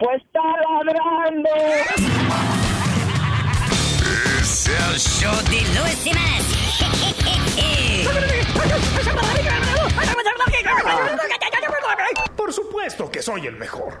pues está ladrando. Es el show de Luis. Por supuesto que soy el mejor.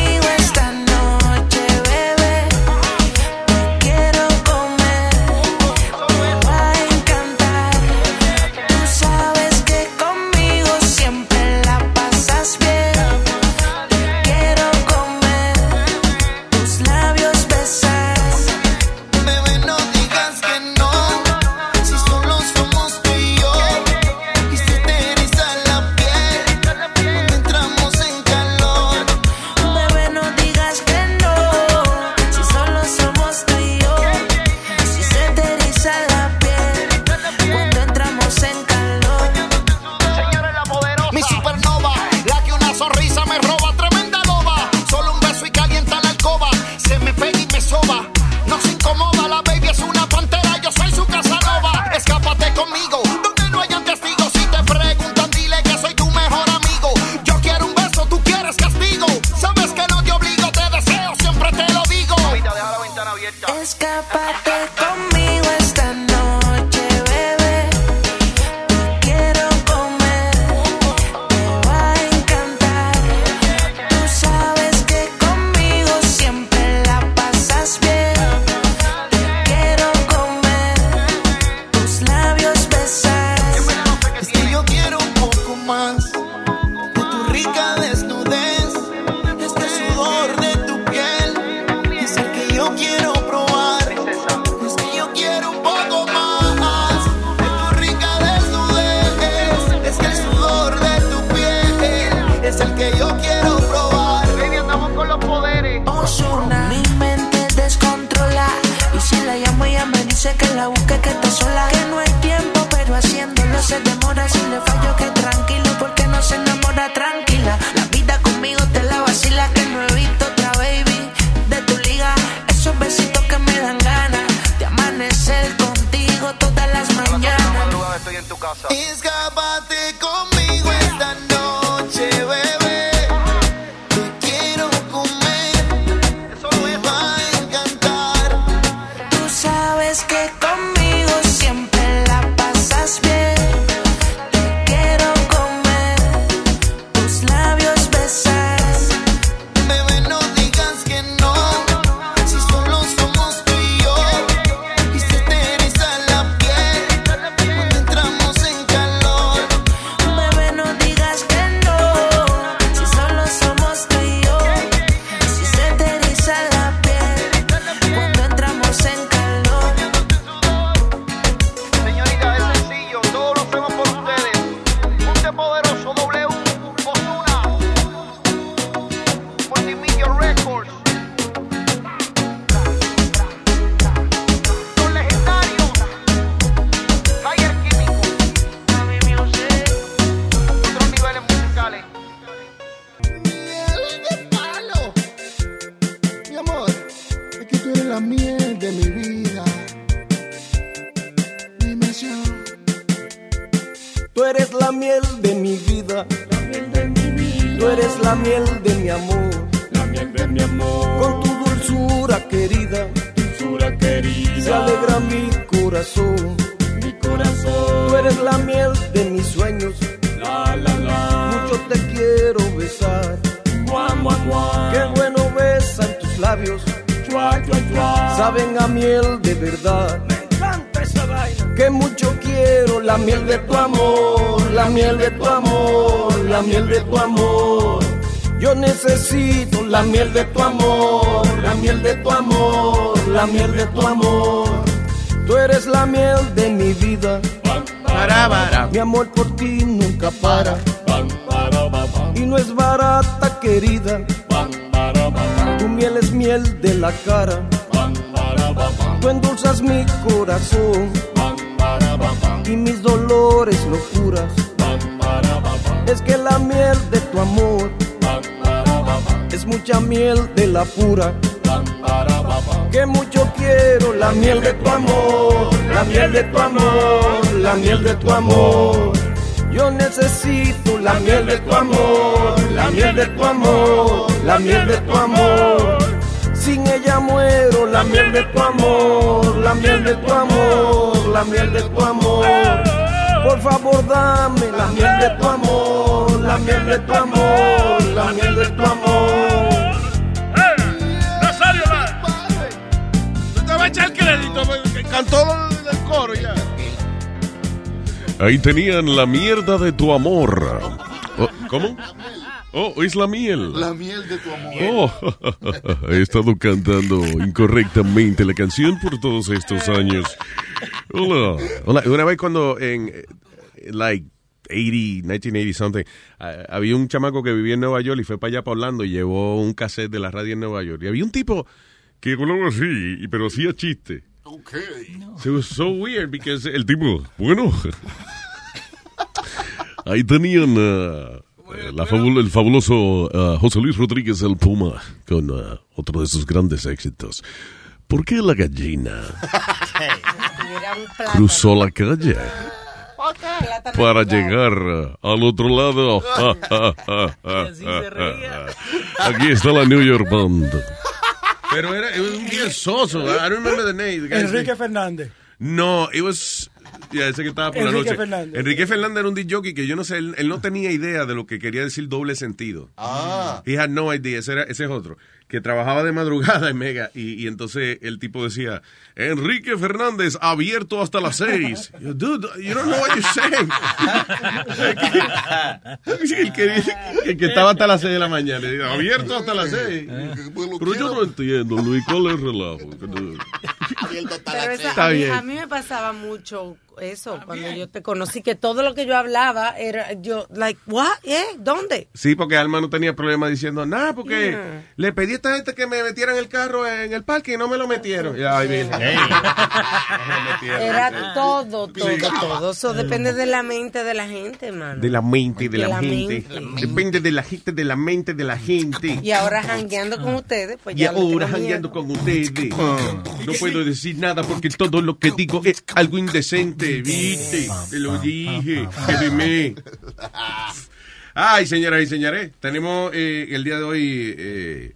Se alegra mi corazón, mi corazón. Tú eres la miel de mis sueños. La la la. Mucho te quiero besar. Guam, guam, guam. Qué bueno besan tus labios. Chua, chua, chua. Saben a miel de verdad. Me encanta esa vaina. Que mucho quiero la miel de tu amor, la miel de tu amor, la miel de tu amor. Yo necesito la miel de tu amor, la miel de tu amor, la miel de tu amor. Tú eres la miel de mi vida. Mi amor por ti nunca para. Y no es barata, querida. Tu miel es miel de la cara. Tú endulzas mi corazón. Y mis dolores locuras. Es que la miel de tu amor es mucha miel de la pura. Que mucho quiero la miel de tu amor, la miel de tu amor, la miel de tu amor. Yo necesito la miel de tu amor, la miel de tu amor, la miel de tu amor. Sin ella muero, la miel de tu amor, la miel de tu amor, la miel de tu amor. Por favor, dame la miel de tu amor, la miel de tu amor, la miel de tu amor. Nazario, va. No te va a echar crédito, porque cantó el coro ya. Ahí tenían la mierda de tu amor. Oh, ¿Cómo? Oh, es la miel. La miel de tu amor. Oh, he estado cantando incorrectamente la canción por todos estos años. Hola. Hola. Una vez cuando en, eh, like, 80, 1980 something, ah, había un chamaco que vivía en Nueva York y fue para allá para Orlando y llevó un cassette de la radio en Nueva York. Y había un tipo que hablaba así, y- pero hacía chiste. Okay. So it was so weird because el tipo, bueno, ahí tenían uh, eh, la fabul- el fabuloso uh, José Luis Rodríguez el Puma con uh, otro de sus grandes éxitos. ¿Por qué la gallina cruzó la calle para llegar al otro lado? Aquí está la New York Band. Pero era, it was un bien soso. I don't remember the name. The Enrique. Fernández. No, it was. Ya, ese que estaba por la Enrique noche. Fernández. Enrique Fernández era un disc jockey que yo no sé, él, él no tenía idea de lo que quería decir doble sentido. Ah. He had no idea, ese, era, ese es otro. Que trabajaba de madrugada en Mega y, y entonces el tipo decía, Enrique Fernández abierto hasta las seis. Yo, Dude, you don't know what you're saying. el, que, el que estaba hasta las seis de la mañana, abierto hasta las seis. Pero yo no entiendo, Luis, ¿cuál es el relajo? Está a, mí, bien. a mí me pasaba mucho eso cuando yo te conocí, que todo lo que yo hablaba era yo, like, what? ¿Eh? ¿Dónde? Sí, porque Alma no tenía problema diciendo nada, porque Yeah. le pedí a esta gente que me metieran el carro en el parque y no me lo metieron. Y, ay, bien. Era todo, todo, todo. Eso depende de la mente de la gente, mano. De la mente, de, De la, la gente. mente. Depende de la gente, de la mente, de la gente. Y ahora jangueando con ustedes, pues Y ya me ahora jangueando con ustedes. No puedo decir nada porque todo lo que digo es algo indecente. ¿Viste? Te lo dije. Créeme. Ay, señoras y señores, tenemos eh, el día de hoy eh,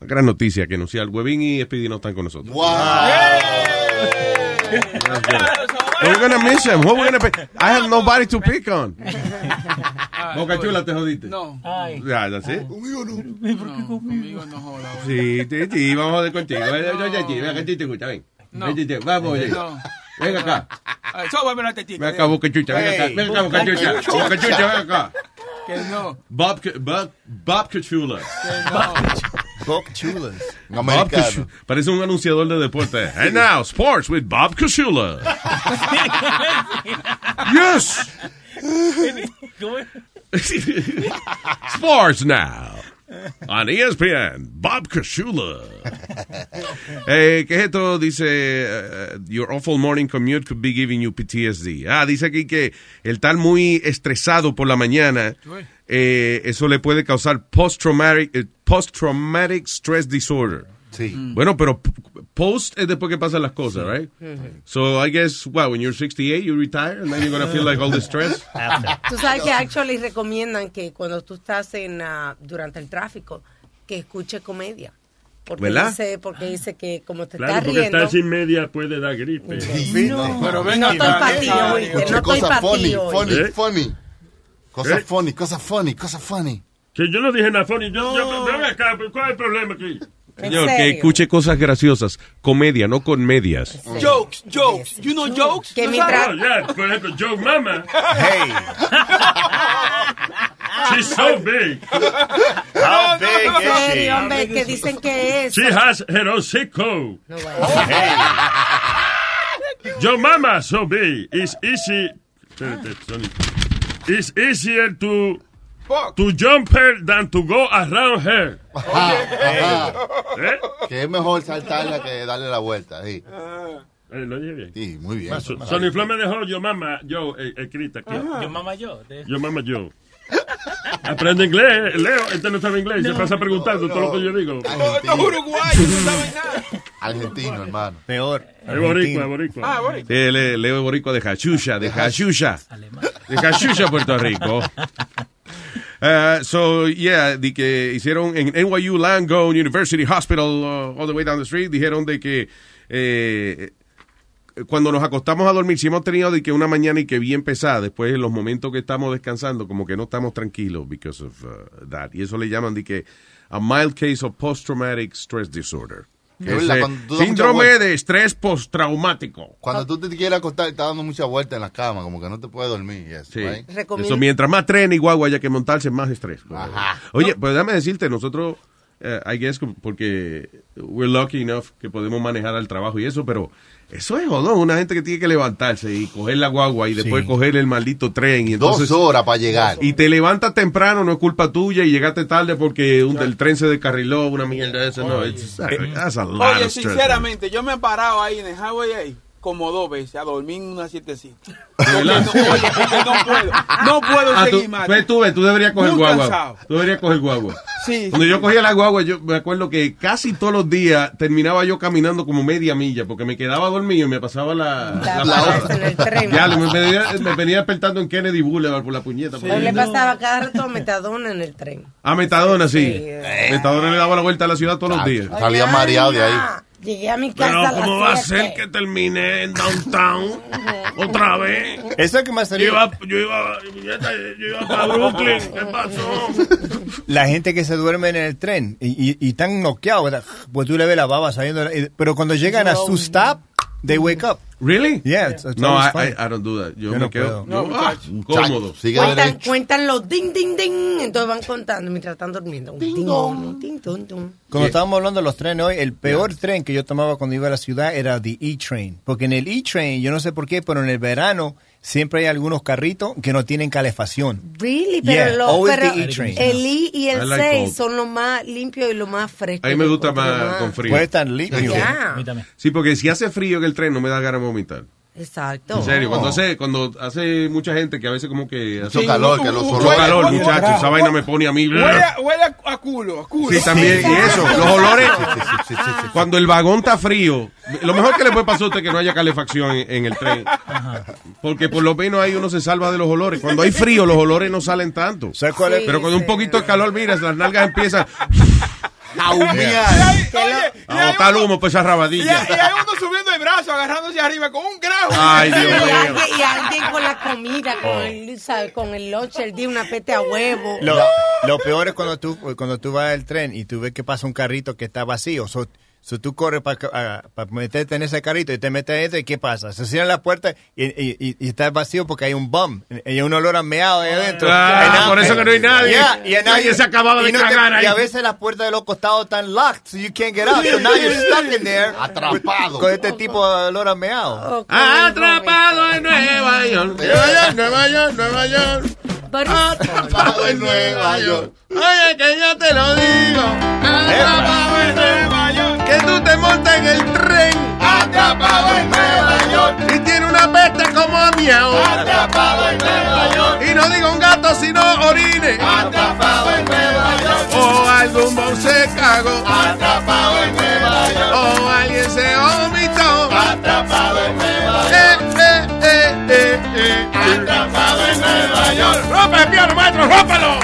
una gran noticia que anunciar. Huevín y Speedy no están con nosotros. We're gonna miss him. What we're gonna pay? I have nobody to pick on. Boca Chula, te jodiste. No. Ya, ya sé. Conmigo no. No, conmigo no joda. Sí, sí, sí, vamos a joder contigo. Te. No. Ven acá. Ay, Sóbame la tetita. Ven acá, Boca Chucha, ven acá. Ven acá, Boca Chucha. Boca Chucha, ven acá. Que no. Bob, Ca- Bob, Bob Cachula. Que no. Bob Chulas. Bob Americano. Cachula. Parece un anunciador de deporte. And now, sports with Bob Cachula. yes. Sports now. On ESPN, Bob Cachula. Eh, ¿Qué es esto? Dice, eh, your awful morning commute could be giving you PTSD. Ah, dice aquí que el estar muy estresado por la mañana, eh, eso le puede causar post-traumatic, eh, post-traumatic stress disorder. Sí. Bueno, pero post es después que pasan las cosas, right? So I guess, what, when you're 68, you retire and then you're going to feel like all the stress? Tú sabes que actually recomiendan que cuando tú estás en ah, durante el tráfico, que escuche comedia. Porque ¿Verdad? dice, porque dice que como te Claro, estás porque riendo. estar sin media puede dar gripe. No, Pero venga no estoy para ti, venga, oíste, Escucha no estoy cosas para funny, ti funny, ¿Eh? funny. Cosas ¿Eh? funny, cosas funny, funny. Que yo no dije nada, Fonny. Yo, yo, ven acá, ¿cuál es el problema aquí? Señor, que escuche cosas graciosas. Comedia, no con medias. Jokes, jokes. You know jokes? Que. Oh, yeah, por ejemplo, Joe Mama. Hey, She's so big. how big is serio, she? hombre, que dicen que es. She has her own sicko. No. Joe Mama so big. It's easy. It's easier to to jump her than to go around her. Ajá. ¿Eh? Que es mejor saltarla que darle la vuelta. Sí, Eh, ¿Lo dije bien? sí muy bien. So- Sony Flow me dejó yo mamá, yo eh, escrita aquí. Yo mamá yo. de- Yo mamá yo. Aprende inglés, Leo. Este no sabe inglés. Se pasa preguntando todo lo que yo digo. Estos uruguayos no saben nada. Argentino, hermano. Peor. Es boricua, boricua. Ah, bueno. Sí, Le- Leo Boricua de Jachusha, de Jachusha. De Jachusha, Puerto Rico. Uh, so, yeah, de que hicieron en NYU Langone University Hospital, uh, all the way down the street, dijeron de que eh, cuando nos acostamos a dormir, si hemos tenido de que una mañana y que bien pesada, después en los momentos que estamos descansando, como que no estamos tranquilos because of uh, that. Y eso le llaman de que a mild case of post-traumatic stress disorder. Síndrome de estrés postraumático. Cuando tú te quieres acostar, estás dando mucha vuelta en la cama, como que no te puedes dormir. Sí. right? Eso, mientras más tren y guagua haya que montarse, más estrés. Ajá. Oye, pues déjame decirte, nosotros, eh, I guess, porque we're lucky enough que podemos manejar al trabajo y eso, pero eso es jodón, una gente que tiene que levantarse y coger la guagua y después Sí. coger el maldito tren. Y entonces, Dos horas para llegar. Y te levantas temprano, no es culpa tuya, y llegaste tarde porque un- el tren se descarriló, una mierda de esa. No, it's- that's a lot Oye, of stress. sinceramente, yo me he parado ahí en el highway ahí como dos veces a dormir en una sietecita. Porque no, oye, porque no puedo. No puedo Ah, tú, seguir más. pues tú, ves, tú deberías coger Muy guagua. cansado. Tú deberías coger guagua. Sí. Cuando yo cogía la guagua, yo me acuerdo que casi todos los días terminaba yo caminando como media milla porque me quedaba dormido y me pasaba la, La la el tren. Ya, me, venía, me venía despertando en Kennedy Boulevard por la puñeta. A él le pasaba cada rato metadona en el tren. A Metadona, sí. Sí. Metadona le daba la vuelta a la ciudad todos los días. Salía mareado de ahí. Llegué a mi casa Pero a las ¿cómo va a ser que termine en downtown otra vez? Eso es que más Yo iba, yo iba, yo iba para Brooklyn. ¿Qué pasó? La gente que se duerme en el tren y, y, y están noqueados, ¿verdad? pues tú le ves la baba saliendo. Pero cuando llegan a su stop, they wake up. Really? Yeah, it's, it's No, I. I, I don't do that. Yo, Yo me no quedo puedo. yo, ah, cómodo. Sigue Cuentan, cuentan los ding, ding, ding. Entonces van contando mientras están durmiendo. Un Ding, dong, ding, dong, dong. Cuando estábamos hablando de los trenes hoy, el peor tren que yo tomaba cuando iba a la ciudad era the E-Train. Porque en el E-Train, yo no sé por qué, pero en el verano siempre hay algunos carritos que no tienen calefacción. Really, pero, Yeah, lo- pero the E-train. el I y el like 6 cold. son los más limpios y los más frescos. A mí me gusta más con frío. Puede estar limpio. Sí, porque si hace frío en el tren no me da ganas de vomitar. Exacto. En serio, cuando hace, cuando hace mucha gente que a veces como que hace Mucho calor, que los mucho olores. calor, huele- muchachos, esa vaina me pone a mí. Huele, a- huele a, a culo, a culo. Sí, también, y eso, los olores, Sí, sí, sí, sí. cuando el vagón está frío, lo mejor que le puede pasar a usted es que no haya calefacción en, en el tren. Porque por lo menos ahí uno se salva de los olores. Cuando hay frío, los olores no salen tanto. ¿Sabes cuál es? Pero con un poquito de calor, mira, las nalgas empiezan A humear. a hay botar uno- humo por esa rabadilla. y hay uno subiendo el brazo, agarrándose arriba con un grajo. Ay, Dios mío. alguien, y alguien con la comida, con el, ¿sabe? con el lunch, el día, una pete a huevo. Lo, lo peor es cuando tú, cuando tú vas al tren y tú ves que pasa un carrito que está vacío. So, so tú corres para meterte en ese carrito y te metes adentro y ¿qué pasa? Se cierra la puerta y, y, y- y está vacío porque hay un bum. Y hay un olor a meado ahí adentro. Ah, por eso que no hay nadie. Yeah, y Nadie se acababa de y no te- cagar ahí. Y a veces las puertas de los costados están locked, so you can't get out. So now you're stuck in there. Atrapado. Con este tipo de olor a meado. Oh, Atrapado en Nueva York. Nueva York, Nueva York, Nueva York. Atrapado en Nueva York. Oye, que yo te lo digo. Atrapado en Nueva York. Que tú te montas en el tren. Atrapado en Nueva York. Y tiene una peste como a miau. Atrapado en Nueva York. Y no digo un gato, sino orine. Atrapado en Nueva York. O algún bon se cagó. Atrapado en Nueva York. O alguien se vomitó. ¡Rómpelo!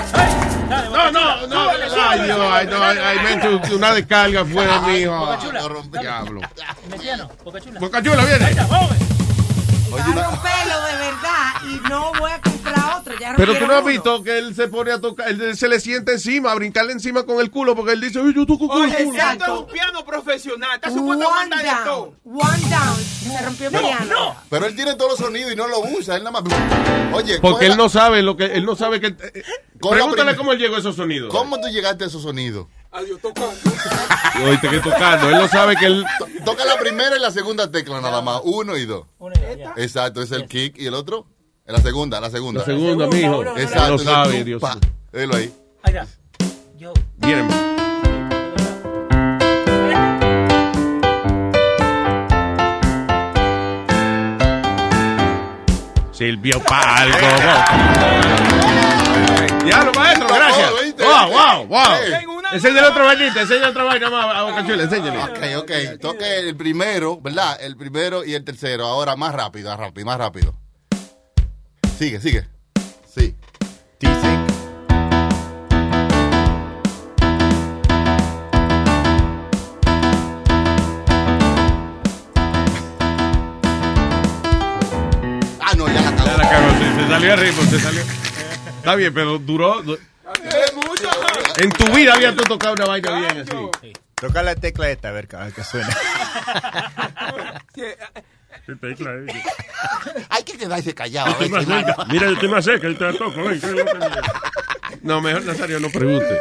No, no, no. Ay, Dios, ay, no, ay, ay, mente, una descarga fue de mi hijo. Boca Chula. Diablo. Mesiano, Boca Chula. Boca Chula, viene. Va a romperlo de verdad y no voy a. Ya Pero tú no has visto que él se pone a tocar, él se le sienta encima, a brincarle encima con el culo, porque él dice, "Ay, yo toco con el Oye, culo. exacto, es un piano profesional. Está supuesto a One mandar de down. todo. One down. Se rompió el piano. Pero él tiene todos los sonidos y no lo usa. Él nada más. Oye, Porque él la- no sabe lo que, él no sabe que... eh, eh, pregúntale cómo él llegó a esos sonidos. ¿Cómo tú llegaste a esos sonidos? Adiós, tocando. Oíste que tocando, él no sabe que él... Toca la primera y la segunda tecla nada más. Uno y dos. Exacto, es el kick. ¿Y el otro? En la segunda, la segunda. La segunda, mijo. Exacto. Entonces sabe, Dios. pa, Velo ahí. Bien. Silvio Palgo. Ya, lo maestro, gracias. Wow, wow, wow. Enseñale otra vainita, enseñale otra vaina más a Boca Chula, enséñale. Ok, ok. Toque el primero, ¿verdad? El primero y el tercero. Ahora más rápido, más rápido, más rápido. Sigue, sigue. Sí. Ah, no, ya la acabó. Ya la cagó, sí, se salió ritmo, se salió. Está bien, pero duró. du- En tu vida había tú tocado una vaina bien así. Toca la tecla esta, a ver, a ver qué suena. Hay que quedarse callado. Yo. Mira, yo estoy más cerca, yo te la toco. ven, ¿qué es lo que- No, mejor Nazario no pregunte.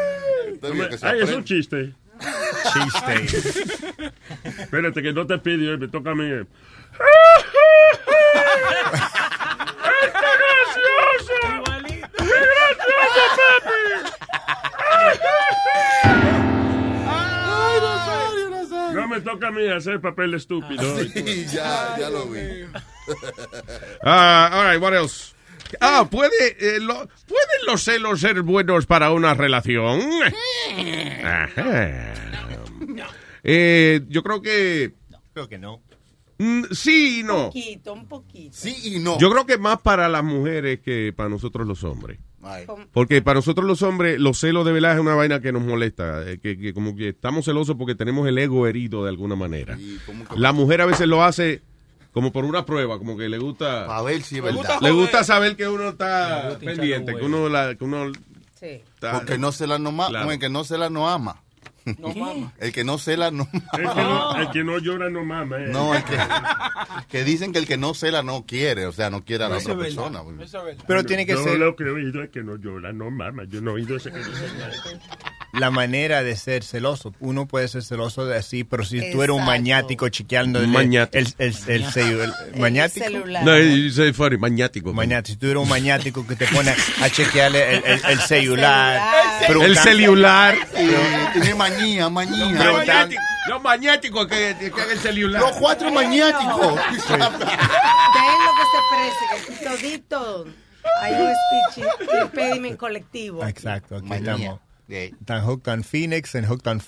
Ay, es un chiste. Chiste. Espérate, que no te pidió, me toca a mí. ¡Está gracioso! ¡Qué gracioso, Pepe! Me toca a mí hacer papel estúpido. Sí, ya, ya lo vi. Ah, all right, what else? Ah, ¿puede, eh, lo- ¿pueden los celos ser buenos para una relación? Ajá. Eh, yo creo que Creo que no. Mm, sí y Un no. poquito, un poquito. Sí y no. Yo creo que más para las mujeres que para nosotros los hombres. Ay. Porque para nosotros los hombres, los celos de verdad es una vaina que nos molesta. eh, que, que como que estamos celosos porque tenemos el ego herido de alguna manera. La mujer a veces lo hace como por una prueba, como que le gusta. A ver si es verdad. Le gusta saber que uno está pendiente, que uno, la, que uno Sí. está- Porque no se la no Claro. que no se la no ama. No mama. El que no se la no El que no, el que no llora no mama. eh. No, el que, que dicen que el que no se la no quiere, o sea, no quiere a la Eso otra es verdad. persona. Eso es verdad. Pero tiene que yo ser lo que he oído es que no llora no mama. Yo no he oído ese que nada. la manera de ser celoso. Uno puede ser celoso de así, pero si tú eres un maniático chequeando el, el, el, el, sello- el- El maniático. celular. No, you say funny, maniático. Maniático. Si tú eres un maniático que te pone a chequearle el, el, el celular. El celular. Tiene manía, manía. Los maniáticos que, que hagan el celular. Los cuatro maniáticos. Ven lo que se parece, que todito hay un speech impediment colectivo. Exacto, aquí estamos. Están hooked on Phoenix and hooked on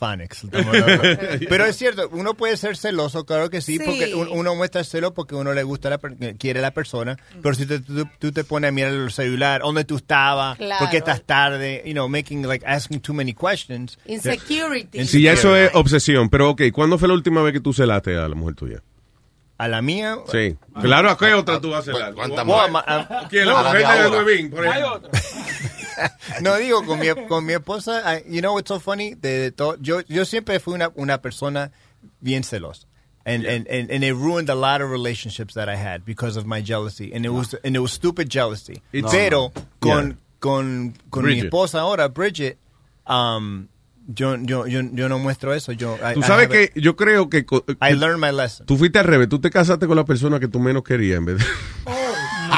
hablando. Pero es cierto, uno puede ser celoso, claro que sí, Sí. porque un- uno muestra celo porque uno le gusta, la, per- quiere a la persona. Pero si te- tú, tú te pones a mirar el celular, dónde tú estabas, Claro. por qué estás tarde, you know, making, like, asking too many questions. Insecurity. Sí, ya eso es obsesión. Pero, ok, ¿cuándo fue la última vez que tú celaste a la mujer tuya? A la mía. Sí. Claro, ¿a qué otra tú vas a celar? ¿Cuántas a- a- ¿Quién? La mujer de por Hay ejemplo. otra. No digo, con mi, con mi esposa, I- you know what's so funny? De, de todo, yo, yo siempre fui una, una persona bien celosa. And, and, and, and it ruined a lot of relationships that I had because of my jealousy. And it was, and it was stupid jealousy. It's- Pero No. con, Yeah. con, con mi Bridget. esposa ahora, Bridget, um, yo, yo, yo, yo no muestro eso. Yo, I- Tú I sabes que yo creo que, I learned my lesson. tú fuiste al revés. Tú te casaste con la persona que tú menos querías en vez de...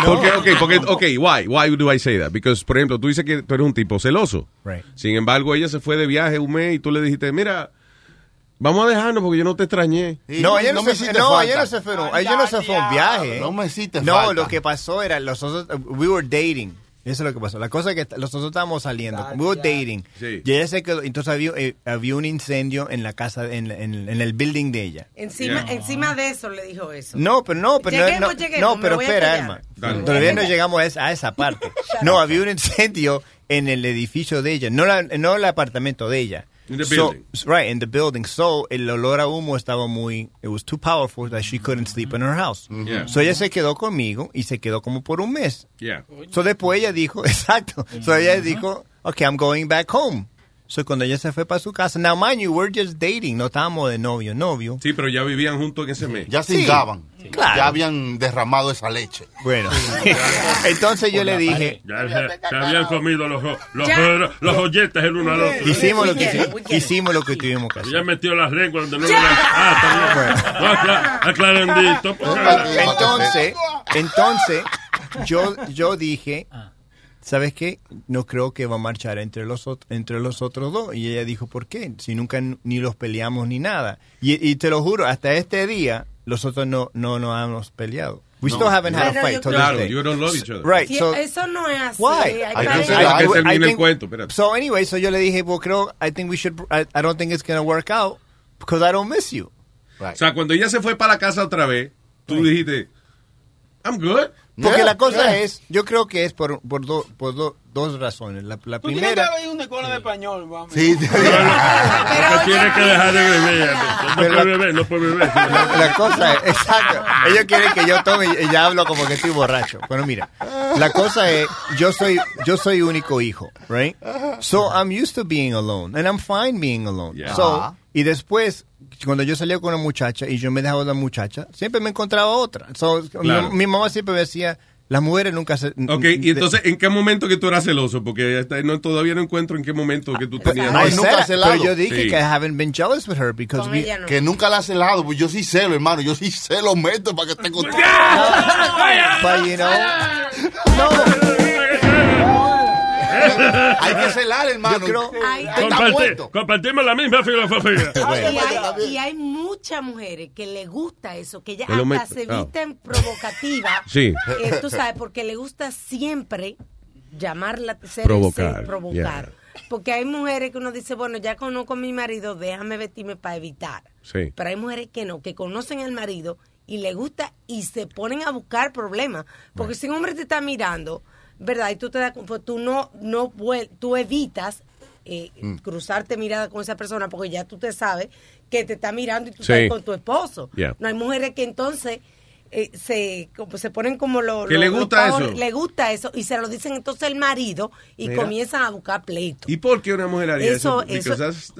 No. Porque, ok, porque, ok, why? Why do I say that? Because, por ejemplo, tú dices que tú eres un tipo celoso. Right. Sin embargo, ella se fue de viaje un mes y tú le dijiste, mira, vamos a dejarnos porque yo no te extrañé. Sí, No, ella no, me se, no, falta. ella no se fue, ella no se fue a un viaje. No me hiciste No, falta. lo que pasó era, los otros, we were dating. Eso es lo que pasó. La cosa es que los otros estábamos saliendo. We were dating. Sí. Y ella se quedó, entonces había, eh, había un incendio en la casa, en, en, en el building de ella. Encima, encima de eso le dijo eso. No, pero no, pero no- Lleguemos, no, lleguemos, no, pero espera. Alma. Todavía no llegamos a esa, a esa parte. No, había un incendio en el edificio de ella, no, la, no el apartamento de ella. In the So- right, in the building. So, el olor a humo estaba muy, it was too powerful that she couldn't sleep in her house. Mm-hmm. Yeah. So, ella se quedó conmigo y se quedó como por un mes. Yeah. So, después ella dijo, exacto. So, ella mm-hmm. dijo, okay, I'm going back home. So, cuando ella se fue para su casa, now mind you, we're just dating, no estábamos de novio, novio. Sí, pero ya vivían juntos en ese mes. Ya se Sí. Claro. Ya habían derramado esa leche. Bueno, entonces yo le dije, Ya se, se habían comido los, los, los joyetes el uno al otro. hicimos lo que, hicimos lo que tuvimos que hacer. Ya metió las lenguas donde no las- Ah, está bien. No, acla- aclarandito. Entonces, entonces, yo, yo dije, ¿sabes qué? No creo que va a marchar entre los, entre los otros dos. Y ella dijo, ¿por qué? Si nunca ni los peleamos ni nada. Y, y te lo juro, hasta este día, los otros no, no nos hemos peleado. We No. still haven't had a fight. yo Claro, you don't love each other. Right, so, eso no es así. Why? Termine el think- cuento, espérate. So anyway, so yo le dije, well, creo, I think we should, I, I don't think it's going to work out because I don't miss you. O sea, cuando ella se fue para la casa otra vez, tú dijiste, I'm good. Porque la cosa es, yo creo que es por, por, do- por do- dos razones. La, la Tú tienes que primera... haber ido a una escuela de español, vamos. Sí, Lo que tiene que dejar de beber. No Pero- puede beber, no puede beber. La, la cosa es, exacto, ellos quieren que yo tome y ya hablo como que estoy borracho. Bueno, mira, la cosa es, yo soy, yo soy único hijo, right? So I'm used to being alone, and I'm fine being alone. Yeah. So. Y después, cuando yo salía con una muchacha y yo me dejaba de la muchacha, siempre me encontraba otra. So, mi- Claro. mi, mamá siempre me decía, las mujeres nunca se... Ok, y entonces, ¿en qué momento que tú eras celoso? Porque hasta no, todavía no encuentro en qué momento que tú tenías... I said- Pero yo dije Sí. que I haven't been jealous with her because we... Que nunca la has celado, pues yo sí celo, hermano. Yo sí celo meto para que esté contigo. But, you know, Hay que celar, hermano. Yo creo- Ay, Está Comparti- muerto. compartimos la misma filosofía. Y hay, y hay muchas mujeres que le gusta eso, que lo hasta se ah. visten provocativas. Sí. Eh, tú sabes, porque le gusta siempre llamar la ser- Provocar, ser- provocar. Porque hay mujeres que uno dice, bueno, ya conozco a mi marido, déjame vestirme para evitar. Sí. Pero hay mujeres que no, que conocen al marido y le gusta y se ponen a buscar problemas. Porque si un hombre te está mirando, ¿verdad? Y tú te cu- pues tú no, no, tú evitas eh, Mm. cruzarte mirada con esa persona porque ya tú te sabes que te está mirando y tú Sí. estás con tu esposo. Yeah. No hay mujeres que entonces eh, se, como se ponen como lo, Que lo- le gusta eso. Le gusta eso y se lo dicen entonces el marido y Mira. comienzan a buscar pleito. ¿Y por qué una mujer haría eso?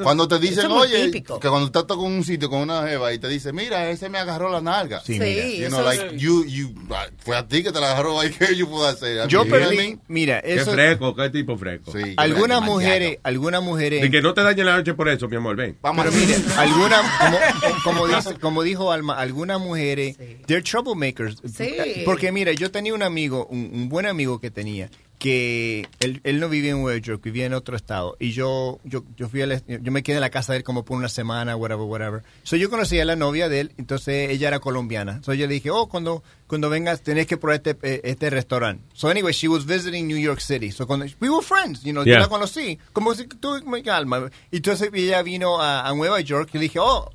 Cuando te dicen, oye, típico. que cuando estás con un sitio con una jeva y te dice, mira, ese me agarró la nalga. Sí, Sí, mira. You eso know, like, es- you, you, ah, fue a ti que te la agarró, like, ¿qué yo puedo hacer? Yo perdí, mira, Qué eso... fresco, qué tipo fresco. Sí, Algunas mujeres, algunas mujeres... De que no te dañen la noche por eso, mi amor, ven. Vamos Pero mire, alguna, como, como, dice- como dijo Alma, algunas mujeres, they're troublemakers. Sí. Porque mira, yo tenía un amigo, un, un buen amigo que tenía, que él, él no vivía en Nueva York, vivía en otro estado. Y yo, yo, yo fui a la- yo me quedé en la casa de él como por una semana, whatever, whatever. So yo conocí a la novia de él, entonces ella era colombiana. So yo le dije, oh, cuando, cuando vengas tenés que probar este, eh, este restaurante. So anyway, she was visiting New York City. So cuando, we were friends, you know, Yeah. yo la conocí. Como si tú, mi alma. Y entonces ella vino a, a Nueva York y le dije, oh,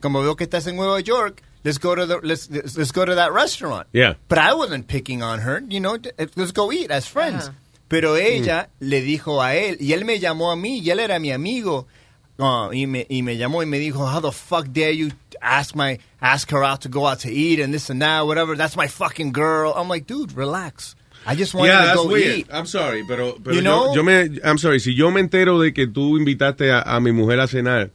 como veo que estás en Nueva York, let's go to the, let's, let's, go to that restaurant. Yeah. But I wasn't picking on her, you know, t- let's go eat as friends. Pero ella le dijo a él, y él me llamó a mí, y él era mi amigo, uh, y, me, y me llamó y me dijo, how the fuck dare you ask my, ask her out to go out to eat and this and that, whatever, that's my fucking girl. I'm like, dude, relax. I just wanted Yeah, to that's go weird. eat. I'm sorry, pero, pero You yo, know? yo me, I'm sorry, si yo me entero de que tú invitaste a, a mi mujer a cenar,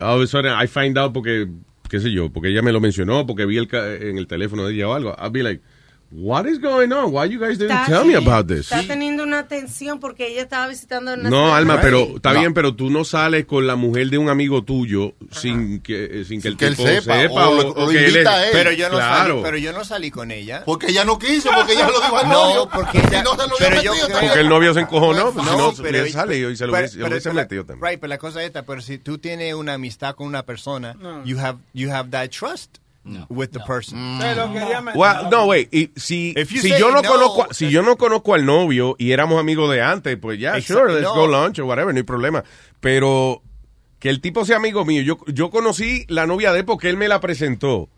all of a sudden I find out porque, qué sé yo, porque ella me lo mencionó, porque vi el, ca- en el teléfono de ella o algo, I'll be like, what is going on? Why you guys didn't Está- tell me about this? Está teniendo una tensión porque ella estaba visitando una No, Alma, pero está No. bien, pero tú no sales con la mujer de un amigo tuyo sin que, sin que el que él tipo sepa, sepa, o o, o que él es- a él. Pero yo no Claro. salí, pero yo no salí con ella. Porque ella no quiso, porque ella lo dijo al No, novio. porque ella- no se lo pero yo metido. Porque el novio se encojonó, pues, si no, pero- le sale y se lo pero- pero- hubiese pero- metido también. Right, pero la cosa es esta, pero si tú tienes una amistad con una persona, you have you have that trust with the person. Lo quería meter. Well, no, wait, y si, If you si say yo no no, conozco, si yo no conozco al novio y éramos amigos de antes, pues ya, Exacto, sure, let's no. go lunch or whatever, no hay problema. Pero que el tipo sea amigo mío, yo, yo conocí la novia de él porque él me la presentó.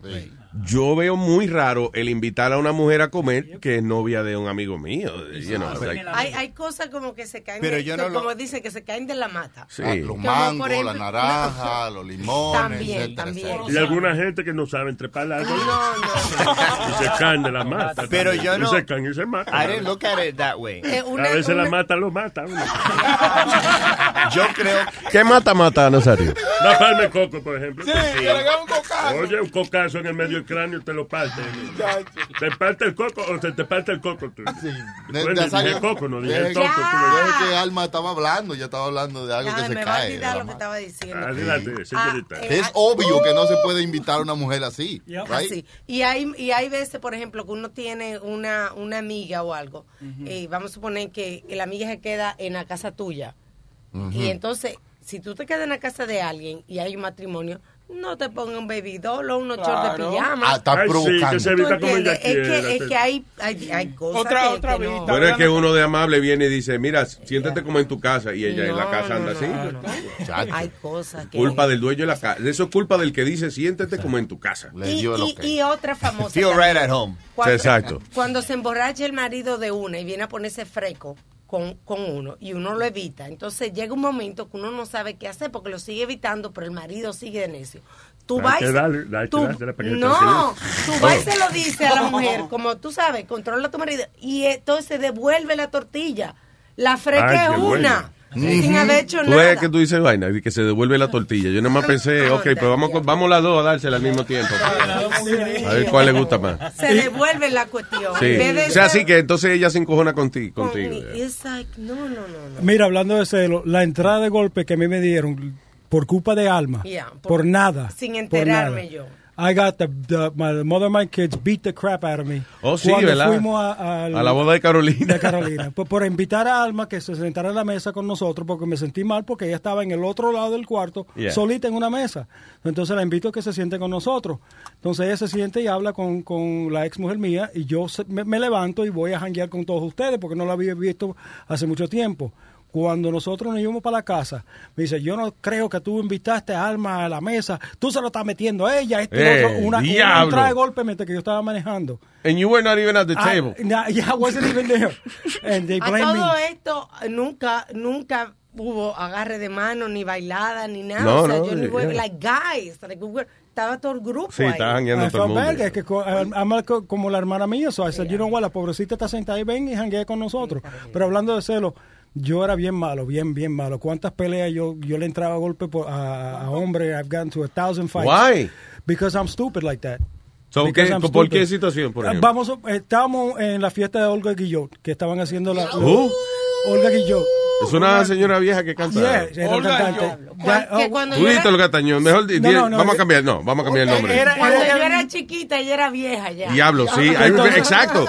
Yo veo muy raro el invitar a una mujer a comer que es novia de un amigo mío. you know, like- Hay, hay cosas como que se caen, Pero de- yo que no lo- como dicen, que se caen de la mata. Sí. Ah, los mangos, la naranja, los limones, También, etcétera, también. etcétera. Y alguna gente que no sabe trepar la árbol y se caen de la mata. Pero yo no- Y se caen y se matan. I didn't look at it that way. Eh, una- a veces la una- mata lo mata. uno. Yo creo ¿Qué mata mata, Nazario? La palma de coco, por ejemplo. Sí, que le un cocazo. Oye, un cocazo en el medio cráneo te lo parte. Te parte el coco o se te parte el coco tú. Ne- Bueno, dije coco, no dije deje- coco. tú que Alma estaba hablando, ya estaba hablando de algo Ya, que se me va a cae. olvidar lo que estaba diciendo. Adelante, señorita. Ah, eh, Es obvio que no se puede invitar a una mujer así. right? Así. Y hay, y hay veces, por ejemplo, que uno tiene una, una amiga o algo, y vamos a suponer que la amiga se queda en la casa tuya. Y entonces, si tú te quedas en la casa de alguien y hay un matrimonio, no te pongan un baby doll o unos shorts de Claro. pijama. Ah, está Ay, sí, provocando. que se ¿Tú vista como ella entiendes? Es que, es que hay, hay, hay cosas Otra- que, otra que no. vista. Pero es que uno de amable viene y dice, mira, siéntate como en tu casa. Y ella en la No, casa no, anda no, así. no, no. Chacho. Hay cosas que... Culpa del dueño de la casa. Eso es culpa del que dice, siéntete como en tu casa. Y, y- y otra famosa. Feel right at home. Cuando, Exacto. Cuando se emborracha el marido de una y viene a ponerse freco con, con uno y uno lo evita, entonces llega un momento que uno no sabe qué hacer porque lo sigue evitando, pero el marido sigue de necio. Tú vas darle- tú- no, tú vas y Oh. se lo dice a la mujer, como tú sabes, controla a tu marido y entonces devuelve la tortilla. La freca es bueno. Una, sin haber hecho Tú nada. ves que tú dices vaina, y que se devuelve la tortilla. Yo nada más pensé, ok, pues vamos, con- vamos las dos a dársela al mismo tiempo. A ver cuál le gusta más. Se devuelve la cuestión. Sí. O sea, ser- sí que entonces ella se encojona contigo. con- contigo. No, no, no, no. Mira, hablando de celo, la entrada de golpe que a mí me dieron por culpa de Alma, Yeah, por, por- nada. sin enterarme nada. yo. I got the, the- my mother of my kids beat the crap out of me. Oh, sí, Cuando ¿verdad? fuimos a, la boda de Carolina. de Carolina. Por, por invitar a Alma que se sentara en la mesa con nosotros porque me sentí mal porque ella estaba en el otro lado del cuarto, Yeah. solita en una mesa. Entonces la invito a que se siente con nosotros. Entonces ella se siente y habla con, con la ex mujer mía y yo se- me, me levanto y voy a janguear con todos ustedes porque no la había visto hace mucho tiempo. Cuando nosotros nos íbamos para la casa, me dice, yo no creo que tú invitaste a Alma a la mesa, tú se lo estás metiendo a ella, este Eh, otro, una, una entrada de golpe mientras que yo estaba manejando. And you were not even at the I- table. nah, yeah, I wasn't even there. And they A blame me. todo esto, nunca, nunca hubo agarre de mano, ni bailada, ni nada. No, o sea, no, yo ni yeah. like guys, like, we were- estaba todo el grupo Sí, ahí. estaba jangueando I todo el mundo. es que co- ama co- como la hermana mía, so I said, you know what, la pobrecita está sentada ahí, ven y janguea con nosotros. Pero hablando de celo, yo era bien malo, bien, bien malo. ¿Cuántas peleas yo, yo le entraba a golpe por- a, a hombre? I've gotten to a thousand fights. Why? Because I'm stupid like that. So, Because ¿qué- I'm ¿Por qué situación, por Eh, ejemplo? Vamos, eh, estábamos en la fiesta de Olga Guillot, que estaban haciendo la... Olga Guillot. Es una señora vieja que canta. Yeah, era Olga cantante. Ya, oh, cuando yo era. Mejor di- No, di- no, no, vamos a eh, cambiar, no, vamos a cambiar el nombre. era- cuando era- yo era chiquita, ella era vieja ya. Diablo, sí. Remember- exacto.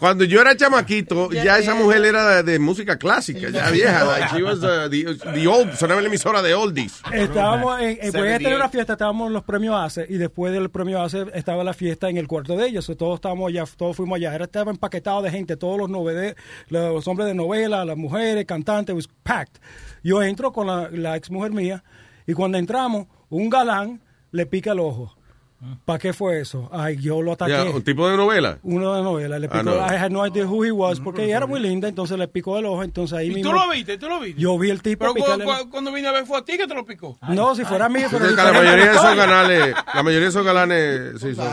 Cuando yo era chamaquito, ya esa mujer era de, de música clásica, ya vieja. Like, she was uh, the, the old, sonaba en la emisora de oldies. Estábamos en, en- voy a tener 78. una fiesta, estábamos en los premios ACE y después del premio ACE estaba la fiesta en el cuarto de ellos. Todos estábamos allá, todos fuimos allá. Era, estaba empaquetado de gente, todos los novede- los hombres de novela, las mujeres, cantantes, packed. Yo entro con la, la ex mujer mía y cuando entramos, un galán le pica el ojo. ¿Para qué fue eso? Ay, yo lo ataqué. Ya, un tipo de novela. Uno de novela, le Ah, picó, no. I had no idea who he was, porque ella era muy linda, entonces le picó el ojo, entonces ahí ¿Y mismo... tú lo viste? ¿Tú lo viste? Yo vi el tipo Pero cu- picarle- cu- cuando vine a ver fue a ti que te lo picó. No, si fuera a mí, pero... La mayoría de esos canales, la mayoría de esos galanes, sí, son.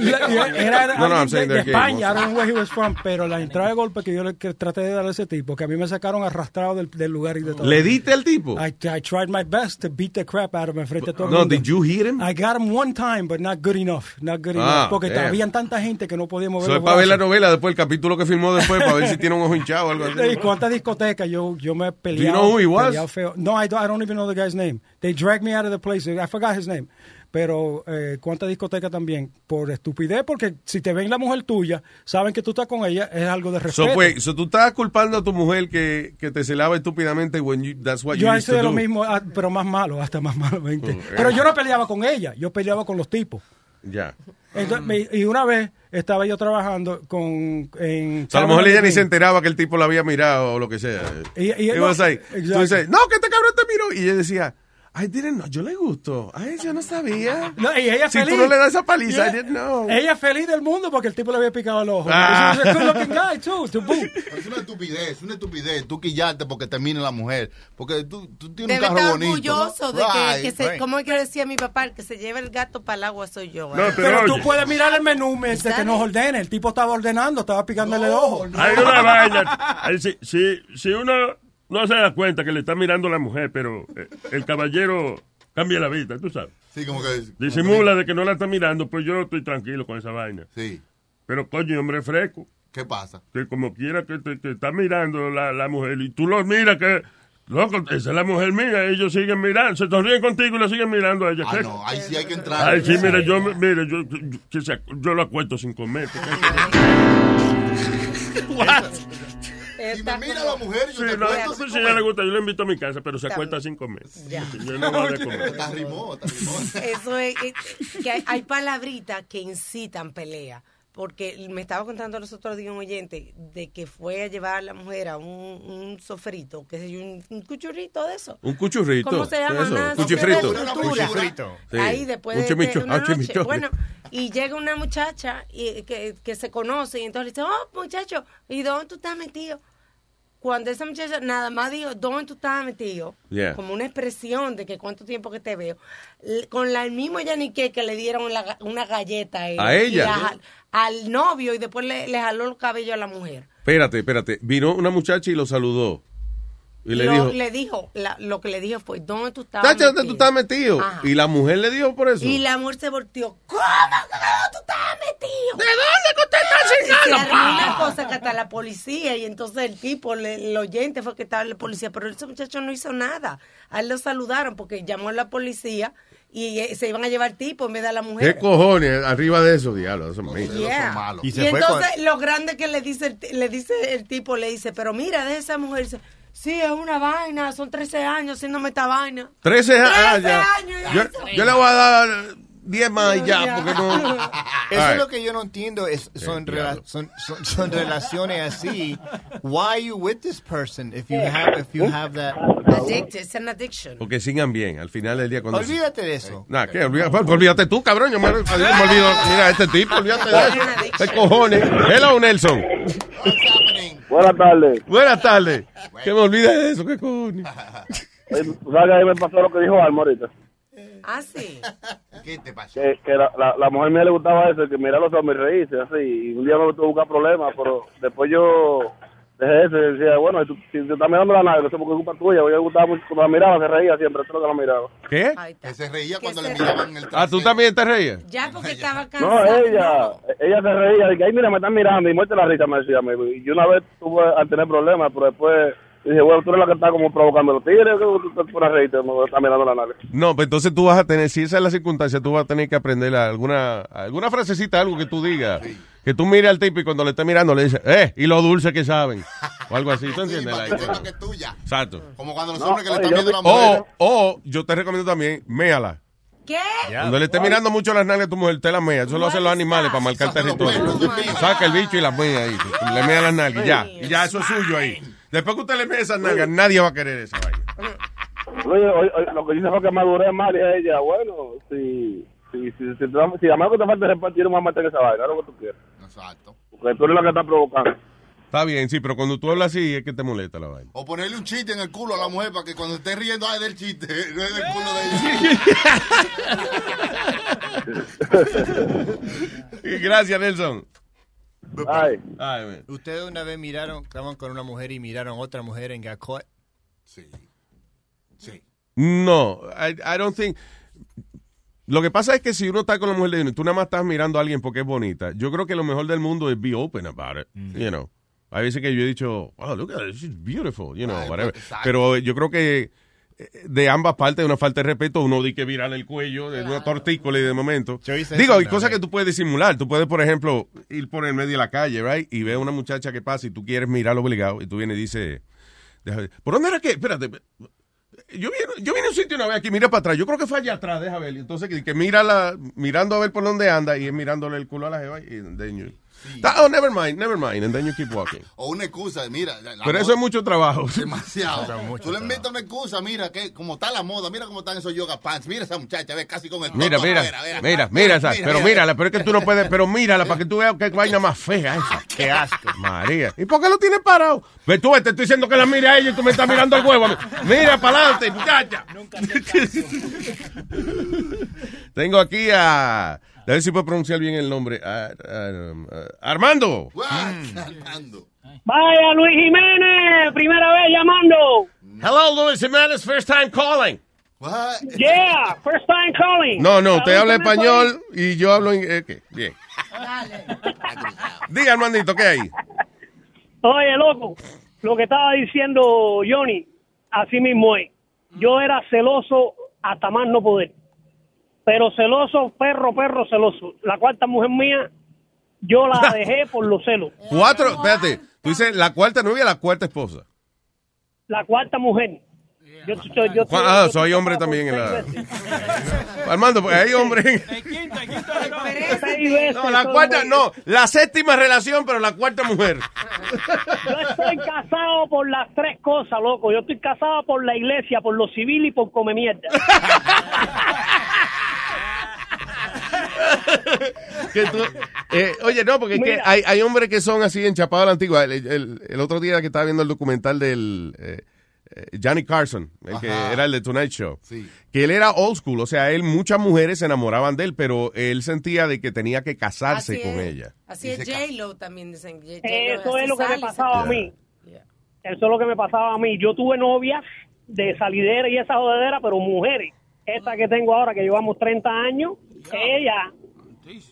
Era, No, no, I'm de, de España, I don't know where he was from, pero la entrada de golpe que yo le que traté de darle a ese tipo, que a mí me sacaron arrastrado del, del lugar y de todo. ¿Le diste al tipo? I, I tried my best to beat the crap out of him frente a todo el No, did you hit him? I got him one time, but not good enough. Not good Ah, enough. Porque damn. habían tanta gente que no podíamos ver Eso es para ver la novela después, el capítulo que filmó después, para ver si tiene un ojo hinchado o algo así. ¿Y cuántas discotecas yo, yo me he Do you know who he was? feo. No, I don't, I don't even know the guy's name. They dragged me out of the place. I forgot his name. Pero eh, cuántas discotecas también por estupidez, porque si te ven la mujer tuya, saben que tú estás con ella, es algo de respeto. So, pues, so tú estás culpando a tu mujer que, que te celaba estúpidamente when you, that's what yo hice lo do. mismo, ah, pero más malo, hasta más malamente. Mm, Pero eh. yo no peleaba con ella, yo peleaba con los tipos. Ya. Entonces, me- y una vez estaba yo trabajando con... En O sea, a lo mejor ella ni se enteraba que el tipo la había mirado o lo que sea. Y- y- It no, like, tú dices, no, que este cabrón te miró. Y ella decía, I didn't know. Yo le gustó. Ay, yo no sabía. No, y ella si feliz. tú no le das esa paliza, Y I didn't know. Ella feliz del mundo porque el tipo le había picado el ojo. Ah. Es una estupidez, una estupidez. Tú quillarte porque termine la mujer. Porque tú, tú tienes Debe un carro estar bonito. orgulloso de que, Right, que se, right. como es que decía mi papá, el que se lleva el gato para el agua soy yo. No, pero Pero tú puedes mirar el menú mientras que nos ordene. El tipo estaba ordenando, estaba picándole el ojo. Hay una vaina. Ay, Si, si, si uno no se da cuenta que le está mirando la mujer, pero eh, el caballero cambia la vista, tú sabes. Sí, como que. Disimula de que no la está mirando, pues yo estoy tranquilo con esa vaina. Sí. Pero coño, hombre fresco. ¿Qué pasa? Que como quiera que te, te está mirando la, la mujer y tú lo miras que, loco, esa es la mujer mía, ellos siguen mirando, se sonríen contigo y la siguen mirando a ella. Ah, ¿Qué? no, ahí sí hay que entrar. Ay, sí, mire, yo, mire, yo, yo lo acuesto sin comer. Si me mira la mujer, yo Sí, te no, cuento si comer. ella le gusta, yo le invito a mi casa, pero se acuesta sin comer. Ya. Yo no voy a comer. Te arrimó. Eso es, es- que hay, hay palabritas que incitan pelea. Porque me estaba contando los otros días un oyente de que fue a llevar a la mujer a un, un sofrito, que sé yo, un, un cuchurrito de eso. Un cuchurrito. ¿Cómo se llama? Eso, Una cuchifrito. sofre de fritura. Cuchifrito. Sí. Ahí después Un de, de una ah, noche. Bueno, y llega una muchacha y, que, que se conoce y entonces le dice, oh, muchacho, ¿y dónde tú estás metido? Cuando esa muchacha nada más dijo, ¿dónde tú estabas metido? Yeah. Como una expresión de que cuánto tiempo que te veo. Con la, el mismo Yanique que le dieron la una galleta a, él, ¿A ella? la- al novio y después le, le jaló el cabello a la mujer. Espérate, espérate. Vino una muchacha y lo saludó. Y le Lo- dijo, le dijo, la- lo que le dijo fue, ¿dónde tú estabas Chacha, ¿dónde tú metido?" estás metido? Ajá. Y la mujer le dijo por eso. Y la mujer se volteó. ¿Cómo que dónde tú estabas metido? ¿De dónde que usted está Se chingando? pa? una cosa que hasta la policía y entonces el tipo, le- el oyente fue que estaba en la policía, pero ese muchacho no hizo nada. A él lo saludaron porque llamó a la policía y eh, se iban a llevar al tipo en vez de a la ¿Qué mujer. cojones? Arriba de eso, diablo. Eso es. Yeah. Y Y, se fue con- entonces lo grande que le dice, el, le dice el tipo, le dice, pero mira, de esa mujer, dice, sí, es una vaina, son 13 años haciéndome esta vaina. 13 años. ah, 13 ya. años, Yo, yo le voy a dar 10 más y ya, Ya. porque no. Eso Ay. es lo que yo no entiendo. Es, son, Sí, rela- son, son, son relaciones así. Why are you with this person if you have, if you have that? Addicted, it's an addiction. Porque sigan bien. Al final del día, cuando. Olvídate de eso. Nah, ¿qué? Olvídate, pues, olvídate tú, cabrón. Yo me, me olvido. Mira, este tipo, olvídate de eso. ¿Qué cojones? Hello, Nelson. Buenas tardes. Buenas tardes. Que me olvide de eso, ¿qué? Eh, ¿tú ¿Sabes que ahí me pasó lo que dijo Alma ahorita? Ah, sí. ¿Qué te pasó? Que, que la, la, la mujer mía le gustaba eso, que mirar los hombres y reírse, así. Y un día me tuvo que buscar problemas, pero después yo eso y decía, bueno, tú- si te estás mirando la nave, no sé por qué es culpa tuya. Me gustaba mucho, cuando la miraba, se reía siempre, eso es lo que la miraba. ¿Qué? Que se reía cuando se le miraban el Ah, ¿tú también te reías? Ya porque estaba No, cansado. ella, ella se reía, de que, ay, mira, me están mirando, y muerte la risa, me decía. amigo. Y yo una vez tuve a tener problemas, pero después dije, bueno, tú eres la que está como provocando los tigres, que tú a reírte, me estás mirando la nave. No, pues entonces tú vas a tener, si esa es la circunstancia, tú vas a tener que aprender alguna, alguna frasecita, algo que tú digas. Que tú mires al tipo y cuando le estés mirando le dices, eh, y lo dulce que saben. O algo así, ¿tú entiendes? para Like, que es tuya. Exacto. Como cuando los No, hombres que le están viendo la mujer. O, o yo te recomiendo también, méala. ¿Qué? Cuando le esté mirando mucho las nalgas a tu mujer, te la mea. Eso lo hacen los animales para marcar territorio. Saca el bicho y las mea ahí. Le mea las nalgas y ya. Y ya, eso es suyo ahí. Después que usted le mea esas nalgas, nadie va a querer esa vaina. Oye, oye, lo que dice fue que maduré mal y ella, bueno, si, si, si, si, si, si a menos que te falte repartir, vas a meter esa vaina, lo que tú quieras. Exacto. Porque tú eres la que está provocando. Está bien, sí, pero cuando tú hablas así es que te molesta la vaina. O ponerle un chiste en el culo a la mujer para que cuando esté riendo, ay, del chiste, no es del culo de ella. Gracias, Nelson. Ay. Ay, man. ¿Ustedes una vez miraron, estaban con una mujer y miraron otra mujer en got caught? Sí. Sí. No, I, I don't think. Lo que pasa es que si uno está con la mujer de uno y tú nada más estás mirando a alguien porque es bonita, yo creo que lo mejor del mundo es be open about it, you know. Hay veces que yo he dicho, wow, look at her, she's beautiful, you know, Ay, whatever. Pero yo creo que de ambas partes, una falta de respeto, uno di que virar el cuello de una tortícola y de momento. Yo hice Digo, hay cosas que tú puedes disimular. Tú puedes, por ejemplo, ir por el medio de la calle, right? Y ve a una muchacha que pasa y tú quieres mirarlo obligado y tú vienes y dices, déjame ver, ¿por dónde era que? Espérate. Yo vine, yo vine a un sitio una vez aquí, mira para atrás. Yo creo que fue allá atrás, déjame ver. Entonces, que, que mira la, mirando a ver por dónde anda y es mirándole el culo a la jeva y then you- Oh, never mind, never mind, and then you keep walking. O una excusa, mira. Pero eso es mucho trabajo. Demasiado. Mucho Tú le inventas una excusa, mira, que como está la moda, mira cómo están esos yoga pants, mira esa muchacha, ve casi con el Mira, toto, mira, mira, mira, mira, esa, pero mírala, pero es que tú no puedes, pero mírala para que tú veas qué vaina más fea esa. Qué asco. María. ¿Y por qué lo tienes parado? Ve tú, te estoy diciendo que la mire a ella y tú me estás mirando el huevo. a. Mira para adelante, muchacha. Tengo aquí a, a ver si puedo pronunciar bien el nombre. A- a- um, a- Armando. Vaya, Luis Jiménez, primera vez llamando. Hello, Luis Jiménez, first time calling. Yeah, first time calling. No, no, usted La habla español y yo hablo inglés. Bien. Diga, Armandito, ¿qué hay? Oye, loco, lo que estaba diciendo Johnny, así mismo es. Yo era celoso hasta más no poder. Pero celoso, perro, perro, celoso. La cuarta mujer mía, yo la dejé por los celos. Cuatro, espérate, tú dices la cuarta novia, la cuarta esposa. La cuarta mujer. Yo, yo, yo- Ah, soy hombre también en la... Armando, pues hay hombre No, la cuarta, no, la séptima relación, pero la cuarta mujer. Yo estoy casado por las tres cosas, loco. Yo estoy casado por la iglesia, por lo civil y por come mierda. Que tú- eh, oye, no, porque es que hay, hay hombres que son así enchapados a la antigua. El, el- el otro día que estaba viendo el documental del eh, eh, Johnny Carson, el que era el de Tonight Show, Sí. que él era old school, o sea, él muchas mujeres se enamoraban de él, pero él sentía de que tenía que casarse Así con es. ella. Así es J-Lo también dicen. J- Eso es lo que me pasaba a mí. Eso es lo que me pasaba a mí. Yo tuve novias de salidera y esa jodedera, pero mujeres. Esta que tengo ahora, que llevamos 30 años, ella,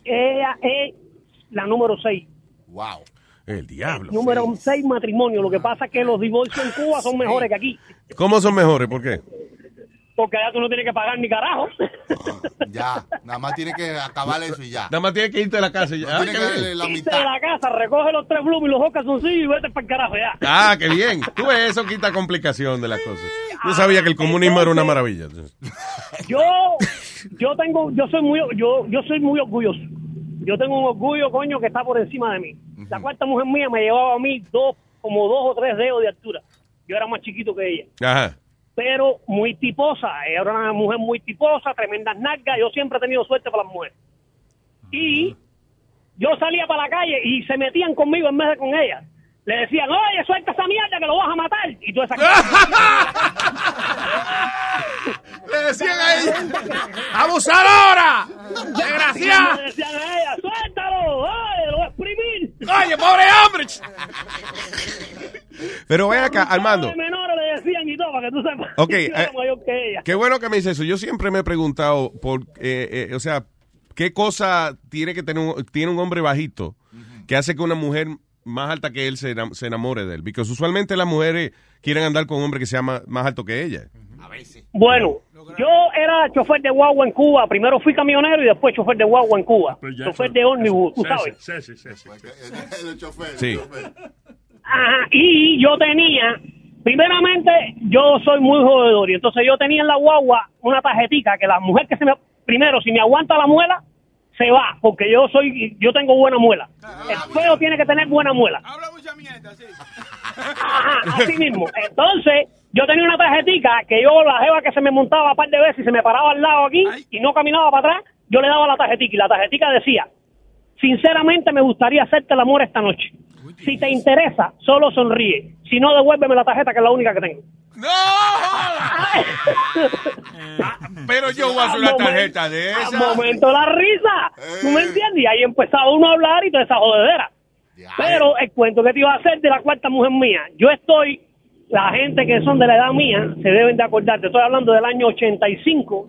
ella es la número 6. Wow. El diablo. Número 6 matrimonio. Lo que pasa es que los divorcios en Cuba son mejores que aquí. ¿Cómo son mejores? ¿Por qué? Porque allá tú no tienes que pagar ni carajo. Ya, nada más tiene que acabar eso y ya. Nada más tiene que irte de la casa y ya. No Ah, que darle la mitad. de la casa, recoge los tres blooms y los dos calzoncillos y vete para el carajo ya. Ah, qué bien. Tú ves, eso quita complicación de las cosas. Yo sabía que el comunismo era una maravilla. Yo, yo tengo, yo soy muy, yo, yo soy muy orgulloso. Yo tengo un orgullo, coño, que está por encima de mí. La cuarta mujer mía me llevaba a mí dos, como dos o tres dedos de altura. Yo era más chiquito que ella. Ajá. Pero muy tiposa. Ella era una mujer muy tiposa, tremendas nalgas. Yo siempre he tenido suerte para las mujeres. Y yo salía para la calle y se metían conmigo en vez de con ella. Le decían, oye, suelta esa mierda que lo vas a matar. Y tú esa Le decían a ella, ¡abusadora! ¡Desgraciada! Le decían a ella, suéltalo, oye, lo voy a exprimir. ¡Oye, pobre hombre! Pero ven acá, Armando. Menores le decían y todo, para que tú sepas. Ok, eh, mayor que ella. Qué bueno que me dices eso. Yo siempre me he preguntado, por, eh, eh, o sea, ¿qué cosa tiene que tener un, tiene un hombre bajito que hace que una mujer más alta que él se, enam- se enamore de él? Porque usualmente las mujeres quieren andar con un hombre que sea más, más alto que ella. Bueno, yo era chofer de guagua en Cuba. Primero fui camionero y después chofer de guagua en Cuba. chofer de ómnibus, tú sabes. Sí, sí, sí, sí. El chofer. Sí. Ajá, y yo tenía, primeramente, yo soy muy jodedor, y entonces yo tenía en la guagua una tarjetita que la mujer que se me, primero, si me aguanta la muela, se va, porque yo soy, yo tengo buena muela. El feo tiene que tener buena muela. Ajá, así mismo. Entonces, yo tenía una tarjetita que yo, la jeva que se me montaba un par de veces y se me paraba al lado aquí y no caminaba para atrás, yo le daba la tarjetita y la tarjetita decía, sinceramente me gustaría hacerte el amor esta noche. Si te interesa, solo sonríe. Si no, devuélveme la tarjeta que es la única que tengo. Pero yo voy a hacer una momento- tarjeta de Al esa. momento la risa. ¿Tú me entiendes? Y ahí empezaba uno a hablar y toda esa jodedera. Pero el cuento que te iba a hacer de la cuarta mujer mía, yo estoy, la gente que son de la edad mía se deben de acordar, te estoy hablando del año 85,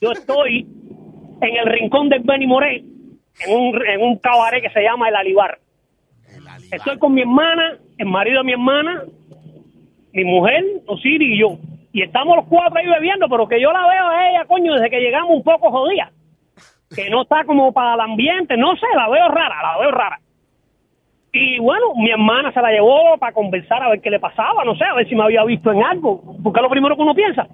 yo estoy en el rincón del Benny Moré, en un, en un cabaret que se llama El Alibar. Estoy con mi hermana, el marido de mi hermana, mi mujer, Osiris y yo. Y estamos los cuatro ahí bebiendo, pero que yo la veo a ella, coño, desde que llegamos un poco jodida. Que no está como para el ambiente, no sé, la veo rara, la veo rara. Y bueno, mi hermana se la llevó para conversar a ver qué le pasaba, no sé, a ver si me había visto en algo, porque es lo primero que uno piensa.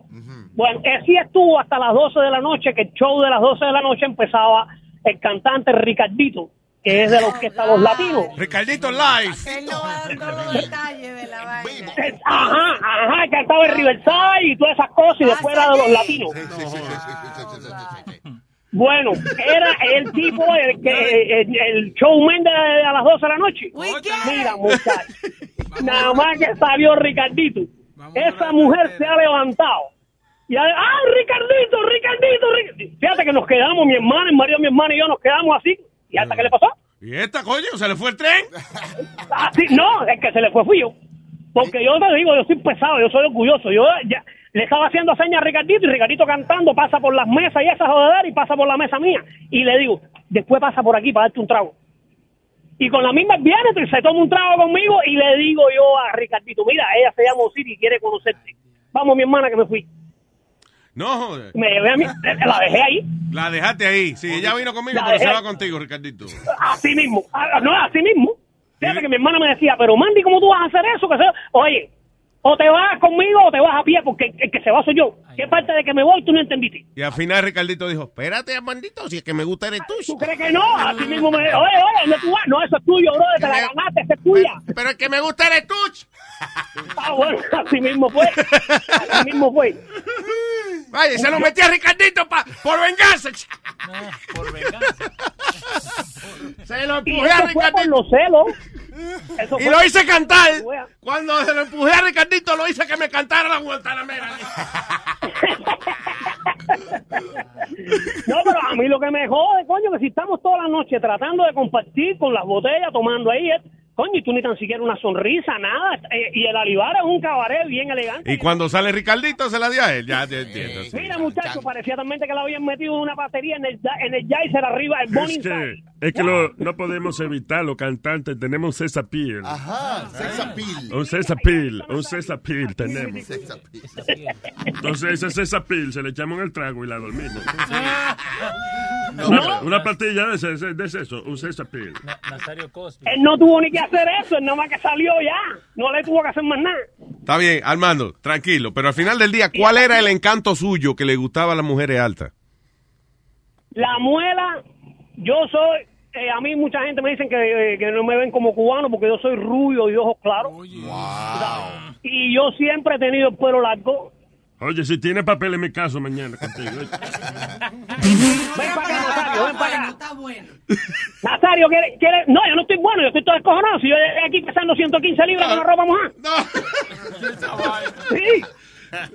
Bueno, así estuvo hasta las 12 de la noche, que el show de las 12 de la noche empezaba el cantante Ricardito, que es de la orquesta Los Latinos. Ricardito Live. Eh, Ajá, ajá, que estaba en Riverside y todas esas cosas y después era de los latinos. Bueno, era el tipo, el, que, el, el showman de a las 12 de la noche. Mira, muchachos, nada más que salió Ricardito. Esa mujer se ha levantado. Y ha, ¡Ah, Ricardito, Ricardito, Ricardito! Fíjate que nos quedamos, mi hermana, el marido de mi hermana y yo nos quedamos así. ¿Y hasta qué le pasó? ¿Y esta, coño? ¿Se le fue el tren? Así, no, el que se le fue fui yo. Porque yo te digo, yo soy pesado, yo soy orgulloso. Yo ya le estaba haciendo señas a Ricardito y Ricardito cantando, pasa por las mesas y esa jodedera y pasa por la mesa mía. Y le digo, después pasa por aquí para darte un trago. Y con la misma viene, se toma un trago conmigo y le digo yo a Ricardito, mira, ella se llama Osiris y quiere conocerte. Vamos, mi hermana, que me fui. No, joder. Me llevé a mí, la dejé ahí. La dejaste ahí. Sí, ella vino conmigo, La pero se va contigo, Ricardito. Así mismo, Ah, no, así mismo. Fíjate que mi hermana me decía, pero Mandy, ¿cómo tú vas a hacer eso? Que se- Oye, o te vas conmigo o te vas a pie, porque el que se va soy yo. ¿Qué parte de que me voy tú no entendiste? Y al final Ricardito dijo, espérate, Armandito, si es que me gusta eres tú. ¿Tú crees que no? Así mismo me... Oye, oye, ¿dónde tú vas? No, eso es tuyo, bro, te la ganaste, esa es tuya. Pero el que me gusta eres tú. Ah, bueno, así mismo fue. Así mismo fue. Vaya, se lo metí a Ricardito pa, por venganza. por venganza. Se lo empujé a Ricardito. los celos. Eso Y lo hice cantar. Cuando se lo empujé a Ricardito, lo hice que me cantara la Guantanamera. No, pero a mí lo que me jode, coño, que si estamos toda la noche tratando de compartir con las botellas, tomando ahí, eh, coño, y tú ni tan siquiera una sonrisa, nada. eh, y el Alibar es un cabaret bien elegante. Y cuando sale Ricardito, se la dio a él. Ya te entiendo. sí. Mira, muchacho, parecía también que le habían metido una batería en el, en el Jaiser arriba, el Bonnie Es que, es que lo- no podemos evitar, los cantantes tenemos un appeal. Ajá, sex appeal. Un appeal, un appeal tenemos. Entonces ese appeal se le echamos en el trago y la dormimos. No. Una, una pastilla de, ese- de eso, un sex appeal. Nazario Cosby. Él no tuvo ni que hacer eso, él nada más que salió ya. No le tuvo que hacer más nada. Está bien, Armando, tranquilo. Pero al final del día, ¿cuál era el encanto suyo que le gustaba a las mujeres altas? La muela, yo soy, eh, a mí mucha gente me dicen que, eh, que no me ven como cubano porque yo soy rubio y de ojos claros. Y yo siempre he tenido el pelo largo. Oye, si tiene papel en mi caso mañana contigo. Ven para acá, Nazario, ven para acá. Nazario, ¿quiere, quiere? No, yo no estoy bueno, yo estoy todo descojonado. Si yo llegué aquí pesando 115 libras con la ropa mojada. Sí.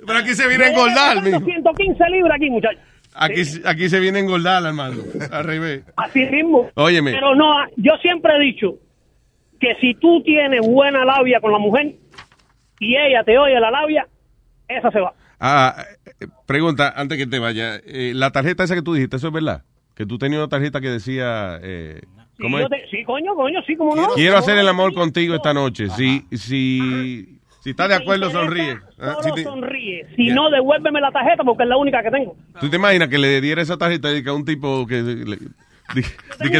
Pero aquí se viene a engordar, mijo. pesando 115 libras aquí, muchachos. Aquí, aquí se viene a engordar. Al revés. Así mismo. Óyeme. Pero no, yo siempre he dicho que si tú tienes buena labia con la mujer y ella te oye la labia, esa se va. Ah, eh, pregunta, antes que te vaya. eh, la tarjeta esa que tú dijiste, ¿eso es verdad? Que tú tenías una tarjeta que decía... Eh, Sí, ¿cómo yo es? te- sí, coño, coño, sí, como no. Quiero hacer el amor contigo esta noche. Si, si, si estás de acuerdo, sonríe. Ah, Solo si te- sonríe. Si no, devuélveme la tarjeta porque es la única que tengo. ¿Tú te imaginas que le diera esa tarjeta y que a un tipo que... le- tú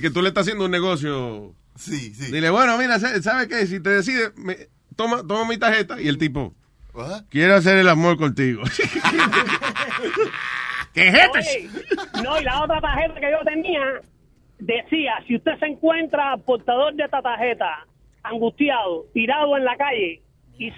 que tú le estás haciendo un negocio... Sí, sí. Dile, bueno, mira, ¿sabes qué? Si te decides, me- toma, toma mi tarjeta y el tipo... Quiero hacer el amor contigo. ¿Qué es esto? Oye, no, y la otra tarjeta que yo tenía decía, si usted se encuentra portador de esta tarjeta angustiado, tirado en la calle y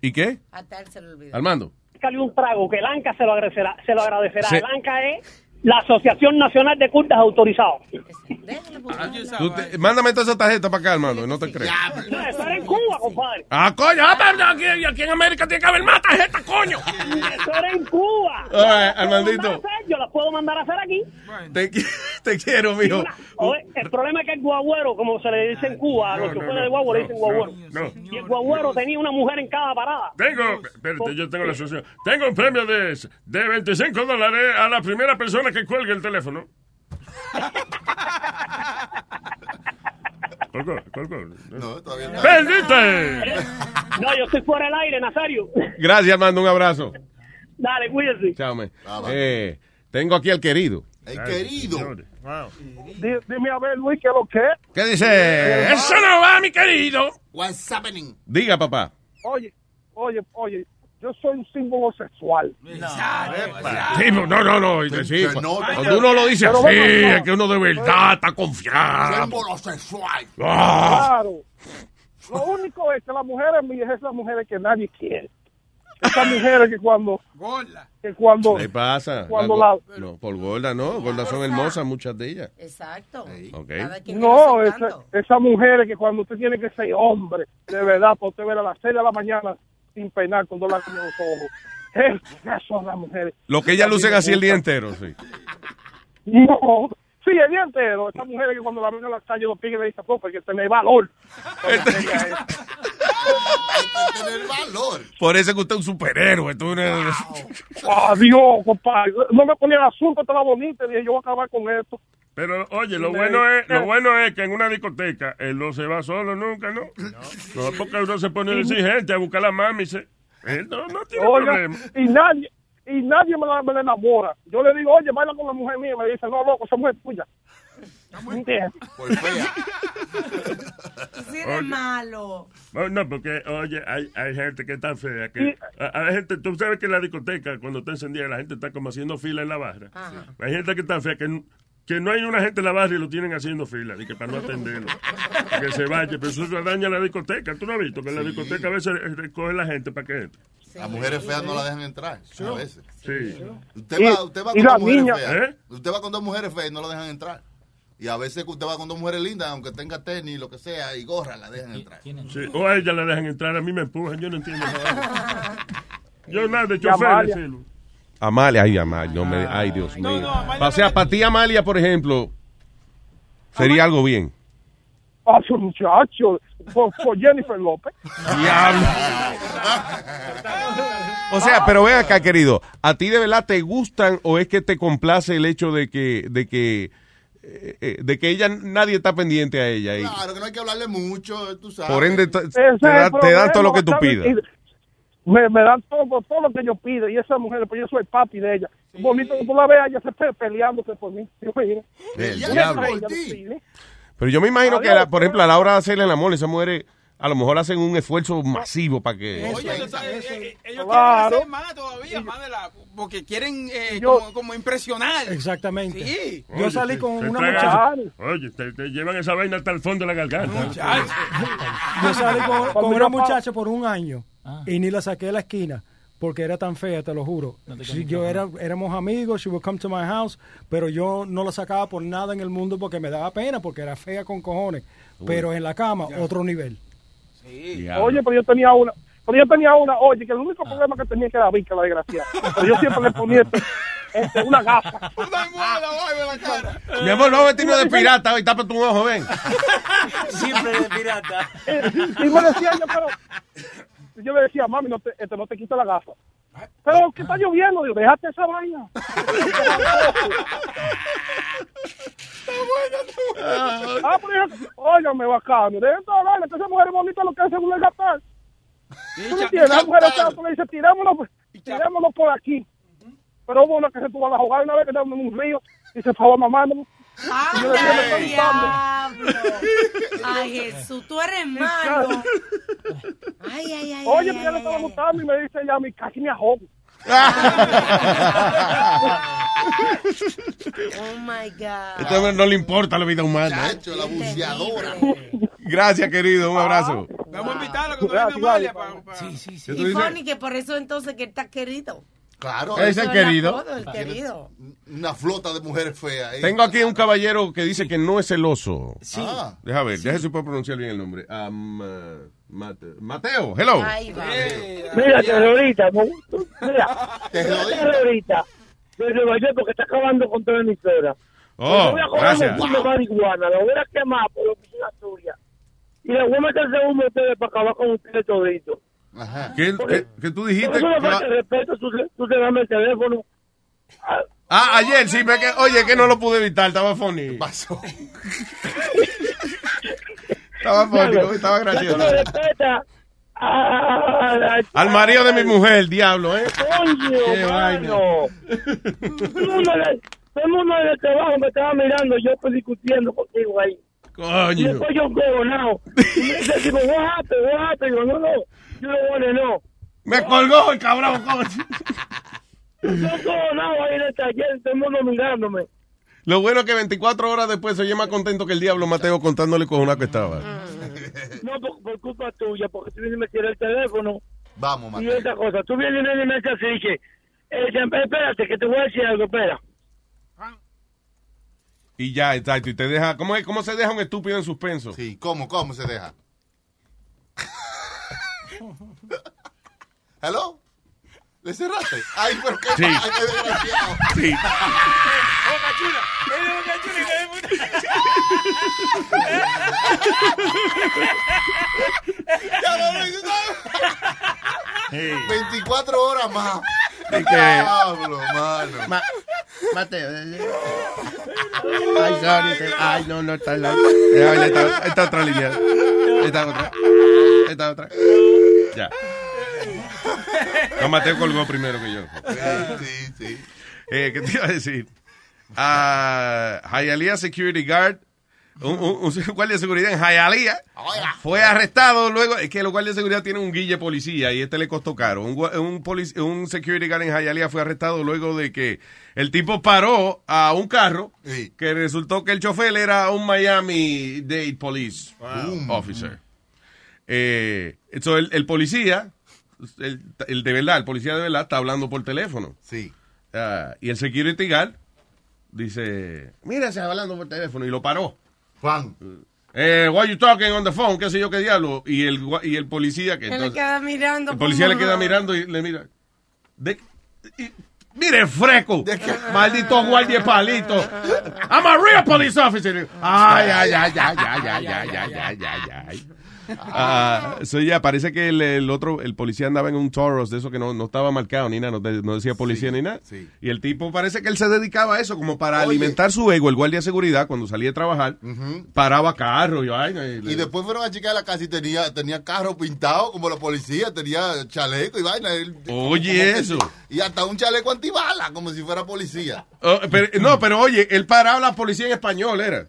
¿Y qué? Hasta él se lo olvidó. Armando. un trago, que el ANCA se lo agradecerá. Se lo agradecerá. Se- El ANCA es la Asociación Nacional de Curtas Autorizados. Te- mándame toda esa tarjeta para acá, Armando. No te crees. No, eso era en Cuba, compadre. Ah, coño. ah, pero aquí, aquí en América tiene que haber más tarjetas, coño. Eso era en Cuba. Right, Armandito. Yo las puedo mandar a hacer, Yo las puedo mandar a hacer aquí. Te, qui- te quiero, mijo. Oye, el problema es que el guagüero, como se le dice en Cuba, a los no, choferes no, de guagua le dicen guagüero. no. Y el guagüero tenía una mujer en cada parada. Tengo, espérate, yo tengo la solución. Tengo un premio de, de 25 dólares a la primera persona que cuelgue el teléfono. Colgó, colgó. No, todavía no. ¡Bendite! No, yo estoy fuera del aire, Nazario. Gracias, Armando. Un abrazo. Dale, cuídese. Chao, me. Eh, tengo aquí al querido. El querido. Dime a ver, Luis, ¿qué es lo que es? ¿Qué dice? Eso no va, mi querido. What's happening? Diga, papá. Oye, oye, oye, yo soy un símbolo sexual. Sí, no, no, no. no, sí, cuando no, cuando uno lo dice así, es que uno de verdad está confiado. Símbolo sexual. Ah. Claro. Lo único es que las mujeres mías es las mujeres que nadie quiere. Esas mujeres que cuando... Que cuando... ¿Qué pasa? Cuando La No, por gorda, no. Gordas son hermosas, muchas de ellas. Exacto. Ok. No, esa- esas mujeres que cuando usted tiene que ser hombre, de verdad, para usted ver a las 6 de la mañana sin peinar con dos lágrimas en los ojos. Esas son las mujeres. Lo que ellas lucen así el día entero, sí. No, sí, el día entero. Esas mujeres que cuando la ven en la calle los tigres le dicen, "Pues, porque tener valor. Tener valor. Por eso es que usted es un superhéroe. Tú eres- Adiós, compadre. No me ponía el asunto, estaba bonito. y Dije, yo voy a acabar con esto. Pero oye, lo bueno es, lo bueno es que en una discoteca él no se va solo nunca, ¿no? No, porque uno se pone exigente a buscar a la mami y se, él no, no tiene problema. y nadie, y nadie me la, me la enamora. Yo le digo, oye, baila con la mujer mía. Me dice, no, loco, esa mujer es tuya. ¿Entiendes? Si eres malo. No, no, porque, oye, hay, hay gente que está fea. Que, Sí. a- hay gente, tú sabes que en la discoteca, cuando está encendida, la gente está como haciendo fila en la barra. Hay gente que está fea, que, que no hay una gente en la barra y lo tienen haciendo fila, y que para no atenderlo. que se vaya, pero eso daña la discoteca. ¿Tú no has visto que en la discoteca a veces eh, coge la gente para que entre? Las mujeres feas no la dejan entrar. A veces. Sí. Usted Y- va, usted va con la dos mujeres niña- feas. ¿Eh? Usted va con dos mujeres feas y no la dejan entrar. Y a veces usted va con dos mujeres lindas, aunque tenga tenis, lo que sea, y gorra, la dejan entrar. Sí, O a ella la dejan entrar, a mí me empujan, yo no entiendo nada. Yo nada de chofer, decirlo. Amalia, ay, Amalia, no me, ay, Dios mío. o sea, para ti, Amalia, por ejemplo, sería algo bien. A su muchacho, por, por Jennifer López. O sea, pero ven acá, querido, ¿a ti de verdad te gustan o es que te complace el hecho de que, de que, eh, eh, de que ella, nadie está pendiente a ella? Y, Claro que no hay que hablarle mucho, tú sabes. por ende, te, da- te dan todo lo que tú pidas. Y Me, me dan todo, todo lo que yo pido. Y esa mujer, pues yo soy papi de ella. Bonito que tú la veas, ella se esté peleándose por mí. Yo, mira, una diablo. Pero yo me imagino que, Adiós, la- por ejemplo, a la hora de hacerle el amor, esas mujeres a lo mejor hacen un esfuerzo masivo para que... Oye, tú sabes, eh, eh, ellos Claro. quieren hacer más todavía, más de la, porque quieren eh, Yo- como, como impresionar. Exactamente. Sí. Yo Oye, salí se- con se una muchacha. Oye, te, te llevan esa vaina hasta el fondo de la garganta. Yo salí con, con una yo muchacha por un año y ni la saqué de la esquina porque era tan fea, te lo juro. Yo era, éramos amigos, she would come to my house, pero yo no la sacaba por nada en el mundo porque me daba pena, porque era fea con cojones. Pero en la cama, otro nivel. Oye, pero yo tenía una. Pero yo tenía una, oye, que el único problema que tenía que era Vica, la desgracia. Pero yo siempre le ponía este, este, una gafa. Mi amor, vamos a vestirnos de pirata hoy, tapa tu ojo, ven. Siempre de pirata. Y me decía yo, pero. Yo le decía, mami, no te, este, no te quita la gafa. Pero que está lloviendo, digo, déjate esa vaina. ah, pero yo, óigame, bacano, dejen toda vaina, que esa mujer es bonita lo que hace uno es gastar. ¿Tú me entiendes? La mujer esa, tú le dices, tirémonos, pues, tirémonos por aquí. Pero hubo una que se tuvo a la jugar una vez que estábamos en un río y se fue a yo "Me estoy diablo! Ay, Jesús, tú eres malo. Ay, ay, ay. Oye, ay, pero ya le ay, estaba ay. gustando y me dice ya, mi casi me ahogo. Oh my God. Este hombre no le importa la vida humana. ¿eh? la buceadora. Gracias, querido. Un abrazo. Vamos a invitarlo cuando venga Amalia. para- para- ¿Qué tú Y funny que por eso entonces que él está querido. Claro. Es Eso querido. apodo, el querido. Una flota de mujeres feas. Tengo aquí un caballero que dice que no es celoso. Sí. Ah. Deja ver, deja si puedo pronunciar bien el nombre. Am, uh, Mate- Mateo, hello. Ahí va. Mira, terrorista, ¿no? mira, terrorista de Nueva York porque está acabando con toda la emisora. Oh, voy a coger gracias. un de marihuana, lo voy a quemar por lo que es la tuya. Y le voy a meter humo a ustedes para acabar con ustedes toditos. ¿Qué, qué- qué tú dijiste? Por eso me Que de respeto, tú, tú te dame el teléfono. Ah, ayer sí, ve que, oye, que no lo pude evitar, estaba funny. pasó? estaba funny, estaba Tú gracioso. no respetas a- a- Al marido de mi mujer, diablo, ¿eh? Coño, Qué vaina. Todo el mundo de- todo el mundo de trabajo me estaba mirando, yo estoy discutiendo contigo ahí. Y Coño. después yo coronado. Y me dice, what happened, what happened? Digo, no, no, yo no want to know. Me colgó el cabrón, coño. Yo cojonado ahí en el taller, todo el mundo mirándome. Lo bueno es que 24 horas después se oye más contento que el diablo Mateo contándole con una que estaba. No, por, por culpa tuya, porque tú vienes y me tiras el teléfono. Vamos, Y Mateo. otra cosa, tú vienes y me dices así, que, eh, espérate, que te voy a decir algo, espera. Y ya, exacto. Y te deja. ¿Cómo, es- ¿Cómo se deja un estúpido en suspenso? Sí, ¿cómo? ¿Cómo se deja? ¿Hello? ¿Le cerraste? Ay, pero qué, Sí. ay, qué desgraciado. Sí. Ya lo hice, ¿sabes? 24 horas más. Y que- Diablo, mano. Ma- Mateo. Ay, sorry. te- Ay, no, no está en la. Eh, Esta, esta otra línea. Esta otra. Esta otra. Ya. No, Mateo colgó primero que yo. Sí, sí. Eh, ¿Qué te iba a decir? Ah, Hialeah Security Guard, un, un- un guardia de seguridad en Hialeah, fue arrestado luego. Es que los guardias de seguridad tienen un guille policía y este le costó caro. Un, un, polic- un security guard en Hialeah fue arrestado luego de que el tipo paró a un carro que resultó que el chofer era un Miami Dade Police Officer. Eh, so el, el policía, el, el de verdad, el policía de verdad está hablando por teléfono. Sí. Ah, y el security guard dice, mira, se está hablando por teléfono y lo paró. Juan. Eh, why you talking on the phone? ¿Qué sé yo qué diablo? Y el, y el policía que Que le entonces, queda mirando. el policía le queda mirando y le mira. De- y- mire, freco. Maldito guardia palito. I'm a real police officer. Ay, ay, ay, ay, ay, ay, ay, ay, ay, ay, ay. Ah, so ya, parece que el, el otro, el policía andaba en un Taurus de eso que no, no estaba marcado ni nada, no, de- no decía policía ni nada. sí. Y el tipo parece que él se dedicaba a eso, como para Oye. alimentar su ego. El guardia de seguridad, cuando salía a trabajar, paraba carro y vaina. y Y después fueron a checar la casa y tenía, tenía carro pintado como la policía, tenía chaleco y vaina. Él- Oye, que eso. Y hasta un chaleco antibala, como si fuera policía. Oh, pero- no, pero oye, él paraba a la policía en español, era.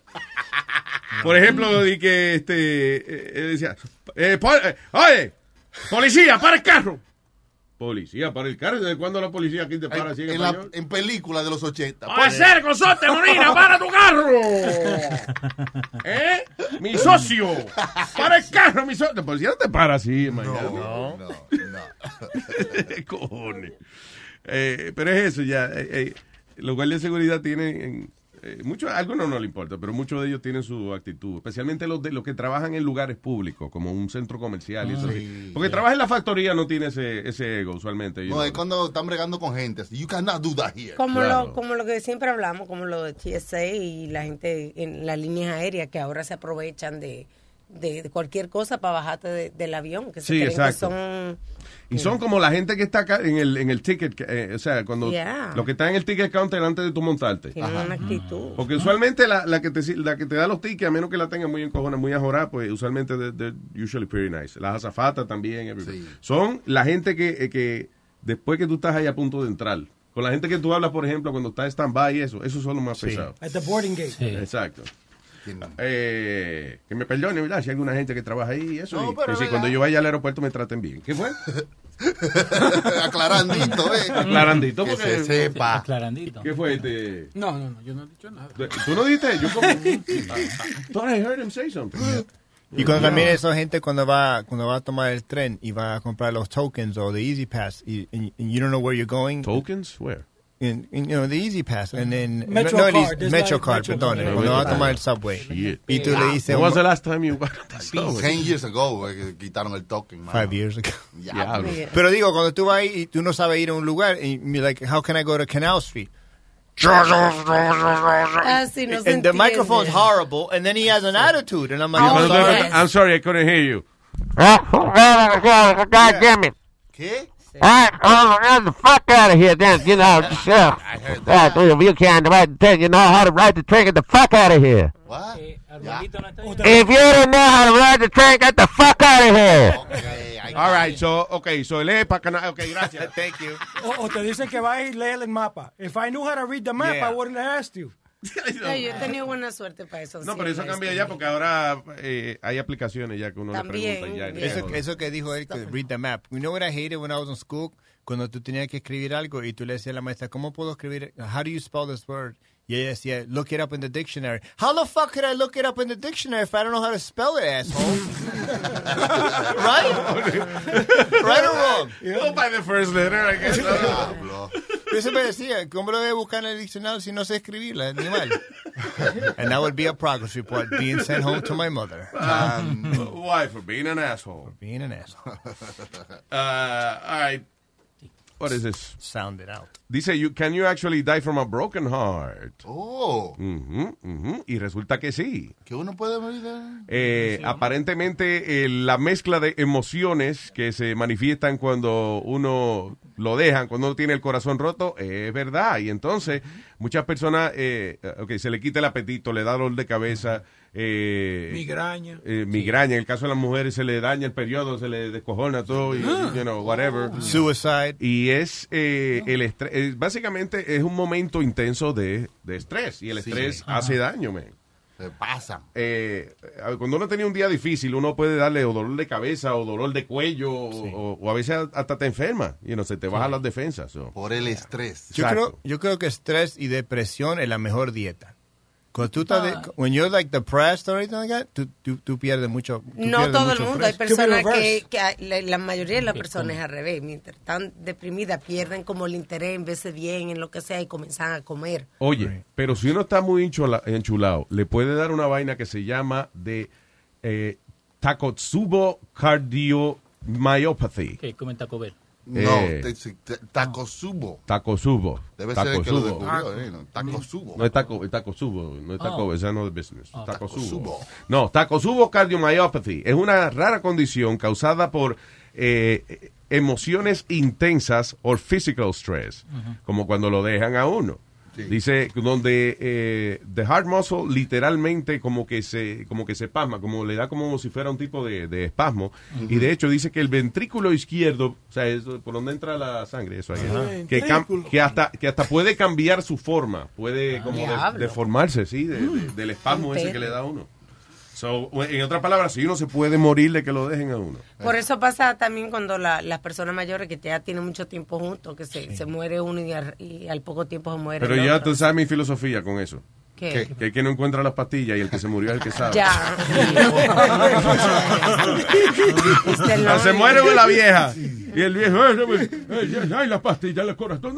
Por ejemplo, di que este, eh, él decía, eh, eh, oye, policía, para el carro. Policía, para el carro. ¿Desde cuándo la policía aquí te para así en, En, la, en películas de los 80. ¡Oye, ser, consorte, Molina, para tu carro! ¿Eh? Mi socio. Para el carro, mi socio. La policía no te para así en Miami. No, no, Cojones. Eh, pero es eso ya. eh, eh, los guardias de seguridad tienen. Eh, muchos, a algunos no le importa, pero muchos de ellos tienen su actitud. Especialmente los de los que trabajan en lugares públicos, como un centro comercial y eso Sí, así. Porque trabaja en la factoría no tiene ese, ese ego usualmente. No, es cuando están bregando con gente. You cannot do that here. Como, Claro. lo, como lo que siempre hablamos, como lo de TSA y la gente en las líneas aéreas que ahora se aprovechan de, de, de cualquier cosa para bajarte de- del avión, que se Sí, creen exacto. que son... Y son como la gente que está acá en el, en el ticket, eh, o sea, cuando Yeah. lo que está en el ticket counter antes de tu montarte. Tienen una actitud. Porque usualmente la, la que te, la que te da los tickets, a menos que la tenga muy encojona, muy ajorada, pues usualmente de, de- usually pretty nice. Las azafatas también. everybody. Son la gente que, eh, que después que tú estás ahí a punto de entrar. Con la gente que tú hablas, por ejemplo, cuando estás stand-by y eso, esos son los más pesados. At the boarding gate. Exacto. Eh, que me perdone, ¿verdad? Si hay alguna gente que trabaja ahí y eso. No, y pero que si ¿verdad? cuando yo vaya al aeropuerto me traten bien. ¿Qué fue? Aclarandito, ¿eh? Aclarandito. Que porque- se sepa. Aclarandito. ¿Qué fue? Este? No, no, no, yo no he dicho nada. ¿Tú no dijiste? Yo como... Thought I heard him say something. Y cuando también esa gente cuando va cuando va a tomar el tren y va a comprar los tokens o the Easy Pass y and, and you don't know where you're going. Tokens? Where? In, in, you know, the Easy Pass and then Metro no, el card, Easy- there's Metro like card, Metro perdón, card. cuando va a Metro tomar el subway. Shit. Y tú le dices When was the last time you got on the subway? Ten years ago, eh, quitaron el token, man. Five years ago. Diablo. Pero digo, cuando tú vas ahí y tú no sabes ir a un lugar, y you're like, how can I go to Canal Street? Ah, no and the microphone's horrible, and then he has an attitude, and I'm like, Yeah, I'm but- sorry. I'm sorry, I couldn't hear you. God damn it. ¿Qué? All right, oh, get the fuck out of here, then. You know, just, uh, that, if you can't write the ticket, you know how to write the train, get the fuck out of here. What? If you don't know how to ride the train, get the fuck out of here. All right, so, okay, so lee para canal. Okay, gracias. Thank you. O, o te dicen que vas y lees el mapa. If I knew how to read the map, Yeah. I wouldn't have asked you. Yo he tenido buena suerte para eso. No, pero eso cambia ya porque ahora eh, hay aplicaciones ya que uno También, le pregunta ya. Eso, eso que dijo él, que read the map. You know what I hated when I was in school? Cuando tú tenías que escribir algo y tú le decías a la maestra, ¿cómo puedo escribir? How do you spell this word? Y yeah. look it up in the dictionary. How the fuck could I look it up in the dictionary if I don't know how to spell it, asshole? right? right or wrong? Go by the first letter, I guess. Yo siempre decía, ¿cómo lo voy a buscar en el diccionario si no sé escribirla, animal? And that would be a progress report being sent home to my mother. Um, why? For being an asshole. For being an asshole. Uh, all right. What is this? Sound it out. Dice, you, can you actually die from a broken heart? Oh. Ujú. Y resulta que sí. Que uno puede morir de... Eh, aparentemente eh, la mezcla de emociones que se manifiestan cuando uno lo dejan, cuando uno tiene el corazón roto, es verdad. Y entonces muchas personas, eh, ok, se le quita el apetito, le da dolor de cabeza. Eh, Migraña. eh, migraña. En el caso de las mujeres se le daña el periodo, se le descojona todo, y, you know, whatever. Suicide. Y es eh, el estrés, eh, básicamente es un momento intenso de, de estrés. Y el Sí. estrés Ajá. hace daño, man. Se pasa. Eh, cuando uno tenía un día difícil, uno puede darle o dolor de cabeza o dolor de cuello o, o a veces hasta te enferma y no se te bajan las defensas. so. Por el estrés. Yo Exacto. creo, yo creo que estrés y depresión es la mejor dieta. Cuando tú estás, de, when you're like depressed or anything like that, tú, tú, tú pierdes mucho. tú No pierdes todo el mundo, hay personas que, la, la mayoría de las personas es al revés, mientras están deprimidas pierden como el interés en verse bien, en lo que sea y comienzan a comer. Oye, pero si uno está muy enchula- enchulado, le puede dar una vaina que se llama de eh, Takotsubo Cardiomyopathy. ¿Qué? Come Taco Bell. No, Eh, tacosubo. Takosubo. Debe ser el que lo descubrió, ¿eh? No, Takosubo. No es taco, es tacosubo, no es taco, Oh. esa no es business. Oh. tacosubo. Tacosubo. No, tacosubo cardiomyopathy es una rara condición causada por eh, emociones intensas o physical stress, como cuando lo dejan a uno. Sí. Dice donde eh, the heart muscle literalmente como que se como que se pasma, como le da como si fuera un tipo de, de espasmo y de hecho dice que el ventrículo izquierdo, o sea, es por donde entra la sangre, eso ahí, Ajá. que, que hasta que hasta puede cambiar su forma, puede como de- Diablo. deformarse, sí, de- de- del espasmo ese que le da a uno. So, en otras palabras, si uno se puede morir de que lo dejen a uno. Por eso pasa también cuando la- las personas mayores que ya tienen mucho tiempo juntos, que se, se muere uno y al, y al poco tiempo se muere Pero el ya otro. tú sabes mi filosofía con eso. ¿Qué? Que el que no encuentra las pastillas y el que se murió es el que sabe. Ya. Ah, no- se muere con la vieja. Y el viejo, "Ay, no me- ay, ay, ay, la pastilla, el corazón.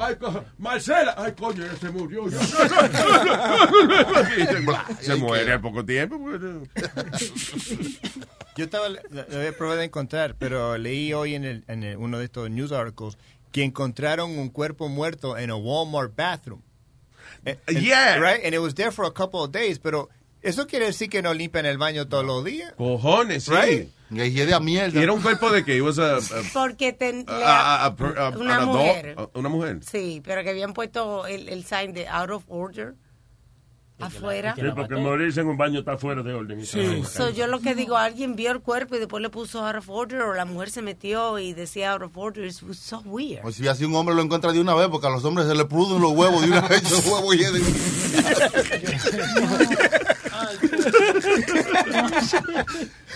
Ay, co- Marcela, ay, coño, ya se murió. ya. se muere a poco tiempo. pues. Yo estaba, lo había probado de encontrar, pero leí hoy en, el, en el- uno de estos news articles que encontraron un cuerpo muerto en a Walmart bathroom. Eh, eh, Yeah. Right? And it was there for a couple of days, pero eso quiere decir que no limpian el baño todos los días. Cojones, sí. Right? Y de mierda. ¿Y era un cuerpo de was a- a- Porque ten- le- a- a- a- per- a- una mujer. a- una mujer. Sí, pero que habían puesto el, el sign de out of order afuera. Sí, porque morirse en un baño está fuera de orden. Sí. So, yo lo que digo, alguien vio el cuerpo y después le puso out of order o la mujer se metió y decía out of order. It was so weird. O si así un hombre lo encuentra de una vez, porque a los hombres se le pruden los huevos de una vez, los huevos y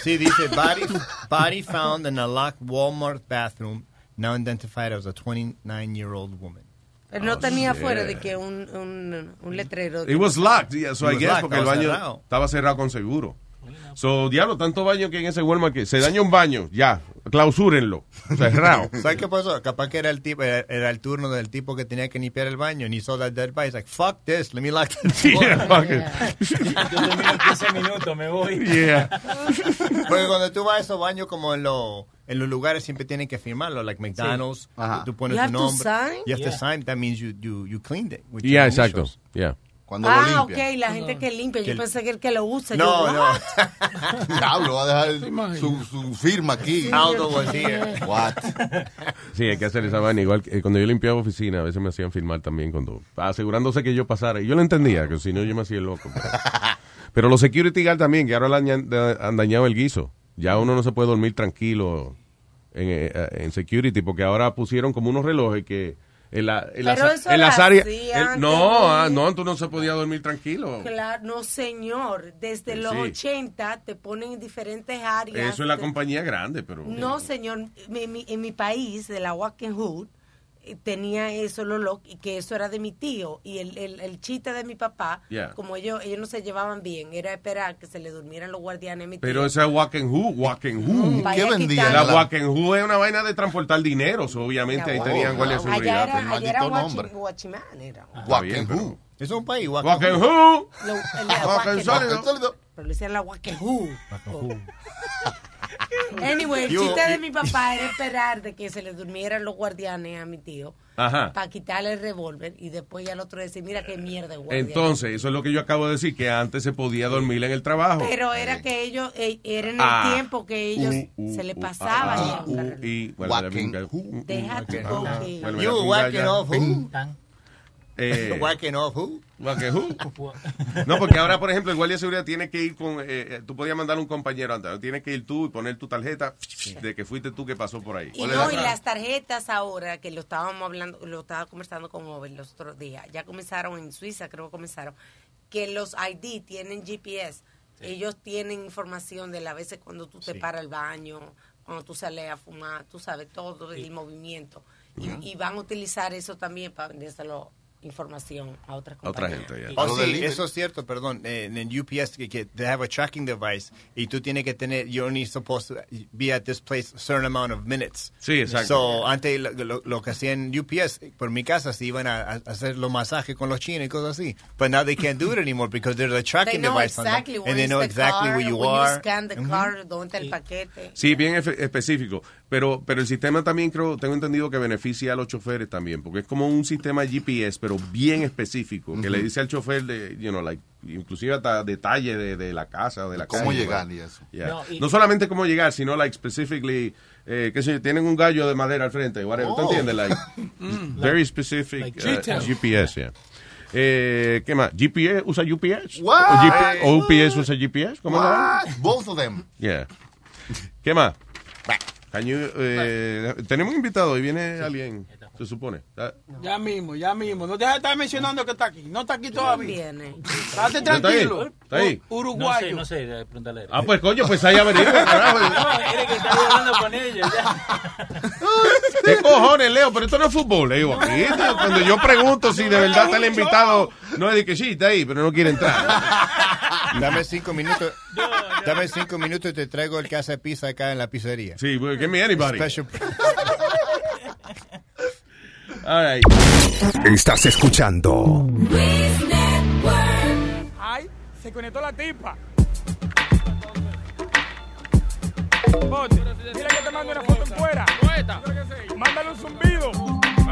Sí, dice body, body found in a locked Walmart bathroom, now identified as a 29-year-old woman. Pero no tenía shit. afuera de que un, un, un letrero. It was locked, yeah, so It I guess, locked, porque el estaba baño cerrado. estaba cerrado con seguro. So, diablo, tanto baño que en ese Walmart que se daña un baño, ya, clausúrenlo, cerrado. ¿Sabes qué pasó? Capaz que era el tipo, era, era el turno del tipo que tenía que limpiar el baño, and he saw that dead body. He's like, fuck this, let me lock the door. Yeah, fuck it. Yo termino en 15 minutos, me voy. Yeah. Porque cuando tú vas a esos baños como en, lo- en los lugares siempre tienen que firmarlo, like McDonald's, Ajá. tú pones You tu have to nombre. sign? You have to Yeah. sign, that means you, you, you cleaned it. with Yeah, exacto, yeah. Cuando Ah, lo ok, la gente que limpia. Yo Que- pensé que el que lo usa. No, yo, no. Diablo, va a dejar su, su firma aquí. Aldo was here. What? Sí, hay que hacer esa vaina. Igual que eh, cuando yo limpiaba oficina, a veces me hacían filmar también cuando asegurándose que yo pasara. Y yo lo entendía, que si no yo me hacía el loco. Pero, pero los security guard también, que ahora le han, dañ- han dañado el guiso. Ya uno no se puede dormir tranquilo en, eh, en security, porque ahora pusieron como unos relojes que las- Pero eso el- antes, no, ah, no, tú no se podía dormir tranquilo. Claro, no señor, desde los Sí. 80 te ponen en diferentes áreas. Eso es la compañía grande, pero. No, señor, mi- mi- en mi país, de la Walking Hood, eh, tenía eso, lo lo- y que eso era de mi tío. Y el, el, el chiste de mi papá, Yeah. como ellos, ellos no se llevaban bien, era esperar que se le durmieran los guardianes a mi tío. Pero esa Who. Vaya ¿Qué vendía? La Who es una vaina de transportar dinero, so, obviamente ahí tenían guardia de seguridad. Allá era, pero- allá era guachi- guachimán, era. Pero- Es un país, el Walking- Sólido. Pero le decían la Walking Hood. Anyway, el chiste de mi papá era esperar de que se le durmieran los guardianes a mi tío Ajá. para quitarle el revólver y después ya el otro decir, mira qué mierda. Entonces, eso es lo que yo acabo de decir, que antes se podía dormir en el trabajo. Pero era que ellos, eh, era en el Ah. tiempo que ellos Uh, se le uh, pasaba. ah, uh, y, bueno, Walking. uh, Deja tu uh, coque. bueno, You mira, walking off? Eh, Walking off who? Walking who? No, porque ahora, por ejemplo, el guardia de seguridad tiene que ir con. eh, eh, tú podías mandar un compañero antes. Tienes que ir tú y poner tu tarjeta de que fuiste tú que pasó por ahí. Y no, y las tarjetas ahora, que lo estábamos hablando, lo estaba conversando con Over los otros días, ya comenzaron en Suiza, creo que comenzaron, que los ID tienen GPS. Ellos tienen información de las veces cuando tú te paras al baño, cuando tú sales a fumar, tú sabes todo el movimiento. Y, y van a utilizar eso también para vendérselo información a otras Otra compañías. gente, Oh, sí, eso es cierto, perdón. En, en UPS, que, que they have a tracking device y tú tienes que tener, you're only supposed to be at this place a certain amount of minutes. Sí, exacto. So, antes lo, lo- lo que hacían UPS, por mi casa, se iban a, a hacer los masajes con los chinos y cosas así. But now they can't do it anymore because there's a tracking device on them. exactly And they know the exactly car, where you when are. you scan the Mhm. car, dónde está el paquete. Sí, bien específico. Pero, pero el sistema también creo, tengo entendido que beneficia a los choferes también, porque es como un sistema GPS, pero bien específico, que le dice al chofer de, you know, like, inclusive hasta detalles de, de la casa o de la Cómo calle, llegar ¿no? y eso. Yeah. No, solamente cómo llegar, sino like specifically, eh, qué sé yo, tienen un gallo de madera al frente, whatever, ¿tú Oh. entiendes? Like, Mm. very specific Like uh, detail. GPS, yeah. Eh, ¿Qué más? ¿GPS usa UPS? What? ¿O, GP o UPS usa GPS? ¿Cómo? What? Both of them. Yeah. ¿Qué más? Can you, eh, tenemos un invitado y viene alguien, se supone. Ya mismo, ya mismo. No deja de estar mencionando que está aquí. No está aquí todavía. Viene. Estate ¿Está ahí? tranquilo. ¿Está ahí? U- Uruguayo. No sé, no sé, pregúntale. Ah, pues coño, pues ahí averigua, carajo. No, que hablando con. ¿Qué cojones, Leo? Pero esto no es fútbol, Leo. Aquí, cuando yo pregunto si de verdad está el invitado, no es de que sí, está ahí, pero no quiere entrar. Dame cinco minutos. Dame cinco minutos y te traigo el que hace pizza acá en la pizzería. Sí, well, give me anybody. Special- All right. Estás escuchando Ay, se conectó la tipa. Bote, dile que te mande una foto en fuera. Mándale un zumbido.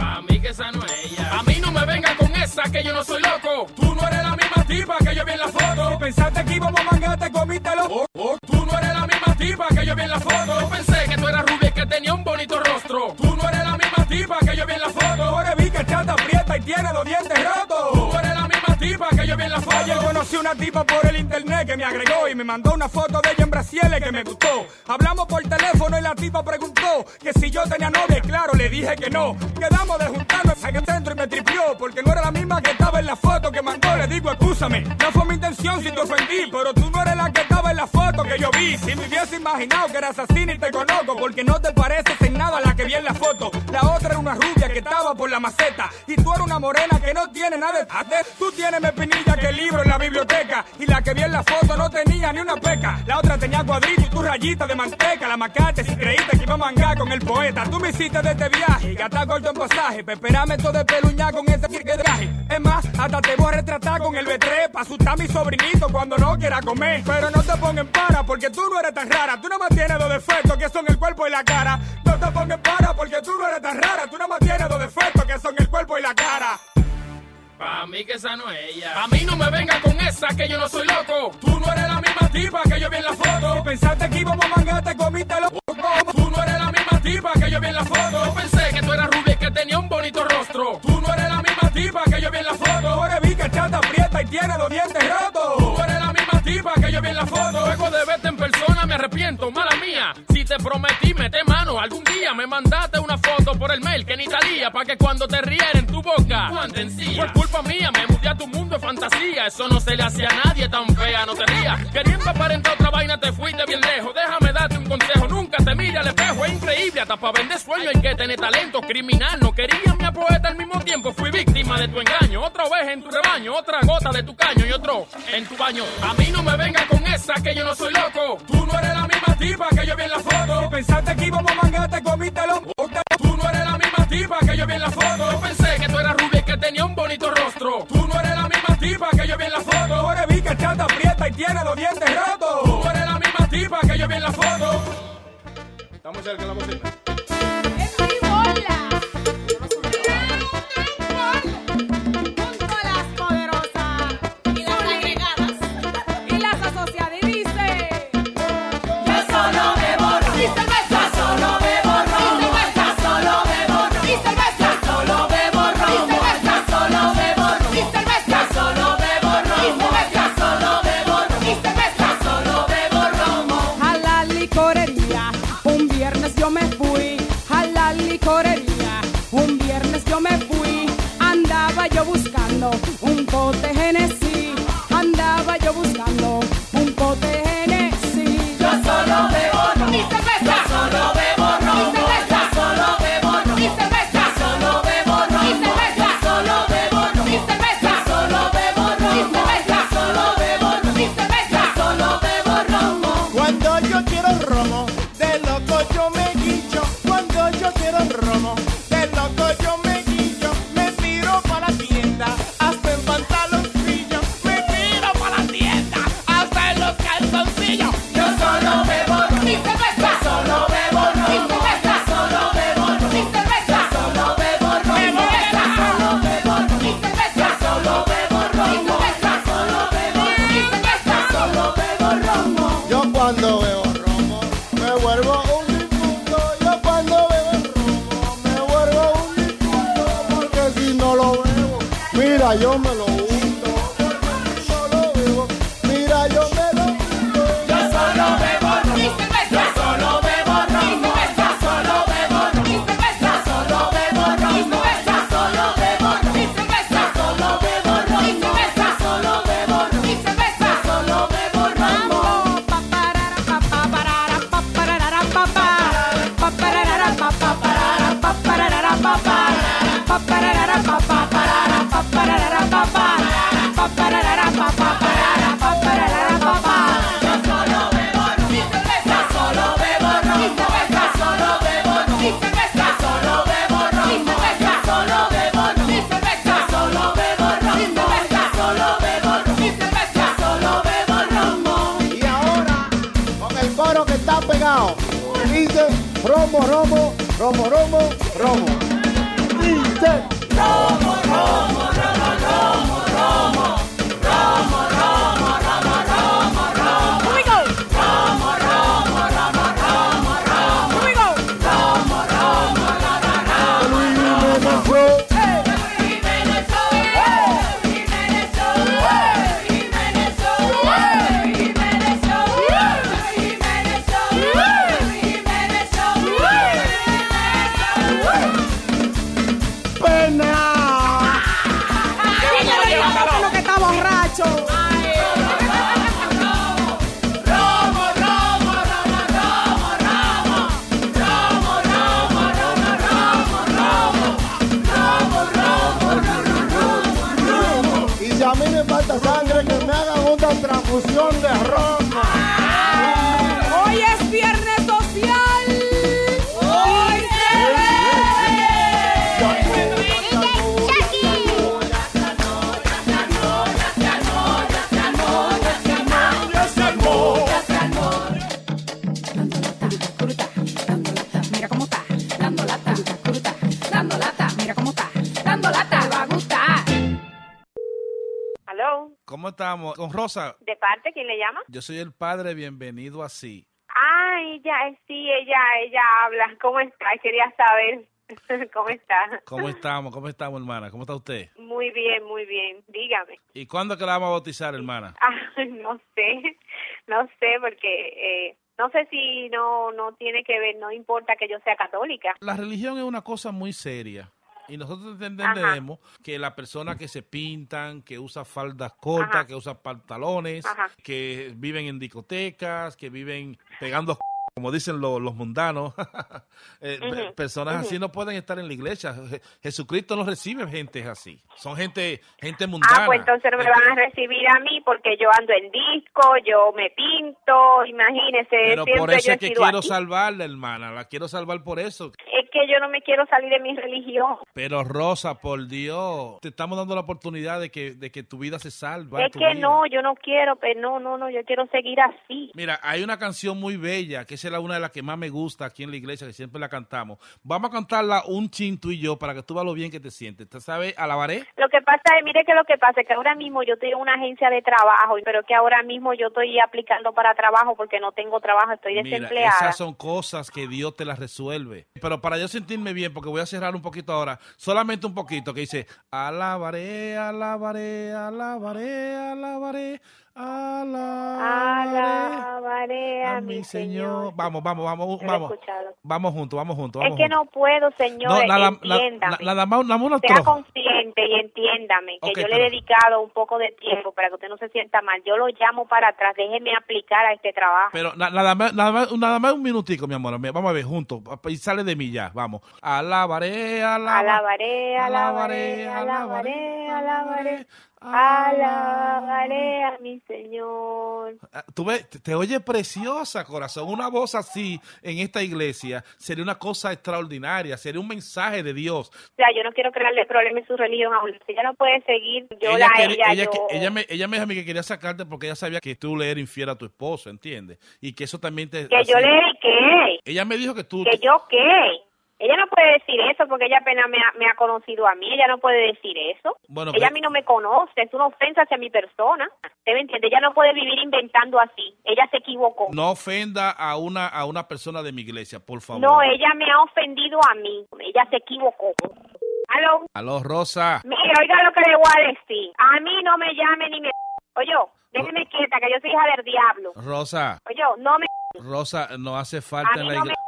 A mí que esa no es ella. A mí no me venga con esa que yo no soy loco. Tú no eres la misma tipa que yo vi en la foto. Si pensaste que íbamos a mangar, te comiste los... Oh, oh, tú no eres la misma tipa que yo vi en la foto. Yo pensé que tú eras rubia y que tenía un bonito rostro. Tú no eres la misma tipa que yo vi en la foto. Ahora vi que chata aprieta y tiene los dientes rotos. Tú eres la tipa que yo vi en la foto. Conocí una tipa por el internet que me agregó y me mandó una foto de ella en Brasiles que me gustó. Hablamos por teléfono y la tipa preguntó que si yo tenía novia y claro, le dije que no. Quedamos de juntarnos en el centro y me tripió porque no era la misma que estaba en la foto que mandó. Le digo, escúchame, no fue mi intención si te ofendí, pero tú no eres la que estaba en la foto que yo vi. Si me hubiese imaginado que eras así ni te conozco porque no te pareces en nada la que vi en la foto. La otra era una rubia que estaba por la maceta y tú eres una morena que no tiene nada de... Tú tienes más pinilla que el libro en la biblioteca y la que vi en la foto no tenía ni una peca. La otra tenía cuadrito y tu rayita de manteca. La macate si creíste que iba a mangar con el poeta. Tú me hiciste de este viaje, gata corto en pasaje. Peperame todo de peluña con ese que. Es más, hasta te voy a retratar con el B3 pa' asustar a mi sobrinito cuando no quiera comer. Pero no te pongan para porque tú no eres tan rara. Tú no más tienes dos defectos que son el cuerpo y la cara. No te pongan para porque tú no eres tan rara. Tú no más tienes dos defectos que son el cuerpo y la cara. A mí que esa no es ella. A mí no me venga con esa que yo no soy loco. Tú no eres la misma tipa que yo vi en la foto. Si pensaste que íbamos a mangar, te comiste los... Tú no eres la misma tipa que yo vi en la foto. Yo pensé que tú eras rubia y que tenía un bonito rostro. Tú no eres la misma tipa que yo vi en la foto. Ahora vi que chata aprieta y tiene los dientes rotos. Tú eres la misma tipa que yo vi en la foto. Luego de verte en persona me arrepiento, mala mía. mía. Si te prometí, mete mano. Algún día me mandaste una por el mail que ni talía. Pa' que cuando te riera en tu boca, Fue culpa mía, me mudé a tu mundo de fantasía. Eso no se le hacía a nadie tan fea, no te rías. Queriendo aparentar otra vaina, te fuiste bien lejos. Déjame darte. Nunca te mire al espejo, es increíble. Hasta para vender sueño hay que tener talento. Criminal, no quería mi poeta al mismo tiempo. Fui víctima de tu engaño. Otra vez en tu rebaño, otra gota de tu caño y otro en tu baño. A mí no me venga con esa que yo no soy loco. Tú no eres la misma tipa que yo vi en la foto. Si pensaste que íbamos a mangar, te comiste los Tú no eres la misma tipa que yo vi en la foto. Yo pensé que tú eras rubia y que tenía un bonito rostro. Tú no eres la misma tipa que yo vi en la foto. Ahora vi que chata aprieta y tiene los dientes rotos. Tú no eres la misma tipa que yo vi en la foto. Estamos cerca de la bocina. Junto estamos? Con Rosa, ¿De parte quién le llama? yo soy el padre, bienvenido así. Ah, ella, sí, ella, ella habla. ¿Cómo está? Quería saber. ¿Cómo está? ¿Cómo estamos? ¿Cómo estamos, hermana? ¿Cómo está usted? Muy bien, muy bien. Dígame. ¿Y cuándo que la vamos a bautizar, hermana? Ah, no sé, no sé, porque eh, No sé si no no tiene que ver, no importa que yo sea católica. La religión es una cosa muy seria. Y nosotros entendemos que las personas que se pintan, que usan faldas cortas, Ajá. que usan pantalones, Ajá. que viven en discotecas, que viven pegando como dicen lo- los mundanos, eh, personas así no pueden estar en la iglesia. Je- Jesucristo no recibe gente así. Son gente gente mundana. Ah, pues entonces no me van a recibir a mí porque yo ando en disco, yo me pinto, imagínese, Pero por eso es que quiero salvarla, hermana. La quiero salvar por eso. Es que yo no me quiero salir de mi religión. Pero Rosa, por Dios, te estamos dando la oportunidad de que, de que tu vida se salve. Es que no, yo no quiero, pero no, no, no, yo quiero seguir así. Mira, hay una canción muy bella, que esa es la una de las que más me gusta aquí en la iglesia, que siempre la cantamos. Vamos a cantarla un chin tú y yo para que tú veas lo bien que te sientes. ¿Te sabes? Alabaré. Lo que pasa es, mire que lo que pasa es que ahora mismo yo estoy en una agencia de trabajo, pero que ahora mismo yo estoy aplicando para trabajo porque no tengo trabajo, estoy Mira, desempleada. esas son cosas que Dios te las resuelve. Pero para yo sentirme bien, porque voy a cerrar un poquito ahora, solamente un poquito, que dice, alabaré, alabaré, alabaré, alabaré, alabaré Alabaré a, a mi Señor. Vamos, vamos, vamos, vamos. escuchado. Vamos juntos, vamos juntos. Es Vamos que juntos. no puedo, señor, No, na- entiéndame. nada más una sea consciente y entiéndame que Ok, yo le he dedicado un poco de tiempo para que usted no se sienta mal. Yo lo llamo para atrás, déjeme aplicar a este trabajo. Pero na- nada más, nada más, nada más un minutico, mi amor. Vamos a ver juntos. Y sale de mí ya, vamos. Alabaré, alabaré. Alabaré, alabaré, alabaré, alabaré, alabaré a mi Señor. Ah, Tú ves, te, oye preciosa, corazón. Una voz así en esta iglesia sería una cosa extraordinaria, sería un mensaje de Dios. O sea, yo no quiero crearle problemas en su religión a usted. Si ella no puede seguir, yo ella, la quería- ella, ella, yo... que- ella me, ella me dijo a mí que quería sacarte porque ella sabía que tú le eras infiel a tu esposo, ¿entiendes? Y que eso también te... Que yo le qué, Ella me dijo que tú... que yo qué. Ella no puede decir eso porque ella apenas me ha, me ha conocido a mí. Ella no puede decir eso. Bueno, ella pero- a mí no me conoce. Es una ofensa hacia mi persona. ¿Usted me entiende? Ella no puede vivir inventando así. Ella se equivocó. No ofenda a una, a una persona de mi iglesia, por favor. No, ella me ha ofendido a mí. Ella se equivocó. Aló. Aló, Rosa. Mire, oiga lo que le voy a decir. A mí no me llame ni me... Oye, déjeme quieta, que yo soy hija del diablo. Rosa. Oye, no me... Rosa, no hace A falta mí en la no me... iglesia.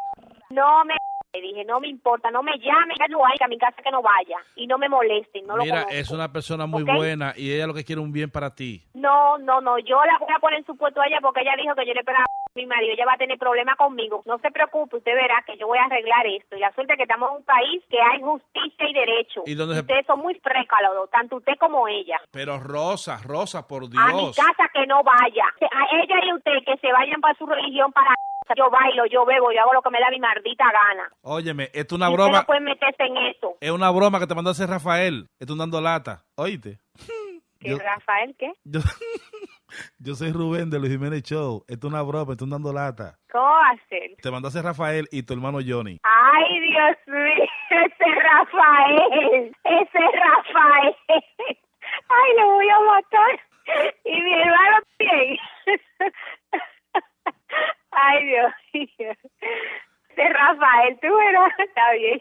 No me... Le dije, no me importa, no me llame, ya no hay, que a mi casa que no vaya. Y no me molesten, no Mira, es una persona muy buena y ella lo que quiere es un bien para ti. No, no, no, yo la voy a poner en su puesto a ella porque ella dijo que yo le pegaba a mi marido, ella va a tener problemas conmigo. No se preocupe, usted verá que yo voy a arreglar esto. Y la suerte es que estamos en un país que hay justicia y derecho. ¿Y dónde se- Ustedes son muy frécalos, tanto usted como ella. Pero Rosa, Rosa, por A mi Dios. casa que no vaya. A ella y usted que se vayan para su religión para... Yo bailo, yo bebo, yo hago lo que me da mi maldita gana. Óyeme, esto es una broma. no puede meterse en eso. Es una broma que te mandó a hacer Rafael. Estoy dando lata. Oíste. ¿Qué, Yo- Rafael, qué? Yo, yo soy Rubén de Luis Jiménez Show. Esto es una broma, estoy dando lata. ¿Cómo va a ser? Te mandó a hacer Rafael y tu hermano Johnny. Ay, Dios mío, ese Rafael, ese Rafael. Ay, lo voy a matar. Y mi hermano también. Ay, Dios mío. Ese Rafael, tú verás, está bien.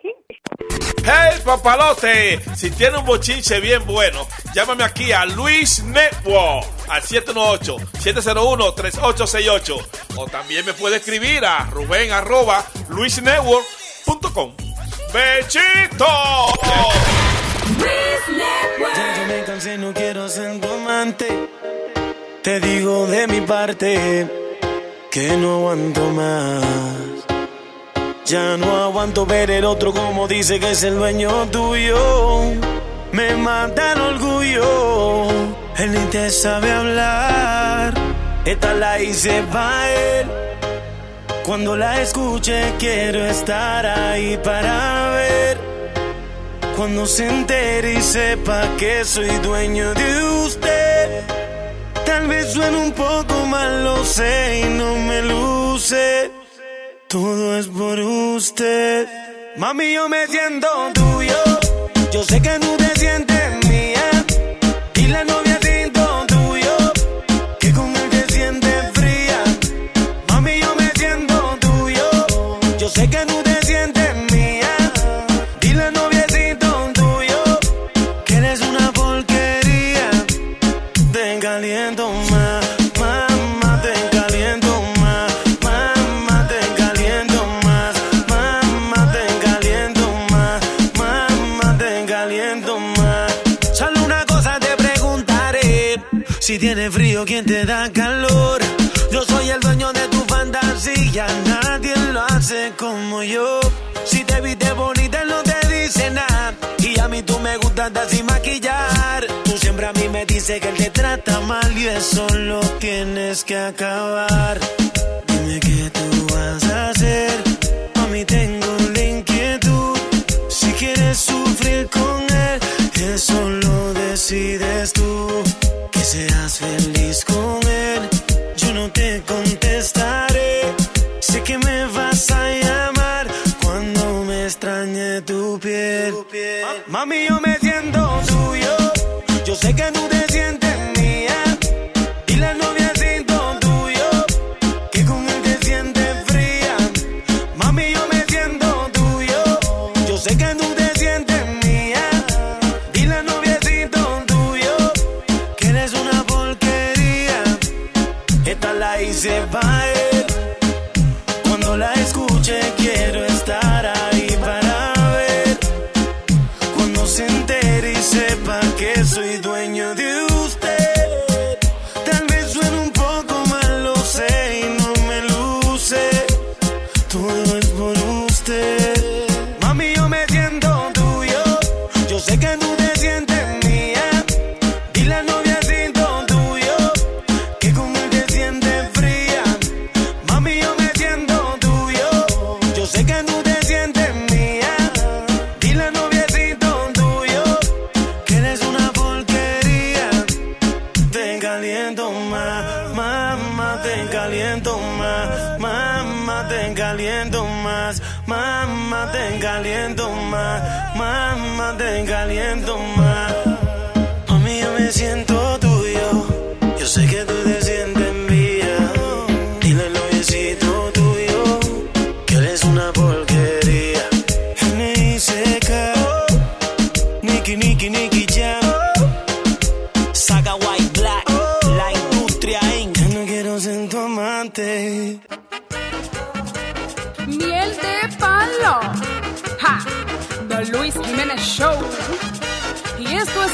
Hey papalote, si tiene un bochinche bien bueno, llámame aquí a Luis Network al 718-701-3868 o también me puede escribir a ruben arroba luisnetwork.com. ¡Bechito! Ya yo me cansé, no quiero ser tu amante. Te digo de mi parte que no aguanto más. Ya no aguanto ver el otro como dice que es el dueño tuyo. Me mata el orgullo. Él ni te sabe hablar. Esta la hice pa' él. Cuando la escuche quiero estar ahí para ver. Cuando se entere y sepa que soy dueño de usted. Suene un poco mal, lo sé y no me luce. Todo es por usted. Mami, yo me siento tuyo. Yo sé que no te sientes mía. Y la frío, ¿quién te da calor? Yo soy el dueño de tu fantasía, nadie lo hace como yo. Si te viste bonita, no te dice nada. Y a mí tú me gustas hasta sin maquillar. Tú siempre a mí me dices que él te trata mal y eso lo tienes que acabar. Dime qué tú vas a hacer. A mí tengo la inquietud. Si quieres sufrir con él, eso lo decides tú. Que seas feliz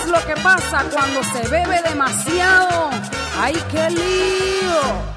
es lo que pasa cuando se bebe demasiado. ¡Ay, qué lío!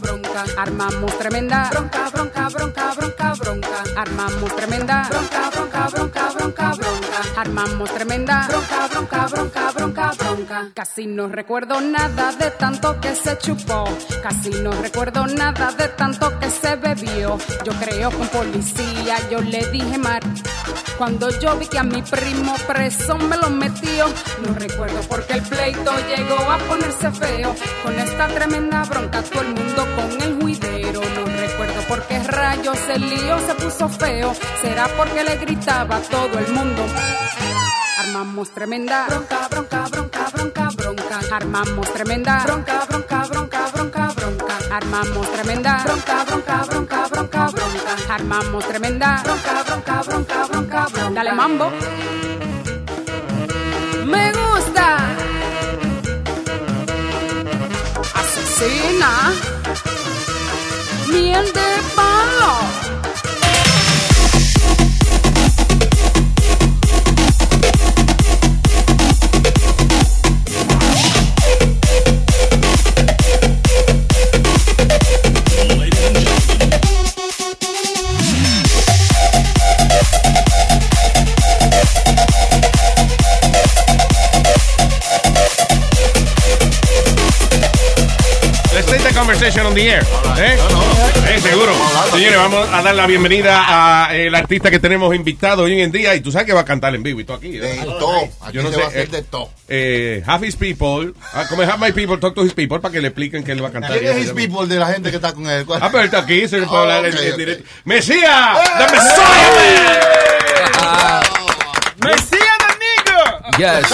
bronca. Armamos tremenda bronca, bronca, bronca, bronca, bronca. Armamos tremenda bronca, bronca, bronca, bronca, bronca. Armamos tremenda bronca, bronca, bronca, bronca, bronca. Casi no recuerdo nada de tanto que se chupó. Casi no recuerdo nada de tanto que se bebió. Yo creo con policía, yo le dije mar. Cuando yo vi que a mi primo preso me lo metió, no recuerdo porque el pleito llegó a ponerse feo. Con esta tremenda bronca, todo el mundo con el recuerdo por qué rayos el lío se puso feo. Será porque le gritaba a todo el mundo. Armamos tremenda bronca, bronca, bronca, bronca, bronca. Armamos tremenda bronca, bronca, bronca, bronca, bronca. Armamos tremenda bronca, bronca, bronca, bronca, bronca. Armamos tremenda bronca, bronca, bronca, bronca, bronca. Dale mambo. Me gusta. Asesina. Miel de palo. A dar la bienvenida a el artista que tenemos invitado hoy en día. Y tú sabes que va a cantar en vivo y todo aquí. ¿eh? De todo. Aquí Yo no se sé. va a hacer eh, de todo. eh, have his people. ah, como have my people, talk to his people para que le expliquen que él va a cantar. ¿Quién es his people de la gente que está con él? Ah, pero él está aquí, se le puede hablar en- directo. ¡Mesías! ¡Eh! ¡The Messiah! ¡Mesías! Yes.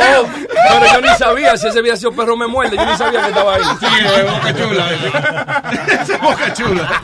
Oh, pero yo ni sabía si ese había sido perro me muerde. Yo ni sabía que estaba ahí. Sí, Boca Chula. Esa Boca Chula.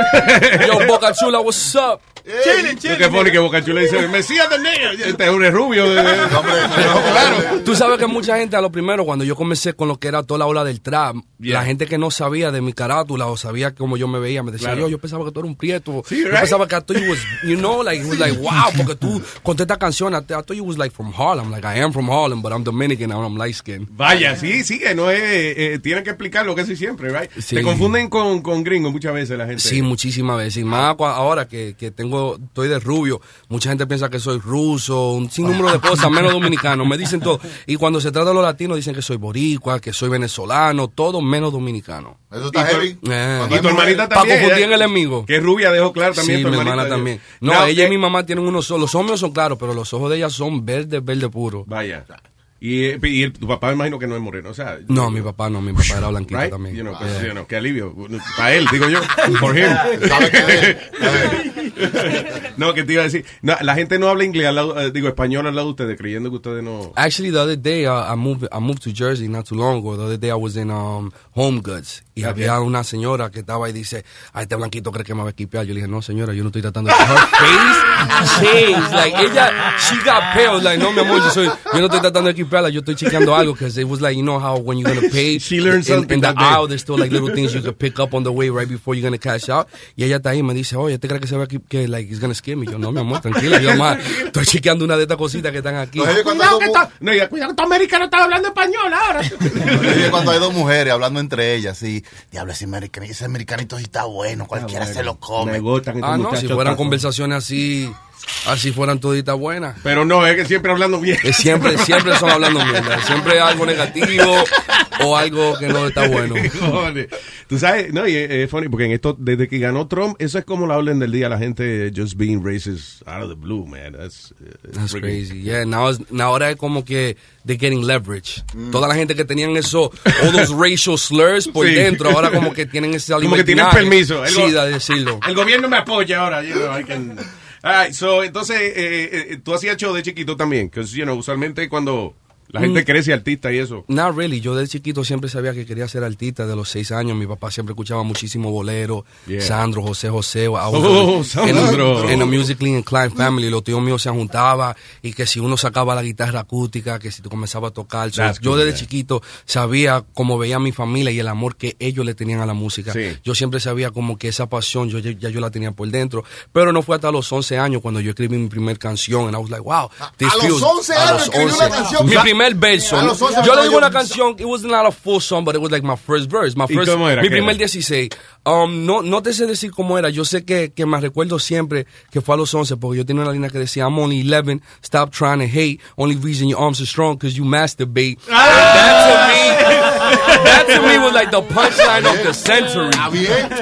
Yo, Boca Chula, what's up? Chile, Chile. Qué funny que Boca Chula dice, Mesías de negro. Este es un rubio. De, de- claro. Tú sabes que mucha gente a lo primero, cuando yo comencé con lo que era toda la ola del trap, la gente que no sabía de mi carátula o sabía cómo yo me veía, me decía, Claro. yo, yo pensaba que tú eras un prieto. Sí, Yo right. pensaba que I thought you was, you know, like, was like, wow, porque tú conté esta canción, I, thought you was like from Harlem. Like, I am from Harlem, but I'm Dominican and I'm light skinned. Vaya, sí, sí, que no es. eh, tienen que explicar lo que es siempre, right? Sí. Se confunden con, con gringos muchas veces la gente. Sí, muchísimas veces. Y más cua- ahora que, que tengo, estoy de rubio, mucha gente piensa que soy ruso, un sinnúmero de cosas, menos dominicano. Me dicen todo. Y cuando se trata de los latinos, dicen que soy boricua, que soy venezolano, todo menos dominicano. Eso está heavy. Eh. Y tu hermanita Para también. confundir ¿eh? en el enemigo. Que es rubia, dejó claro también sí, tu mi hermana también. No, ella eh, y mi mamá tienen unos ojos. Los ojos míos son claros, pero los ojos de ella son verde, verde puro. Vaya. Y, y el- tu papá me imagino que no es moreno, o sea. No, mi papá no, mi papá era blanquito Right? también. You know, pues, Yeah. you know, qué alivio. Para él, digo yo. For him. no, que te iba a decir. No, la gente no habla inglés, al lado- eh, digo español al lado de ustedes, creyendo que ustedes no. Actually, the other day uh, I moved I moved to Jersey not too long ago. The other day I was in um, Home Goods y Okay. había una señora que estaba y dice, "Ay, este blanquito cree que me va a equipear." Yo le dije, "No, señora, yo no estoy tratando de her face changed like ella she got pale like no mi amor, yo soy yo no estoy tratando de equiparla, yo estoy chequeando algo because it was like you know how when you're gonna pay She learned in, something in the that day. aisle there's still like little things you can pick up on the way right before you're gonna cash out. Y ella está ahí y me dice, "Oye, ¿te crees que se va a equi- que like he's gonna scare me?" Yo, "No, mi amor, tranquila, yo más estoy chequeando una de estas cositas que están aquí." Cuidado que está- No, y cuidado que estos americanos están hablando español ahora. Oye, cuando hay dos mujeres hablando entre ellas, sí, diablo, ese, american- ese americanito sí está bueno, cualquiera se lo come. Me gustan estos Ah, no, si fueran conversaciones así, así fueran toditas buenas. Pero no, es que siempre hablando bien. Eh, Siempre, siempre son hablando mierda. Siempre algo negativo o algo que no está bueno. Tú sabes, no, y es, es funny, porque en esto, desde que ganó Trump, eso es como la hablen del día, la gente just being racist out of the blue, man. That's, uh, That's crazy. Yeah, now, ahora es como que they're getting leverage. Mm. Toda la gente que tenían eso, all those racial slurs por Sí. dentro, ahora como que tienen ese Como que tienen permiso. El Sí, de decirlo. El gobierno me apoya ahora. You know, I can- All right, so, entonces, eh, eh, tú hacías show de chiquito también. Que, you know, usualmente cuando la gente Mm. crece artista y eso. Not really. Yo de chiquito siempre sabía que quería ser artista. De los seis años, mi papá siempre escuchaba muchísimo bolero. Yeah. Sandro, José José. Oh, Sandro. En a musically inclined family. Los tíos míos se juntaban y que si uno sacaba la guitarra acústica, que si tú comenzabas a tocar. So, yo desde chiquito sabía cómo veía a mi familia y el amor que ellos le tenían a la música. Sí. Yo siempre sabía como que esa pasión yo, ya, ya yo la tenía por dentro. Pero no fue hasta los 11 años cuando yo escribí mi primer canción. And I was like, wow. a los feels- 11 a años los escribió una canción. Mi primer verso. A los 11 Yo le digo una yo- canción, it was not a full song, but it was like my first verse. My ¿Y first, cómo era? Mi ¿Qué primer era? 16. Um, no, no te sé decir cómo era. Yo sé que, que me recuerdo siempre que fue a los 11 porque yo tenía una línea que decía, I'm only 11, stop trying to hate. Only reason your arms are strong because you masturbate. That to me, that to me was like the punchline of the century.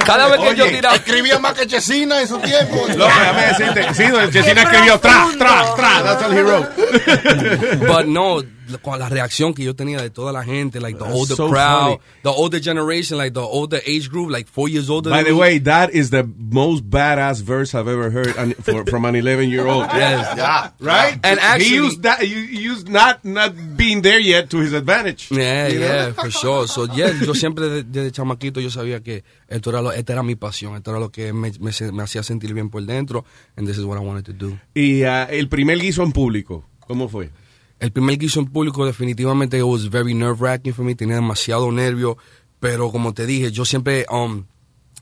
Cada vez que yo Oye, tiraba... Escribía más que Chesina en su tiempo. Loco, déjame decirte. Sí, Chesina escribió tra, tra, tra. That's all he wrote. But no, con la reacción que yo tenía de toda la gente, like the That's older so crowd, funny. the older generation, like the older age group, like four years older By than the me. way, that is the most badass verse I've ever heard and for, from an 11 year old. Yes. Yeah. Right? And actually- he used that, he used not, not being there yet to his advantage. Yeah, You know? yeah, for sure. So, yeah, yo siempre desde, chamaquito yo sabía que esto era, lo, esta era mi pasión, esto era lo que me, me, me hacía sentir bien por dentro, and this is what I wanted to do. Y ah, el primer guiso en público, ¿cómo fue? El primer guiso en público definitivamente it was very nerve wracking for me, tenía demasiado nervio, pero como te dije, yo siempre, um,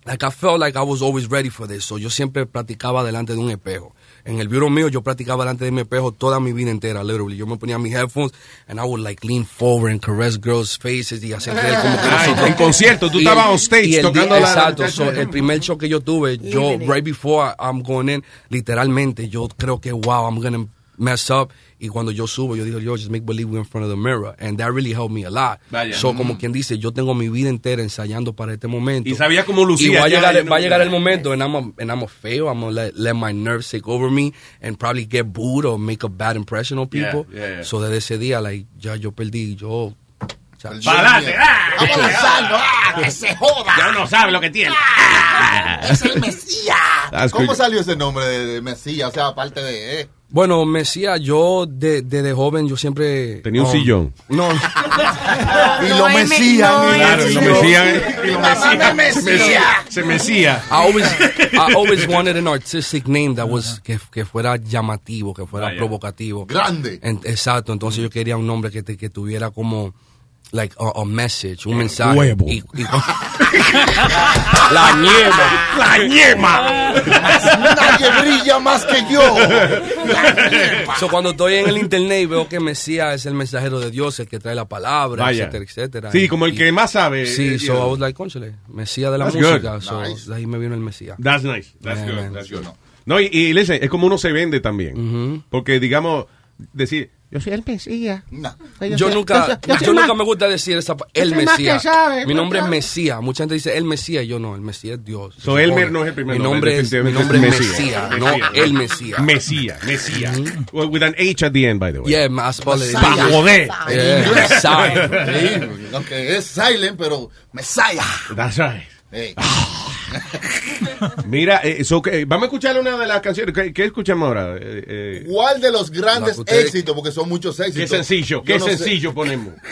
like I felt like I was always ready for this, so yo siempre practicaba delante de un espejo. En el bureau mío yo practicaba delante de mi espejo toda mi vida entera, literally. Yo me ponía mis headphones and I would like lean forward and caress girls' faces y hacer como que Ay, en concierto, tú estabas on stage y el tocando día- la- Exacto, so, el primer show que yo tuve, yo, right before I'm going in, literalmente, yo creo que, wow, I'm gonna mess up. Y cuando yo subo, yo digo, yo just make believe we're in front of the mirror. And that really helped me a lot. Vaya. So, Mm. como quien dice, yo tengo mi vida entera ensayando para este momento. Y sabía cómo lucía Y va a llegar, va a llegar el momento, and I'm a, and I'm a fail. I'm gonna let, let my nerves take over me and probably get booed or make a bad impression on Yeah, people. yeah, yeah. So, desde ese día, like, ya yo perdí, yo... ¡Pa'lante! ¡Ah! Vamos lanzando. ¡Ah, que se joda! Ya uno sabe lo que tiene. Es el Mesías. ¿Cómo salió ese nombre de, de Mesías? O sea, aparte de. eh, Bueno, Mesías, yo de- desde joven, yo siempre... Tenía un sillón. No. Y lo mesían. Claro, y lo mesían. y lo mesían. Mesía. Se mesía. Se mesía. I always, I always wanted an artistic name that was que, que fuera llamativo, que fuera provocativo. Grande. En- exacto, entonces yo quería un nombre que, te- que tuviera como like a, a message, un mensaje. Huevo. Y- y- la ñema. La ñema. Nadie brilla más que yo. So, cuando estoy en el internet y veo que Mesías es el mensajero de Dios, el que trae la palabra, Vaya. etcétera, etcétera. Sí, Y- como el y- que más sabe. Sí, eh, so Dios. I was like, conchale, Mesías de la That's música. good. So, Nice. de ahí me vino el Mesías. That's nice. That's good. man. That's good. No, y, y listen, es como uno se vende también. Porque, digamos, decir, yo soy el Mesías. Yo nunca, yo nunca me gusta decir esa el Mesías. que sabe, Mi nombre es. Mesías. Mucha gente dice el Mesías, yo no, el Mesías es Dios. So, supone. no es el primer Mi nombre, nombre es, mi nombre es es Mesías. Mesías, no Mesías. el Mesías. Mesías, Mesías. Well, with an H at the end, by the way. Yeah, más vale. Pa' joder. Sí, aunque es silent, pero Messiah. That's right. Hey. Mira, eh, so, que- vamos a escuchar una de las canciones. ¿Qué, qué escuchamos ahora? Eh, eh, ¿Cuál de los La grandes ustedes- éxitos? Porque son muchos éxitos. Qué sencillo, Yo qué no sé. sencillo ponemos.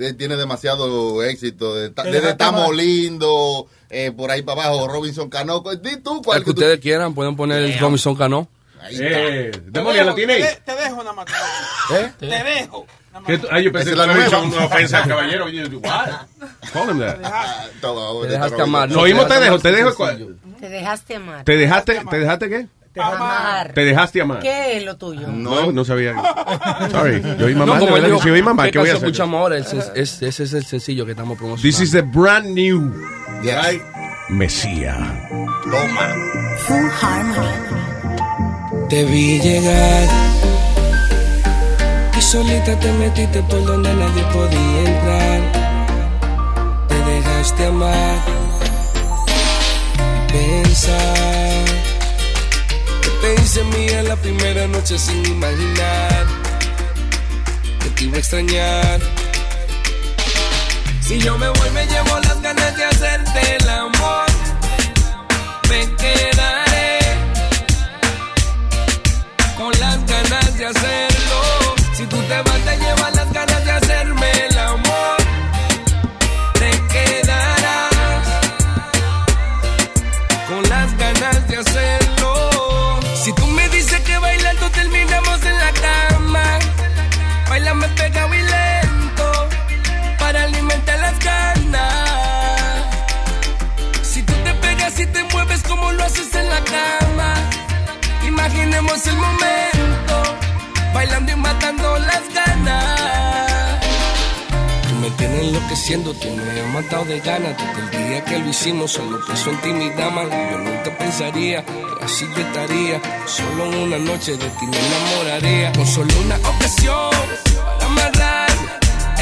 Eh, Tiene demasiado éxito. Desde Estamos. Lindo, eh, por ahí para abajo, Robinson Cano. Di tú cuál El que ustedes quieran, pueden poner el Robinson Cano. Eh, Demonia, ¿la tiene ahí? Te, te dejo nada más. ¿Eh? Te dejo. ¿Qué tú- ah, yo pensé que le había hecho una ofensa al caballero. Call him that. Te dejaste amar. So, oímos, te dejo, te dejo. Te dejaste amar. ¿Te dejaste, ¿Te dejaste qué? Amar. ¿Te dejaste amar? ¿Qué es lo tuyo? No, no sabía. Sorry. Yo oí mamá, No, como digo, que si oí mamá, ¿qué ¿qué voy a hacer? escuchamos ahora? Ese es, es- ese es el sencillo que estamos promocionando. This is the brand new. Right? Mesías. Toma. Full Harmony. Te vi llegar solita te metiste por donde nadie podía entrar. Te dejaste amar y pensar que te hice mía la primera noche sin imaginar que te iba a extrañar. Si yo me voy me llevo las ganas de hacerte el amor. Me quedaré con las ganas de hacerlo. Tú te vas, te llevas las ganas de hacerme el amor. Te quedarás con las ganas de hacerlo. Si tú me dices que bailando terminamos en la cama, bailame pegado y lento para alimentar las ganas. Si tú te pegas y te mueves como lo haces en la cama. Imaginemos el momento, bailando y matando las ganas. Tú me tienes enloqueciendo, tú me has matado de ganas. Desde el día que lo hicimos, solo pienso en ti, mi dama. Yo nunca pensaría que así yo estaría. Solo una noche de ti me enamoraría. Con solo una ocasión.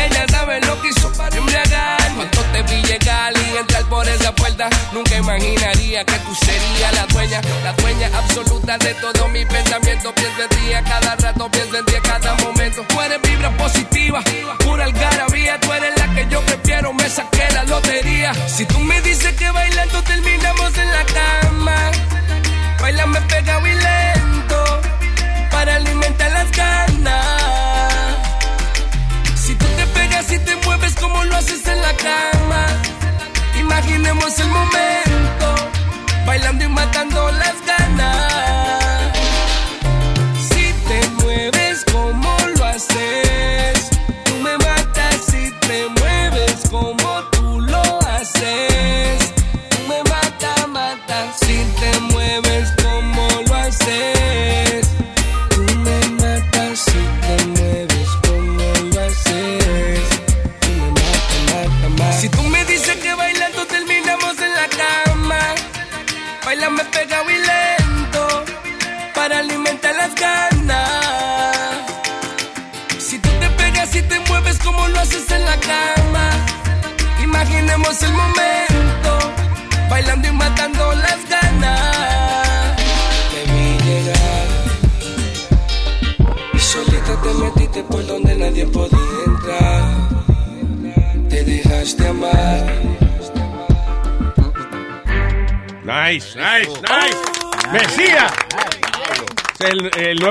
Ella sabe lo que hizo para embriagar. Cuando te vi llegar y entrar por esa puerta, nunca imaginaría que tú serías la dueña, la dueña absoluta de todo mi pensamiento. Pienso en ti cada rato, pienso en ti cada momento. Tú eres vibra positiva, pura algarabía. Tú eres la que yo prefiero, me saqué la lotería. Si tú me dices que bailando terminamos en la cama, bailame pegado y lento para alimentar las ganas. Y te mueves como lo haces en la cama, imaginemos el momento, bailando y matando las ganas.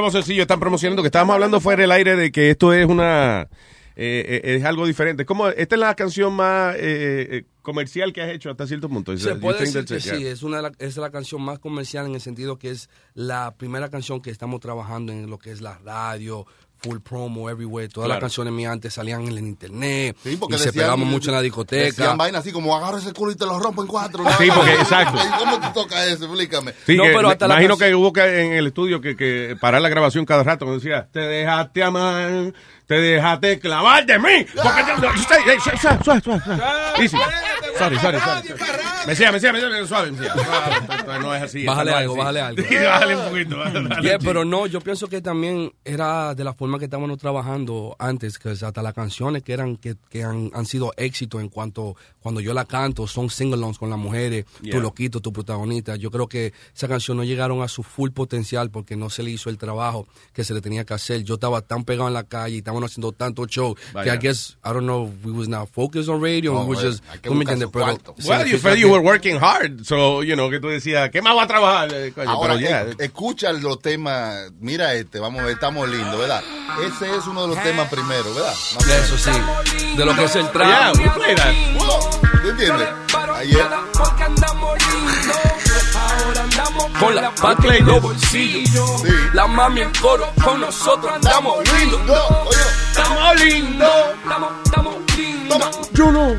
Nuevo sencillo están promocionando, que estábamos hablando fuera del aire de que esto es una... eh, eh, es algo diferente. Como esta es la canción más eh, eh, comercial que has hecho hasta cierto punto. Se puede decir que sí, es, una de la, es la canción más comercial en el sentido que es la primera canción que estamos trabajando en lo que es la radio, full promo everywhere. Todas las canciones mías antes salían en el internet Sí, porque y se pegamos mucho en la discoteca. Decían vainas así como agarra ese culo y te lo rompo en cuatro. Sí, porque- exacto. ¿Y ¿Cómo tú tocas eso? Explícame. Sí, que me- hasta la imagino que hubo que en el estudio que, que parar la grabación cada rato. Me decía, te dejaste amar, te dejaste clavar de mí. Porque te-. Sorry, sorry, sorry. Me decía, me decía, me decía, suave, me decía. Suave, esto no es así. Bájale no algo, así. bájale algo. Sí, bájale un poquito. bájale, Yeah, pero no, yo pienso que también era de la forma que estábamos trabajando antes, que hasta las canciones que eran que, que han, han sido éxitos en cuanto cuando yo la canto son sing-alongs con las mujeres, Yeah. tu loquito, tu protagonista. Yo creo que esa canción no llegaron a su full potencial porque no se le hizo el trabajo que se le tenía que hacer. Yo estaba tan pegado en la calle y estábamos haciendo tanto show que Vaya. I guess I don't know we was not focused on radio. We eh, just, que me entiendes, pero Well, you were working hard, so, you know, que tú decías, ¿qué más voy a trabajar? Eh, coño, Ahora, pero ya. eh, escucha los temas. Mira este, vamos a ver, estamos lindos, ¿verdad? Ese es uno de los temas primero, ¿verdad? Menos. Eso sí, de lo que es el Yeah, trap. we play that. ¿Tú entiendes? Es. Con la patria en los bolsillos. La mami en coro, con nosotros andamos lindos. Estamos lindos. Yo no.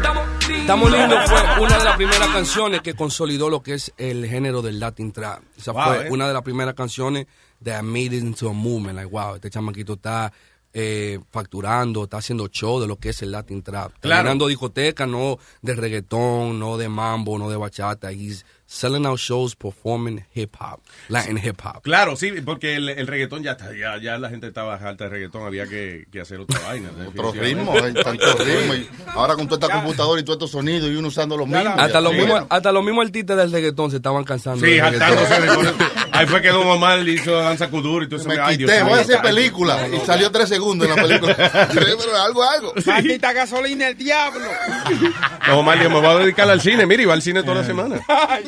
Estamos lindos fue una de las primeras canciones que consolidó lo que es el género del Latin trap. Esa Wow, fue eh. una de las primeras canciones that made it into a movement. Like, wow, este chamaquito está eh, facturando, está haciendo show de lo que es el Latin trap. Está Claro. llenando discotecas, no de reggaetón, no de mambo, no de bachata. He's selling out shows, performing hip hop, Latin hip hop. Claro, sí, porque el, el reggaetón ya está, ya, ya la gente estaba harta de reggaetón, había que, que hacer otra vaina. Otro ritmo, hay tantos ritmos. Y ahora con toda esta computadora y todos estos sonidos y uno usando los mismos. Hasta ya, los, mismos, hasta los mismos artistas del reggaetón se estaban cansando. Sí, hartándose de. Ahí fue que Don Omar hizo Danza Kuduro y todo eso. Me Ay, quité, voy a hacer película. Y salió tres segundos en la película. Pero algo, algo. Maldita gasolina, el diablo. Don Omar dijo, me voy a dedicar al cine. Mira, iba al cine toda la semana.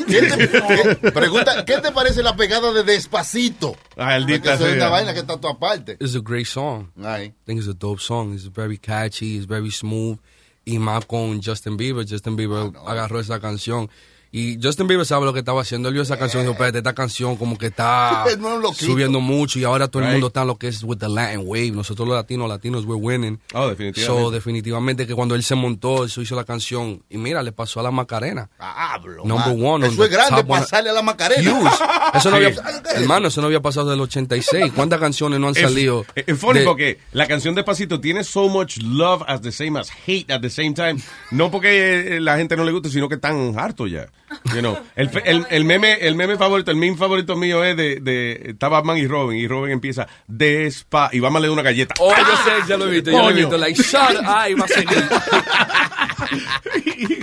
¿Qué te- qué- pregunta, ¿qué te parece la pegada de Despacito? Ah, el dita una sea. vaina que está a tu aparte. It's a great song. Ay. I think it's a dope song. It's very catchy. It's very smooth. Y más con Justin Bieber. Justin Bieber agarró esa canción. Y Justin Bieber sabe lo que estaba haciendo. Él vio esa canción y dijo, espérate, esta canción como que está subiendo mucho. Y ahora todo el Right. mundo está en lo que es with the Latin wave. Nosotros los latinos, latinos, we're winning. Oh, definitivamente. So, definitivamente que cuando él se montó, eso hizo la canción. Y mira, le pasó a la Macarena. Hablo. Number man. one on Eso es the grande pasarle a la Macarena. Huge. Eso no había, hermano, eso no había pasado del 86. ¿Cuántas canciones no han Es- salido? Es, es funny de- porque la canción de Pasito tiene so much love as the same as hate at the same time. No porque eh, la gente no le guste, sino que están hartos ya. You know, el, el, el meme, el meme favorito, el meme favorito mío es de, de está Batman y Robin, y Robin empieza despa y Batman le da una galleta. Oh, yo sé, ya lo he visto, ya lo he visto. Like, shut up. Ay, va a seguir.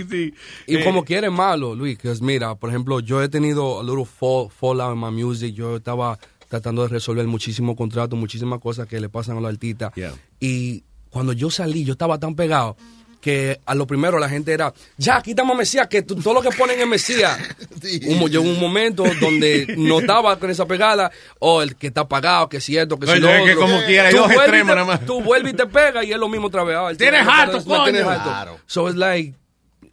Sí. Y Eh, como quiere malo, Luis, que mira, por ejemplo, yo he tenido a little fall, fallout in my music. Yo estaba tratando de resolver muchísimos contratos, muchísimas cosas que le pasan a los artistas. Yeah. Y cuando yo salí, yo estaba tan pegado que a lo primero la gente era, ya, quítame a Mesías, que todo lo que ponen es Mesías. Un mo- llegó un momento donde no estaba con esa pegada, o el que está apagado, que es cierto, que si lo es que otro. como quiera, Tú dos vuelves extremos te- nada más. Tú vuelves y te pegas y es lo mismo otra vez. Ah, Tienes harto, no tienes coño. harto. Claro. So it's like,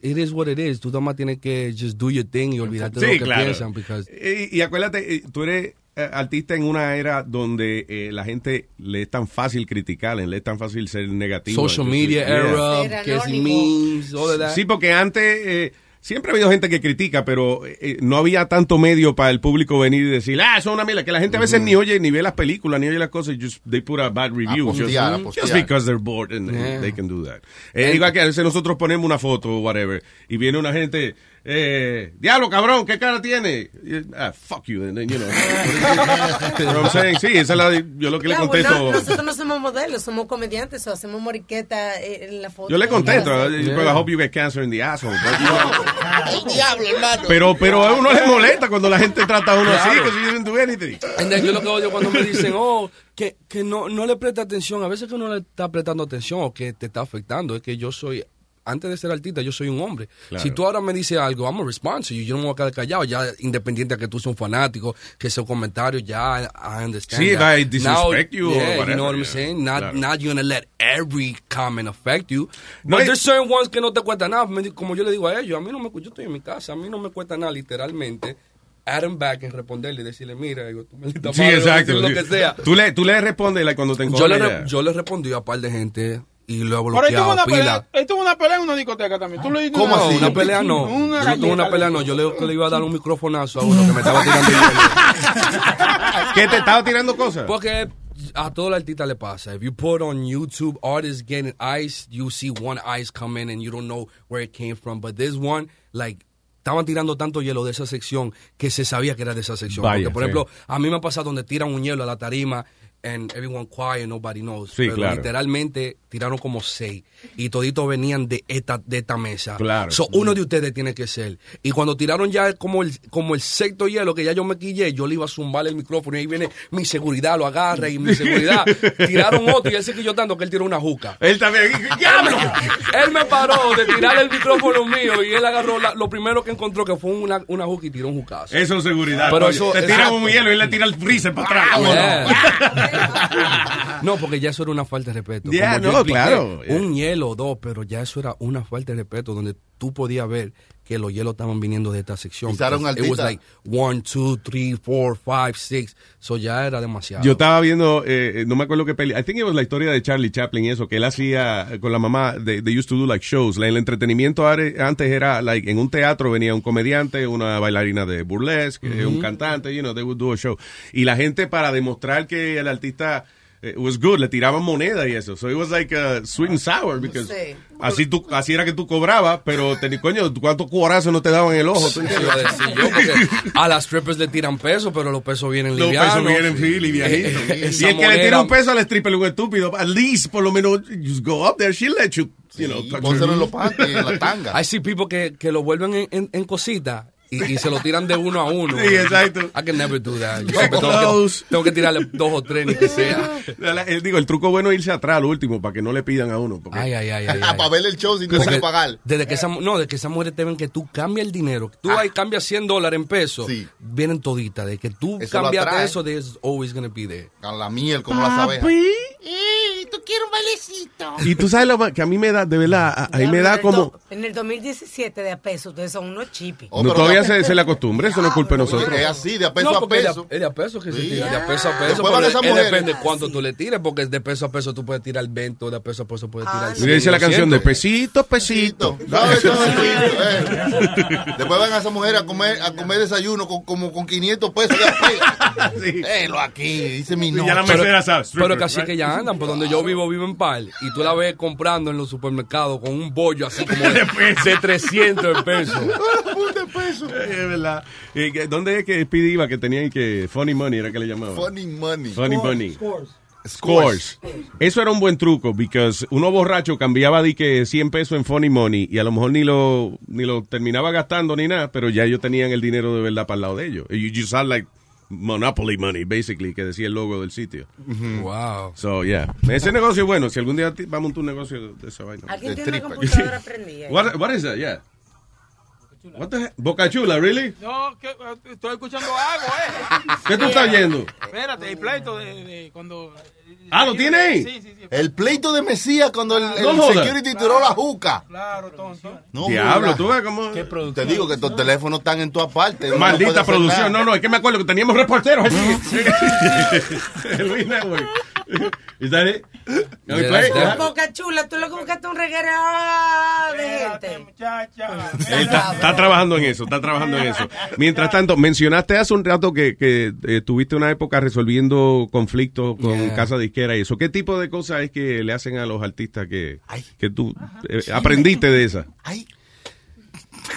it is what it is. Tú nada más tienes que just do your thing y olvidarte de Sí, lo que claro. piensan. Because Y, y acuérdate, eh, tú eres artista en una era donde eh, la gente le es tan fácil criticar, le es tan fácil ser negativo. social Entonces, media era, que es memes, all of that. Sí, porque antes eh, siempre ha habido gente que critica, pero eh, no había tanto medio para el público venir y decir, ah, eso es una mierda, que la gente a veces ni oye, ni ve las películas, ni oye las cosas, just they put a bad review. just, postear, a just postear. because they're bored and, and Yeah. they can do that. Eh, igual que a veces nosotros ponemos una foto o whatever, y viene una gente, eh, diablo cabrón, ¿qué cara tiene? Ah, fuck you, and then, you know. You know what I'm saying? Sí, esa es la, yo lo que le contesto. bueno, nosotros no somos modelos, somos comediantes o hacemos moriqueta eh, en la foto. Yo le contesto, but I hope you get cancer in the asshole. but, you know. El diablo, hermano. Pero, pero a uno le molesta cuando la gente trata a uno así, que si didn't do anything. Then yo lo que odio cuando me dicen, oh, que, que no, no le presta atención. A veces que uno le está prestando atención o que te está afectando. Es que yo soy antes de ser artista, yo soy un hombre. Claro. Si tú ahora me dices algo, vamos a respond to you. Yo no me voy a quedar callado. Ya, independiente de que tú seas un fanático, que sea un comentario, ya, I understand. Sí, that. I disrespect you or yeah, you whatever, know what I'm yeah. saying? Not, Claro. not you're gonna let every comment affect you. No, But there's certain ones que no te cuesta nada. Como yo le digo a ellos, a mí no me, yo estoy en mi casa, a mí no me cuesta nada, literalmente. Add them back en responderle y decirle, mira, digo, tú maldita Sí, madre, exacto. lo que sea. Tú le, tú le respondes like, cuando te Yo le, yo le respondí a un par de gente y luego Pero él tuvo bloqueado una pila. pelea, él tuvo una pelea en una discoteca también. ¿Tú le ¿Cómo una- así? Una pelea no. Una yo tuve galleta, una pelea le- no. Yo le, que le iba a dar un microfonazo a uno que me estaba tirando hielo. ¿Qué te estaba tirando cosas? Porque a todo el artista le pasa. If you put on YouTube artists getting ice, you see one ice come in and you don't know where it came from. But this one, like, estaban tirando tanto hielo de esa sección que se sabía que era de esa sección. Vaya, Porque, por sí. ejemplo, a mí me ha pasado donde tiran un hielo a la tarima and everyone quiet, nobody knows. Sí, Pero claro. literalmente tiraron como seis y toditos venían de esta, de esta mesa. Claro. So, uno de ustedes tiene que ser. Y cuando tiraron ya como el, como el sexto hielo, que ya yo me quillé, yo le iba a zumbar el micrófono y ahí viene mi seguridad, lo agarra y mi seguridad. tiraron otro y él se quilló tanto que él tiró una juca. Él también. ¡Diablo! Él me paró de tirar el micrófono mío y él agarró la- lo primero que encontró que fue una, una juca y tiró un jucazo. Eso es seguridad. Pero eso- te tiran un hielo y él le tira el freezer para atrás. ¿cómo no? Porque ya eso era una falta de respeto. Yeah, yo no, expliqué, claro. Un hielo o dos, pero ya eso era una falta de respeto donde tú podías ver que los hielos estaban viniendo de esta sección. It was like one, two, three, four, five, six. So ya era demasiado. Yo estaba viendo, eh, no me acuerdo qué peli. I think it was la historia de Charlie Chaplin y eso, que él hacía eh, con la mamá. They, they used to do like shows. El entretenimiento antes era, like, en un teatro venía un comediante, una bailarina de burlesque, eh, un cantante, you know, they would do a show. Y la gente, para demostrar que el artista eh, was good, le tiraban moneda y eso. So it was like uh, sweet and sour, because Sí. así, tú, así era que tú cobrabas, pero, te, coño, ¿cuántos cuarazos no te daban en el ojo? A decir yo, a las strippers le tiran pesos, pero los pesos vienen Los livianos. pesos vienen sí, livianitos. Eh, eh, y esa el que le tira un peso al stripper, un estúpido, at least, por lo menos, just go up there, she'll let you, you know, her. en los panties, en la tanga. I see people que, que lo vuelven en, en, en cositas y, y se lo tiran de uno a uno. Sí, exacto. I can never do that. Yo siempre tengo, que, tengo que tirarle dos o tres, ni que sea. La- la- eh, digo, el truco bueno es irse atrás al último para que no le pidan a uno. Porque, Ay, ay, ay, ay. Ah, ay. para verle el show sin tener que pagar. Desde que esa, no, desde que esas mujeres te ven que tú cambias el dinero, tú ahí cambias 100 dólares en pesos, vienen toditas. De que tú Eso atrae. eso, there's always gonna be there. Con la miel, como las abejas. ¡Ey, tú quieres un bailecito! Y tú sabes lo que a mí me da, de verdad, a, a mí me da como... En el 2017 de a peso, ustedes son unos chipis. no, todavía se, se le acostumbre, eso no es culpa de nosotros. Es así, de a peso no, a peso. Es de a peso que se Sí. tira, de a peso a peso. Después van pero esas es- mujeres. depende de cuánto tú le tires, porque de peso a peso tú puedes tirar 20, de peso a peso puedes tirar Y dice la canción de pesito. pesito, pesito. ¿Sabes? ¿Sabes? Eh. Después van a esa mujer a comer, a comer desayuno con, como con 500 pesos de sí. Lo aquí, dice mi no. pero, pero casi que ya andan, por donde yo vivo, vivo en Pal. Y tú la ves comprando en los supermercados con un bollo así como de, de 300 pesos. Es verdad. Que- ¿Dónde es que Speedy iba? Que tenían que Funny Money, era que le llamaban. Funny money. Funny Scores, Money. scores. Scores. Eso era un buen truco, because uno borracho cambiaba de que 100 pesos en Funny Money y a lo mejor ni lo, ni lo terminaba gastando ni nada, pero ya ellos tenían el dinero de verdad para el lado de ellos. You, you sound like Monopoly Money, basically, que decía el logo del sitio. Wow. So, yeah. Ese negocio es bueno. Si algún día vamos a montar un negocio de esa vaina. Alguien De tiene una computadora prendida. What, what is that? Yeah. What the heck? Boca Chula, really? No, que, eh, estoy escuchando algo, ¿eh? ¿Qué tú estás oyendo? Espérate, el pleito de, de cuando... Ah, ¿lo tiene ahí? Sí, sí, sí. El pleito de Mesías cuando el, el No joda. security tiró la juca. Claro, tonto. No Diablo, tú ves cómo... Te digo que estos teléfonos están en todas partes. No Maldita producción. No, no, es que me acuerdo que teníamos reporteros Luis Network. Is that it? Play? Con Boca chula, tú lo que buscaste un reguero de gente. Está, está trabajando en eso, está trabajando en eso. Mientras tanto, mencionaste hace un rato que, que eh, tuviste una época resolviendo conflictos con Yeah. casa disquera y eso. ¿Qué tipo de cosas es que le hacen a los artistas que, que tú eh, aprendiste de esa?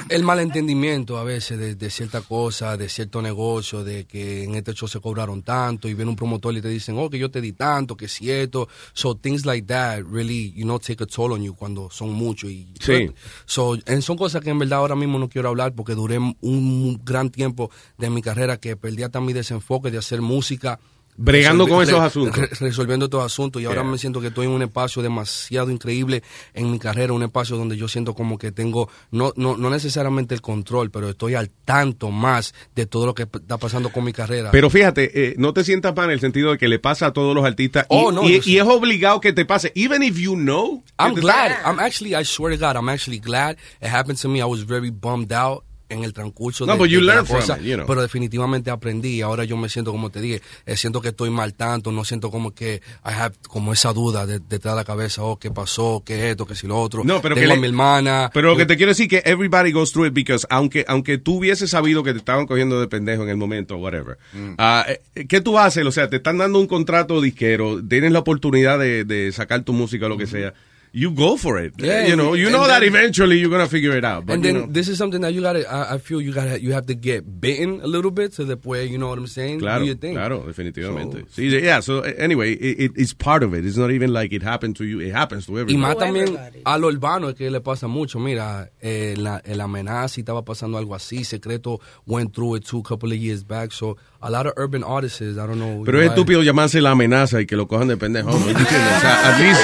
El malentendimiento a veces de, de cierta cosa, de cierto negocio, de que en este show se cobraron tanto y viene un promotor y te dicen, oh, que yo te di tanto, que es cierto. So things like that really, you know, take a toll on you cuando son muchos. Y, Sí. So, en- son cosas que en verdad ahora mismo no quiero hablar porque duré un gran tiempo de mi carrera que perdí hasta mi desenfoque de hacer música Bregando con esos asuntos. re- resolviendo estos asuntos. Y ahora Yeah. me siento que estoy en un espacio demasiado increíble en mi carrera, un espacio donde yo siento como que tengo, no, no, no necesariamente el control, pero estoy al tanto más de todo lo que está pasando con mi carrera. Pero fíjate, eh, no te sientas mal en el sentido de que le pasa a todos los artistas. y, Oh, no, y- yo sé. y es obligado que te pase. Even if you know. I'm glad. I'm actually, I swear to God, I'm actually glad it happened to me. I was very bummed out en el transcurso No, de, de la cosa, it, you know. pero definitivamente aprendí ahora yo me siento como te dije, eh, siento que estoy mal tanto, no siento como que I have como esa duda de- detrás de la cabeza, oh, qué pasó, qué esto, qué si lo otro. No, pero Tengo que a le- mi hermana. Pero lo que te quiero decir que everybody goes through it because aunque aunque tú hubieses sabido que te estaban cogiendo de pendejo en el momento, whatever. ah, eh, ¿Qué tú haces? O sea, te están dando un contrato disquero, tienes la oportunidad de, de sacar tu música o lo que sea. You go for it. Yeah, you know, you and know that then- eventually you're gonna figure it out. But, and you then know. this is something that you gotta, I, I feel you gotta, you have to get bitten a little bit so después, you know what I'm saying? Claro, Do your thing. claro, definitivamente. sí, yeah, so eh, anyway, it, it- it's part of it. It's not even like it happened to you. It happens to everybody. Y más también a lo urbano es que le pasa mucho. Mira, eh, la, el amenaza y estaba pasando algo así. Secreto went through it too a couple of years back. So a lot of urban artists, I don't know. Pero es estúpido llamarse la amenaza y que lo cojan de pendejo. ¿no? ¿Entiendes? O sea, at least...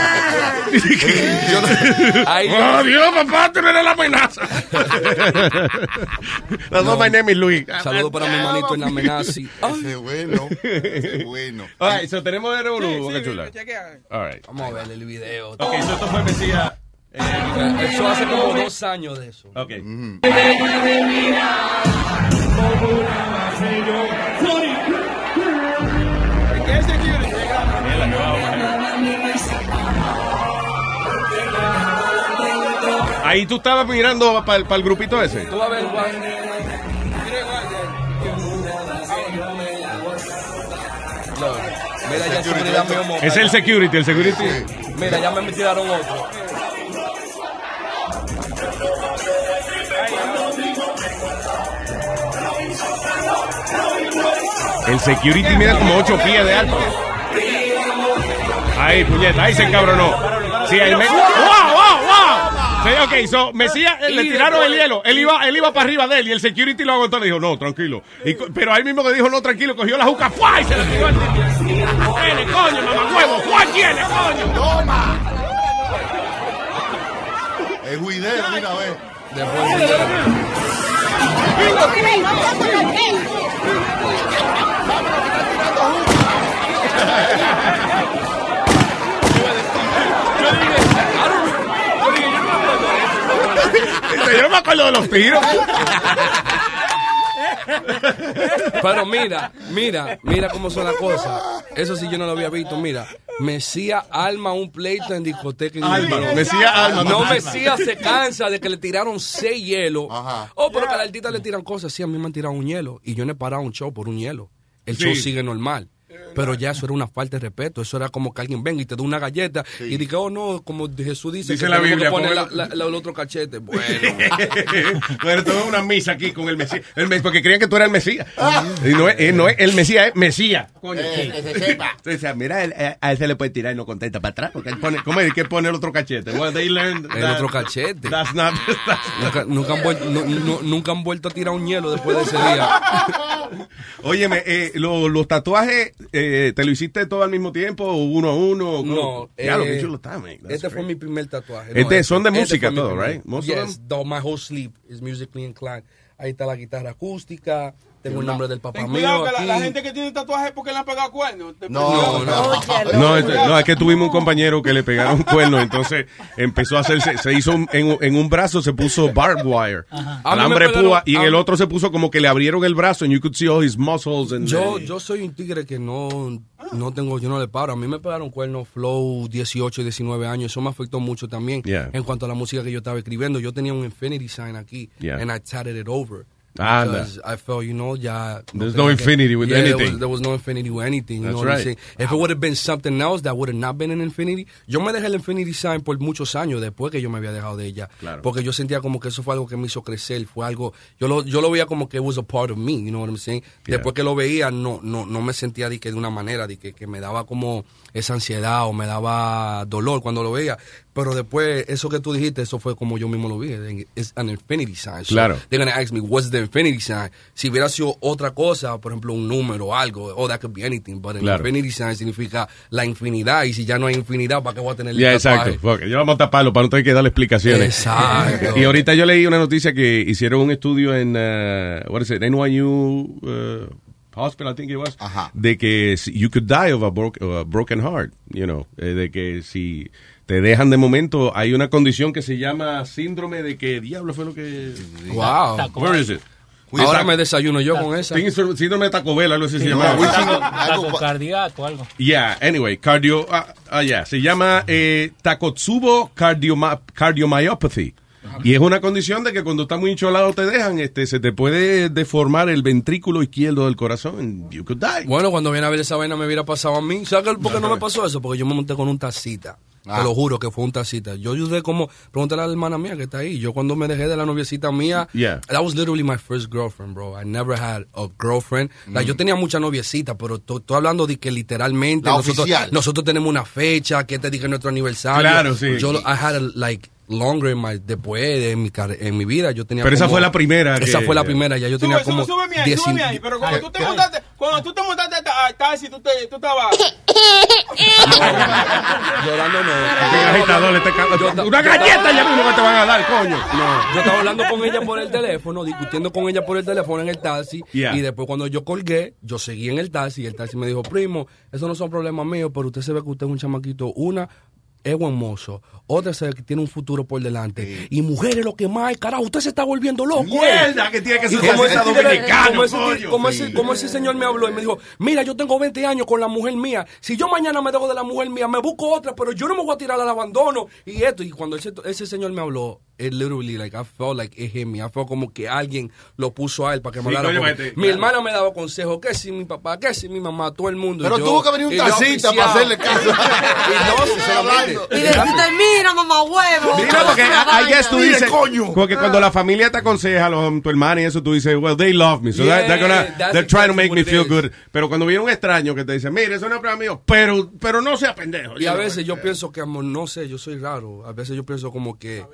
¡Oh, Dios, papá, tú no eres la amenaza! That's not my name is Luis. Saludos para mi hermanito en la amenaza. Ese bueno, ese bueno. All right, so tenemos de Revolú, Boca Chula. All right. Vamos a ver el video. Ok, so esto fue Mesías. Eso hace como dos años de eso. Ok. Ahí tú estabas mirando para el grupito ese. Tú vas a ver, Juan. Look, Mira, ya seguridad mío mo- Es el security, el security. Mira, ya me tiraron otro. El security mide como 8 pies de alto. Ahí, puñeta, ahí se encabronó. Sí, ahí me... ¡Wow, wow, wow! Sí, ok, so, Mesías eh, le tiraron el después- hielo. Él iba, él iba para arriba de él y el security lo aguantó. Le dijo, no, tranquilo. Y pero ahí mismo que dijo, no, tranquilo, cogió la juca ¡fua! y se la tiró al. ¡Tiene, coño, mamá huevo! ¡Fua, tiene, coño! ¡Toma! Es juidero, mira, Yo me acuerdo de los tiros. Pero mira, mira, mira cómo son las cosas. Eso sí yo no lo había visto. Mira, Mesías alma un pleito en discoteca. en Alma, New York. Mesías alma. No, se cansa de que le tiraron seis hielos. Oh, pero que a la artista le tiran cosas. Sí, a mí me han tirado un hielo. Y yo no he parado un show por un hielo. El Sí. show sigue normal. Pero ya eso era una falta de respeto. Eso era como que alguien venga y te da una galleta y diga, oh no, como Jesús dice, Dice que la Biblia, que poner la- póngelo- la- la- el otro cachete. Bueno. bueno, todo una misa aquí con el Mesías. El mes- porque creían que tú eras el Mesías. Y no es, eh, no es el Mesías, es Mesías. Coño, Eh, que se sepa. O sea, mira, él, eh, a él se le puede tirar y no contesta para atrás. Porque él pone, ¿cómo es que pone el otro cachete? Well, they learned El otro cachete. That's not, Nunca, nunca han vuelto, no- no- nunca han vuelto a tirar un hielo después de ese día. Óyeme, eh, lo- los tatuajes, eh, ¿te lo hiciste todo al mismo tiempo o uno a uno? o No? Ya, lo que eh, chulo está, man. That's Este fue great. mi primer tatuaje. Este No, son de este música fue todo, right? Most of yes, though my whole sleeve is musically inclined. Ahí está la guitarra acústica. Tengo el nombre del papá Ten mío cuidado que la, la gente que tiene tatuajes es porque le han pegado cuernos. Te- No, no. No, este- no, es que tuvimos un compañero que le pegaron un cuerno, entonces empezó a hacerse, se hizo un- en, un- en un brazo se puso barbed wire, A mí me alambre púa, y en el otro se puso como que le abrieron el brazo and you could see all his muscles and Yo, yo soy un tigre que no, no tengo, yo no le paro. A mí me pegaron cuernos flow 18, 19 años. Eso me afectó mucho también Yeah. en cuanto a la música que yo estaba escribiendo. Yo tenía un infinity sign aquí Yeah. and I tatted it over. Ah, Because I felt, you know, ya. There's no infinity with Yeah, there anything. was- There was, no infinity with anything. You That's know what I'm right. saying? If it would have been something else that would have not been an infinity. Yo me dejé el infinity sign por muchos años después que yo me había dejado de ella. Claro. Porque yo sentía como que eso fue algo que me hizo crecer. Fue algo. Yo lo, yo lo veía como que it was a part of me. You know what I'm saying? Yeah. Después que lo veía, no, no, no me sentía de, que de una manera, de que, que me daba como esa ansiedad o me daba dolor cuando lo veía. Pero después, eso que tú dijiste, eso fue como yo mismo lo vi. Es an infinity sign. So, Claro. they're gonna ask me, what's the infinity sign? Si hubiera sido otra cosa, por ejemplo, un número o algo, oh, that could be anything. But an Claro. infinity sign significa la infinidad. Y si ya no hay infinidad, ¿para qué voy a tener el Ya, tatuaje? exacto. It. Ya vamos a taparlo para no tener que darle explicaciones. Exacto. Y ahorita yo leí una noticia que hicieron un estudio en, uh, what is it, NYU uh, Hospital, I think it was, de que you could die of a, broke- of a broken heart, you know, eh, de que si te dejan de momento, hay una condición que se llama síndrome de que, diablo fue lo que... Wow. Where is it? Ahora me desayuno yo con esa. Síndrome de Taco Bell, algo así se llama. Taco cardíaco, algo. Yeah, anyway, cardio, ah, yeah, se llama eh, Takotsubo cardioma- cardiomyopathy. Y es una condición de que cuando está muy hincholado te dejan, este, se te puede deformar el ventrículo izquierdo del corazón. and You could die. Bueno, cuando viene a ver esa vaina me hubiera pasado a mí. ¿Sabes por qué no me pasó eso? Porque yo me monté con un tacita. Ah. Te lo juro que fue un tacita. Yo ayudé como, pregúntale a la hermana mía que está ahí. Yo cuando me dejé de la noviecita mía, Yeah. that was literally my first girlfriend, bro. I never had a girlfriend. Like, Mm. yo tenía muchas noviecitas, pero to- estoy hablando de que literalmente La nosotros, nosotros tenemos una fecha, que te dije nuestro aniversario. Claro, sí. Yo, I had, a, like, longer in my, después de mi, en mi vida, yo tenía Pero esa fue la primera Esa que- fue la primera, ya yo tenía Sube, como sube, 10 súbeme ahí. Pero cuando tú te montaste, cuando tú te montaste a taxi, tú, te, tú estabas... Llorando no. Agitador ta- Una galleta ya mismo que te van a dar, coño. No, yo estaba hablando con ella por el teléfono, discutiendo con ella por el teléfono en el taxi. Yeah. Y después cuando yo colgué, yo seguí en el taxi y el taxi me dijo, primo, eso no son problemas míos, pero usted se ve que usted es un chamaquito, una, es buen mozo, otra se que tiene un futuro por delante. Y mujeres lo que más hay, carajo, usted se está volviendo loco. Mierda, eh. que tiene que ser como ese dominicano, como ese, como Sí. como ese señor me habló y me dijo, mira, yo tengo 20 años con la mujer mía. Si yo mañana me dejo de la mujer mía, me busco otra, pero yo no me voy a tirar al abandono. Y esto, y cuando ese, ese señor me habló, it literally, like, I felt like it hit me. I felt como que alguien lo puso a él para que me Sí, hablara. coño, porque vete, Mi claro. hermana me daba consejos, que si mi papá, que si mi mamá, todo el mundo. Pero yo- tuvo que venir un oficial. para hacerle caso. y no, sinceramente. Y decirte, mira, mamá huevo. Mira, porque guess tú vaina. dices, porque cuando la familia te aconseja, los- tu hermana y eso, tú dices, well, they love me, so Yeah, that- they're, gonna, they're trying to make me feel is. good. Pero cuando viene un extraño que te dice, mire, eso no es para mí, pero, pero no sea pendejo. Y a veces yo pienso que, amor, no sé, yo soy raro. A veces yo pienso como que,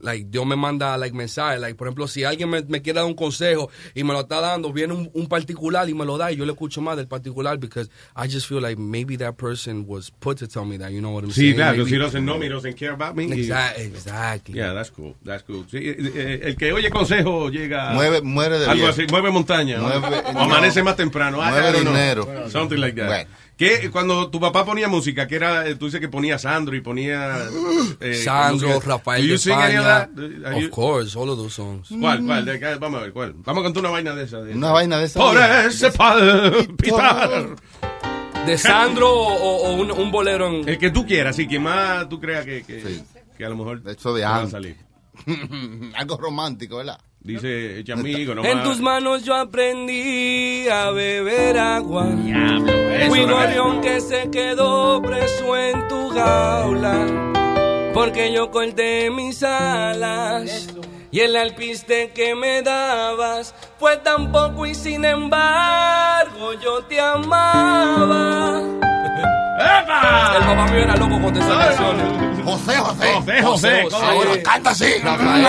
like, Dios me manda, like, mensajes. Like, por ejemplo, si alguien me, me quiere dar un consejo y me lo está dando, viene un, un particular y me lo da y yo le escucho más del particular because I just feel like maybe that person was put to tell me that, you know what I'm Sí, saying? claro, Maybe- si doesn't know me, doesn't care about me. y- Exact- exactly. Yeah, that's cool, that's cool. Sí, eh, eh, el que oye consejo llega... Mueve- muere de Algo viejo. así, mueve montaña. ¿no? Mueve- o amanece no. más temprano. I Mueve don't know. dinero. Something like that. Bueno. Que cuando tu papá ponía música, que era, eh, tú dices que ponía Sandro y ponía... eh, Sandro, música. Rafael de España. Of you- course, all of those songs. ¿Cuál, cuál? De acá, vamos a ver, ¿cuál? Vamos a cantar una vaina de esa. de- Una vaina de esa. Por vieja. ese palpitar. ¿De Sandro o, o un, un bolero en...? El que tú quieras, sí, que más tú creas que, que, que a lo mejor De hecho, de. Algo romántico, ¿verdad? Dice, echa amigo, no En tus manos yo aprendí a beber agua. Fui eso, gorrión que se quedó preso en tu jaula. Porque yo corté mis alas. Y el alpiste que me dabas fue tan poco y sin embargo yo te amaba. El papá mío era loco con esas canciones. José, José. José, José, canta así. Rafael.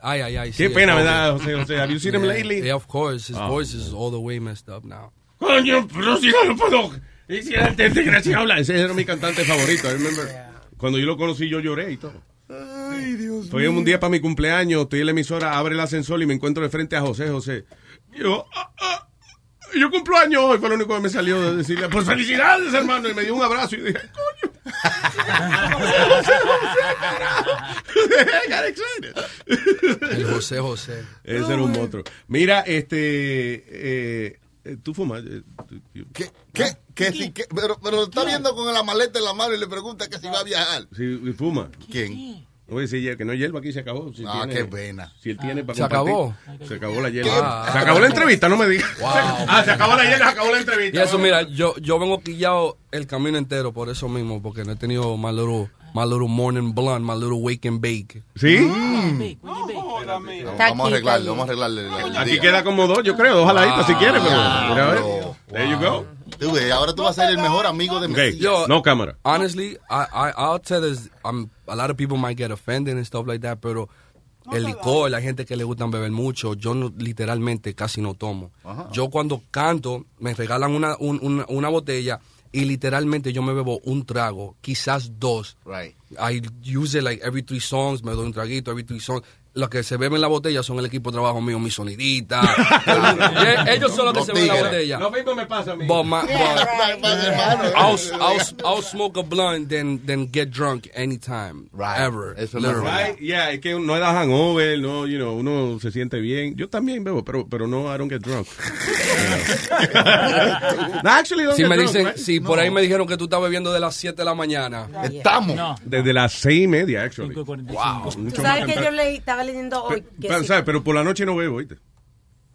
Ay, ay, ay. Qué sí, pena me da, José, José. Have you seen him lately? yeah, of course. His Oh. voice is all the way messed up now. Coño, pero si no puedo. Y si la gente gracia habla. Ese era mi cantante favorito. I remember. Cuando yo lo conocí, yo lloré y todo. Ay, Dios Fue un día para mi cumpleaños, estoy en la emisora, abre el ascensor y me encuentro de frente a José José. Yo, ah, ah, yo cumplo años hoy, fue lo único que me salió de decirle, pues felicidades, hermano. Y me dio un abrazo y dije, coño. I got excited. El José José. Ese era un monstruo. Mira, este, eh, eh, tú fumas. eh, ¿Qué? ¿Qué? ¿Qué? sí, qué? Pero, pero está viendo con la maleta en la mano y le pregunta que si va a viajar. Sí, fuma. ¿Quién? A decir que no es hierba, aquí se acabó. Si Ah, tiene- qué pena. Si él tiene para ¿Se compartir. acabó? Se acabó la hierba. Se acabó la entrevista, no me digas. Wow. Ah, se acabó la hierba, se acabó la entrevista. Y eso, mira, yo, yo vengo quillado el camino entero por eso mismo, porque no he tenido my little, my little morning blunt, my little wake and bake. ¿Sí? Vamos a arreglarle, vamos a arreglarle. Aquí día. queda como dos, yo creo, dos jaladitas si quieres, pero Ah, mira, a ver. There you go. Ves, ahora tú vas a ser el mejor amigo de Ok, Mesías. no cámara. Honestly, I, I, I'll tell this, um, a lot of people might get offended and stuff like that, pero el licor, la gente que le gustan beber mucho, yo no, literalmente casi no tomo. Ajá. Yo cuando canto, me regalan una, un- una, una botella y literalmente yo me bebo un trago, quizás dos. Right. I use it like every three songs, me doy un traguito every three songs. Los que se beben la botella son el equipo de trabajo mío, mi sonidita. Yeah, Ellos son los que se beben la botella. Lo mismo me pasa a mí. But my, Yeah, but right, right, I'll, I'll, I'll smoke a blunt then, then get drunk anytime, ever. literally. Right? Yeah, es que no da hangover, no, you know, uno se siente bien. Yo también bebo, pero, pero no, I don't get drunk. no, actually, don't Si get me drunk, dicen, right? si por ahí me dijeron que tú estás bebiendo de las 7 de la mañana. Estamos. Desde las seis y media, actually. Wow. Tú sabes que yo leí, estaba leyendo hoy que Pero, si- ¿sabes? Pero por la noche no bebo, ¿oíste?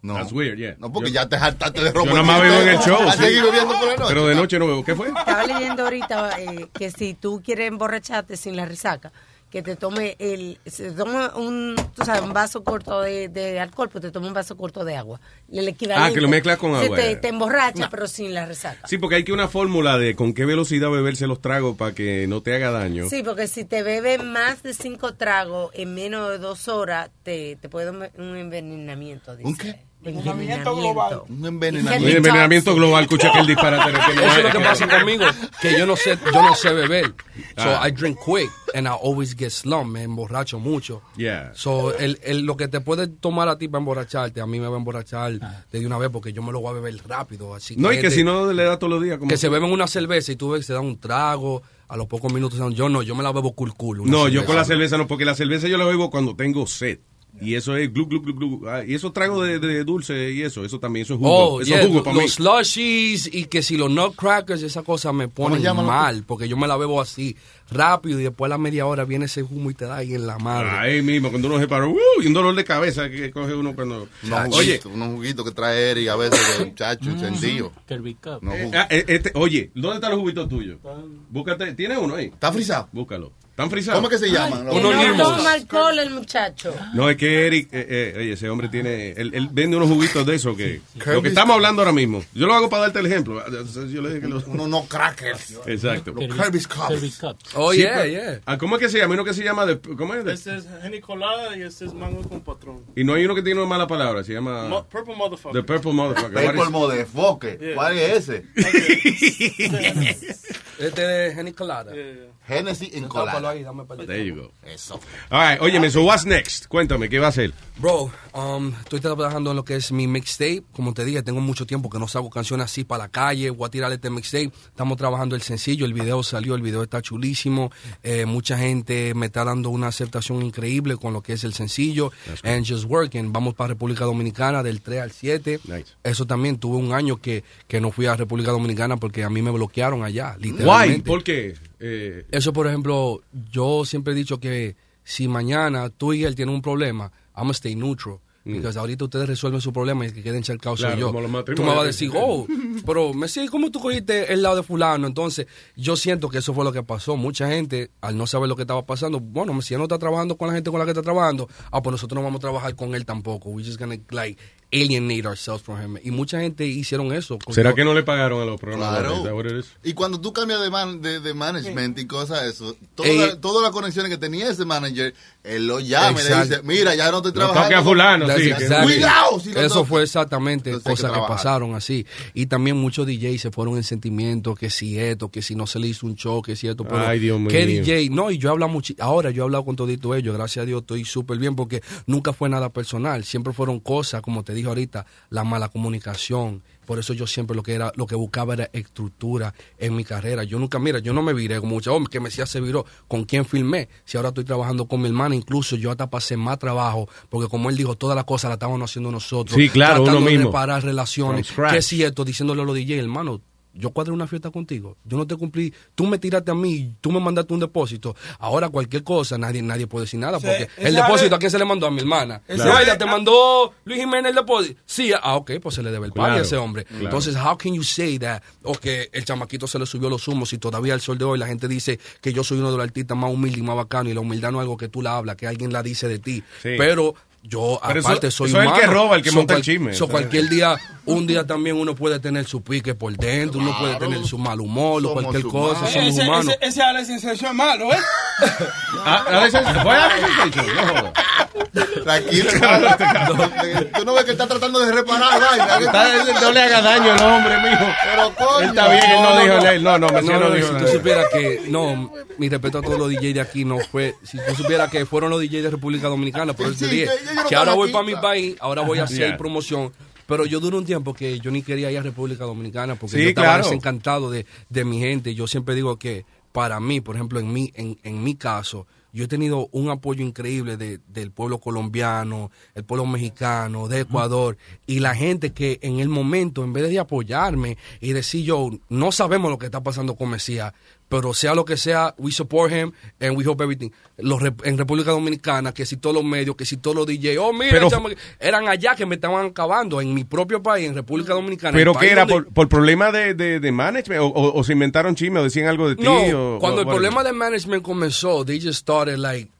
No. That's weird, yeah. No, porque Yo- ya te hartaste de ropa. Yo nada más bebo en el show. Sí. bebiendo por la noche. Pero de noche no bebo. ¿Qué fue? Estaba leyendo ahorita eh, que si tú quieres emborracharte sin la resaca, que te tome el, se toma un, tú sabes, un vaso corto de, de alcohol, pues te toma un vaso corto de agua. El equivalente. Ah, que lo mezclas con agua, Te, te emborracha, pero sin la resaca. Sí, porque hay que una fórmula de con qué velocidad beberse los tragos para que no te haga daño. Sí, porque si te bebes más de cinco tragos en menos de dos horas, te, te puede dar un envenenamiento. Dice. ¿Un qué? Envenenamiento global. Un Un envenenamiento. global, escucha que el disparate. que no Eso es lo que pasa conmigo, que yo no sé, yo no sé beber. So Ah. I drink quick and I always get slum, me emborracho mucho. Yeah. So el, el- lo que te puede tomar a ti para emborracharte, a mí me va a emborrachar Ah. de una vez porque yo me lo voy a beber rápido. Así No, y que si no le da todos los días. Como que se beben una cerveza y tú ves que se dan un trago, a los pocos minutos se dan- yo no, yo me la bebo cool cool. No, yo con la cerveza no, porque la cerveza yo la bebo cuando tengo sed. Y eso es glu, glu, glu, glu. Ah, y eso trago de, de dulce y eso, eso también, eso es jugo. Oh, eso yeah, es jugo para mí. los slushies y que si los nutcrackers, esa cosa me ¿Cómo ponen se llaman los mal, porque yo me la bebo así, rápido, y después a la media hora viene ese humo y te da ahí en la madre. Ahí mismo, cuando uno se para, ¡uh! y un dolor de cabeza que coge uno cuando... Unos Oye, juguitos, unos juguitos que trae Eric a veces, de muchacho, encendido. No, eh, ah, eh, este, oye, ¿dónde están los juguitos tuyos? Búscate, ¿tiene uno ahí? ¿Está frisado? Búscalo. ¿Están frisados? ¿Cómo es que se llaman? Que no toma alcohol el muchacho. No, es que Eric, eh, eh, oye, ese hombre tiene, él, él vende unos juguitos de eso que, lo que estamos hablando ahora mismo. Yo lo hago para darte el ejemplo. Yo le dije que los... Unos no crackers. Exacto. Los Kirby's Cups. Oh, Sí, yeah, yeah. Ah, ¿Cómo es que se llama? Uno que se llama, de, ¿cómo es? Este es Henny Colada y este es Mango con Patrón. y no hay uno que tiene una mala palabra, se llama... Mo- Purple Motherfucker. The Purple Motherfucker. Purple Motherfucker. Yeah. ¿Cuál es ese? Este es Henny Colada. Genesis en Tápalo colada. ahí, dame para There you go. Eso. All right, óyeme, so what's next? Cuéntame, ¿qué va a hacer? Bro, um, estoy trabajando en lo que es mi mixtape. Como te dije, tengo mucho tiempo que no salgo canciones así para la calle. Voy a tirar este mixtape. Estamos trabajando el sencillo. El video salió, el video está chulísimo. Eh, mucha gente me está dando una aceptación increíble con lo que es el sencillo. And just working. Vamos para República Dominicana del 3 al 7. Eso también. Tuve un año que, que no fui a República Dominicana porque a mí me bloquearon allá, Why? literalmente. ¿Por qué? Eh, Eso, por ejemplo, yo siempre he dicho que si mañana tú y él tienen un problema, I'm gonna stay neutral. Porque ahorita ustedes resuelven su problema y que queden cercados soy Mm. Claro, yo. Tú me vas a decir, oh, pero Messi, ¿cómo tú cogiste el lado de fulano? Entonces, yo siento que eso fue lo que pasó. Mucha gente, al no saber lo que estaba pasando, bueno, Messi no está trabajando con la gente con la que está trabajando, ah, pues nosotros no vamos a trabajar con él tampoco. We just gonna, like, alienate ourselves from him. Y mucha gente hicieron eso. ¿Será que no le pagaron a los programadores? Claro. Y cuando tú cambias de, man- de, de management y cosas de eso, toda la- todas las conexiones que tenía ese manager, él lo llama y le dice, mira, ya no estoy No trabajando. toque a fulano, sí. exactly- Cuidado, si lo Eso fue exactamente Entonces hay que cosas que, pasaron así. Y también muchos DJs se fueron en sentimiento, que si esto, que si no se le hizo un show, que si esto. Pero, Ay, Dios ¿Qué mío. DJ? No, y yo he hablado mucho. Ahora yo he hablado con todito ellos. Gracias a Dios estoy súper bien porque nunca fue nada personal. Siempre fueron cosas, como te dije ahorita, la mala comunicación. Por eso yo siempre lo que era, lo que buscaba era estructura en mi carrera. Yo nunca, mira, yo no me viré como muchos hombres que me decía se viró. ¿Con quién filmé? Si ahora estoy trabajando con mi hermana, incluso yo hasta pasé más trabajo, porque como él dijo, todas las cosas las estábamos haciendo nosotros. Sí, claro, tratando uno de mismo. reparar relaciones. Que si esto, diciéndole a los DJ, hermano, yo cuadré una fiesta contigo, yo no te cumplí, tú me tiraste a mí, tú me mandaste un depósito, ahora cualquier cosa, nadie nadie puede decir nada, Sí, porque el depósito, vez- ¿a quién se le mandó? A mi hermana. Ella te mandó Luis Jiménez el depósito. Sí, ah, ok, pues se le debe el pago a Claro, ese hombre. claro. Entonces, how can you say that? O que el chamaquito se le subió los humos y todavía al sol de hoy la gente dice que yo soy uno de los artistas más humildes y más bacanos y la humildad no es algo que tú la hablas, que alguien la dice de ti. Sí. Pero yo Pero eso- aparte soy eso es el humano. que roba, el que So, monta el chisme, so, cualquier día, un día también uno puede tener su pique por dentro, uno puede tener su mal humor o cualquier cosa, somos ese, humanos. ese, ese Alex Sensation es malo, ¿eh? Ah, Alex Sensation, ¿fue Alex Sensation? No. Tranquilo, hermano. Tú no ves que está tratando de reparar vaina. Está- no le haga daño al hombre, mijo. Pero coño. Él está bien, él no dijo él. No, no, No, no, si tú supieras que, no, mi respeto a todos los DJs de aquí, no fue, si tú supieras que fueron los DJs de República Dominicana, por eso te dije no que ahora voy para mi país, ahora voy a hacer Yeah. promoción, pero yo duré un tiempo que yo ni quería ir a República Dominicana porque Sí, yo estaba claro. desencantado de, de mi gente, yo siempre digo que para mí, por ejemplo, en mi, en, en mi caso, yo he tenido un apoyo increíble de- del pueblo colombiano, el pueblo mexicano, de Ecuador, y la gente que en el momento, en vez de apoyarme y decir yo, no sabemos lo que está pasando con Mesías, pero sea lo que sea, we support him and we hope everything. Los rep- en República Dominicana, que si todos los medios, que si todos los DJ, oh mira, Pero- chama- eran allá que me estaban acabando, en mi propio país, en República Dominicana. ¿Pero qué era? donde- ¿Por, por problema de, de, de management? O, o- o se inventaron chisme o decían algo de ti? No, o- cuando el problema de management comenzó, they just started like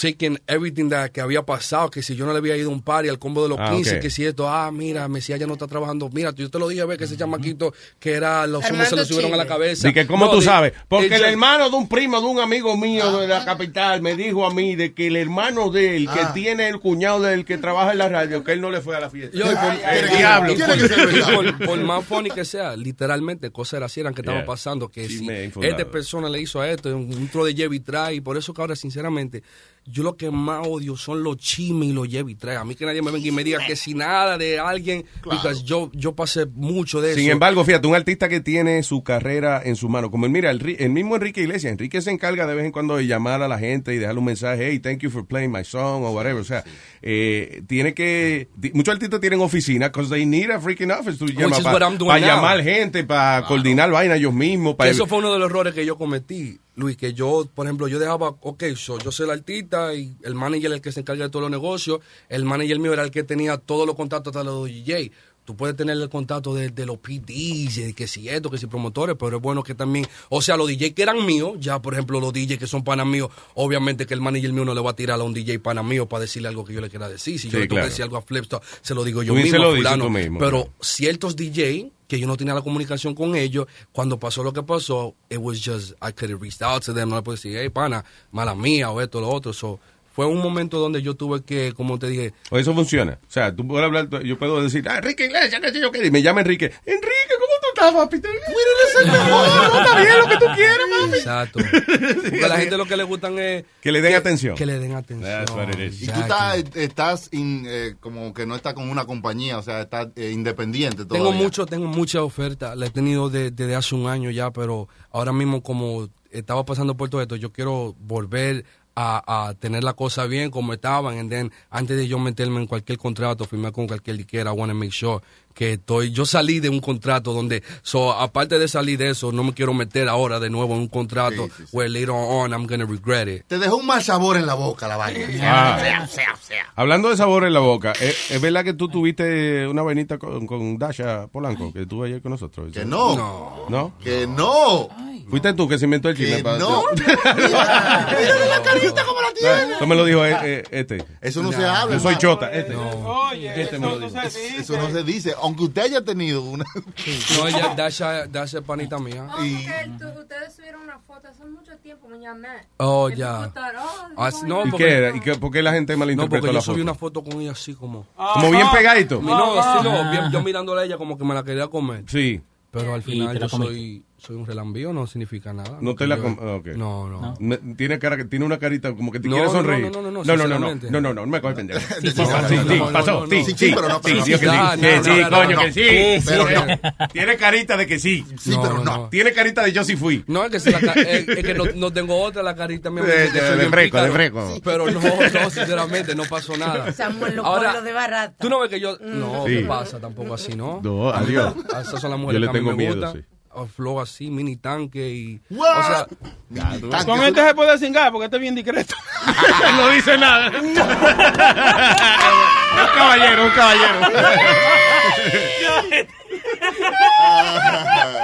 taking everything that que había pasado, que si yo no le había ido a un party al combo de los Ah, 15, ok. que si esto, ah, mira, Mesías ya no está trabajando, mira, yo te lo dije, ve que ese chamaquito que era, los humos se lo subieron a la cabeza. Di que, ¿cómo No, tú sabes? Porque el hermano de un primo de un amigo mío de la capital me dijo a mí de que el hermano de él, que Ah. tiene el cuñado del que trabaja en la radio, que él no le fue a la fiesta. Yo, y por, el y- diablo. y por- y por- por más funny que sea, literalmente cosas eran así eran que estaban Yeah. pasando, que si esta persona le hizo a esto, un, un tro de Jevi trae, y por eso que ahora sinceramente, yo lo que más odio son los chismes y los Jevi trae. A mí que nadie me venga y me diga que si nada de alguien, porque yo, yo pasé mucho de Sin eso. embargo, fíjate, un artista que tiene su carrera en su mano, como el, mira, el, el mismo Enrique Iglesias, Enrique se encarga de vez en cuando de llamar a la gente y dejarle un mensaje, hey, thank you for playing my song o whatever, o sea, eh, tiene que, muchos artistas tienen oficina, because they need a freaking office to doing para now. llamar gente, para coordinar vaina ellos mismos, para eso fue uno de los errores que yo cometí, Luis, que yo, por ejemplo, yo dejaba, ok, so, yo soy el artista y el manager es el que se encarga de todos los negocios, el manager mío era el que tenía todos los contactos hasta los DJ. Tú puedes tener el contacto de, de los PDs, de que si esto, que si promotores, pero es bueno que también, o sea, los DJ que eran míos, ya por ejemplo los DJ que son panas míos, obviamente que el manager mío no le va a tirar a un DJ pana mío para decirle algo que yo le quiera decir. Si Sí, yo le tengo claro. que decir algo a Flipstar, se lo digo yo mismo. lo fulano. mismo, pero ciertos DJ que yo no tenía la comunicación con ellos, cuando pasó lo que pasó, it was just, I could have reached out to them, no le puedo decir, hey, pana, mala mía, o esto, lo otro. So, fue un momento donde yo tuve que, como te dije, O eso funciona. O sea, tú puedes hablar, yo puedo decir, ah, Enrique Iglesias, yo qué, me llama Enrique. Enrique, ¿cómo estás, papi? Mira, eres el mejor, no está bien lo que tú quieres, papi. exacto. Porque a la gente lo que le gustan es... Que le den atención. Que le den atención. That's what it is. Y tú estás, estás in- eh, como que no estás con una compañía, o sea, estás eh, independiente todavía. Tengo mucho, tengo mucha oferta. La he tenido de- desde hace un año ya, pero ahora mismo como estaba pasando por todo esto, yo quiero volver a, a tener la cosa bien como estaban. And then, antes de yo meterme en cualquier contrato, firmar con cualquier disquera, I want to make sure que estoy. Yo salí de un contrato donde, so, aparte de salir de eso, no me quiero meter ahora de nuevo en un contrato where later on I'm gonna regret it. Te dejó un mal sabor en la boca la vaina. Ah. Sea, sea, sea. Hablando de sabor en la boca, ¿es, es verdad que tú tuviste una vainita con, con Dasha Polanco, que estuvo ayer con nosotros? Que no. ¿No? ¿No? Que no. Fuiste tú que se inventó el chisme. Que para- no. Mira, mira la carita como la tiene. Eso me lo dijo eh, eh, este. Eso no se habla, Yo soy chota, este. Oye, Este me lo eso no dijo. se dice. Eso no se dice. Aunque usted haya tenido una. No, ella, Dasha, Dasha es panita mía. Oh, porque tú- ustedes subieron una foto hace mucho tiempo, me llamé. Oh, Me ya. oh, Ah, ¿cómo no, ¿Y porque- qué era? ¿Y qué, por qué la gente No, malinterpretó porque yo la subí foto? una foto con ella así como... Como bien pegadito. No, sí, no, Ah. bien- yo mirándola a ella como que me la quería comer. Sí. Pero al ¿Y final la yo soy, soy un relambío, no significa nada. No te que la yo- com- ah, ok. No, no. Me- Tiene, cara, que- tiene una carita como que te No, quiere no, sonreír. no, no, no, no, no, no, no, no, no, no, no me coges pendejo. Sí, sí, No, sí, sí, no, sí, no, no, pasó, no, sí, no. sí, Sí, pero no, pero sí, no. que sí, No, sí, no, sí, no, no, coño, no. que sí. Sí, Pero no. Tiene carita de que sí. Sí, pero no. Tiene carita de yo sí fui. No, es que, se la ca- es, que no, no tengo otra la carita mi amor, De- de- freco, de freco. Pero no, no, sinceramente, no pasó nada. Samuel, los pueblos de barata. Tú no ves que yo... No. ¿qué pasa? Tampoco así, ¿no? No, adiós. Esas son las Yo mujeres le que a mí me gustan. Flow así, mini tanque y... What? O sea... Con este se puede cingar porque este es bien discreto. no dice nada. un caballero, un caballero.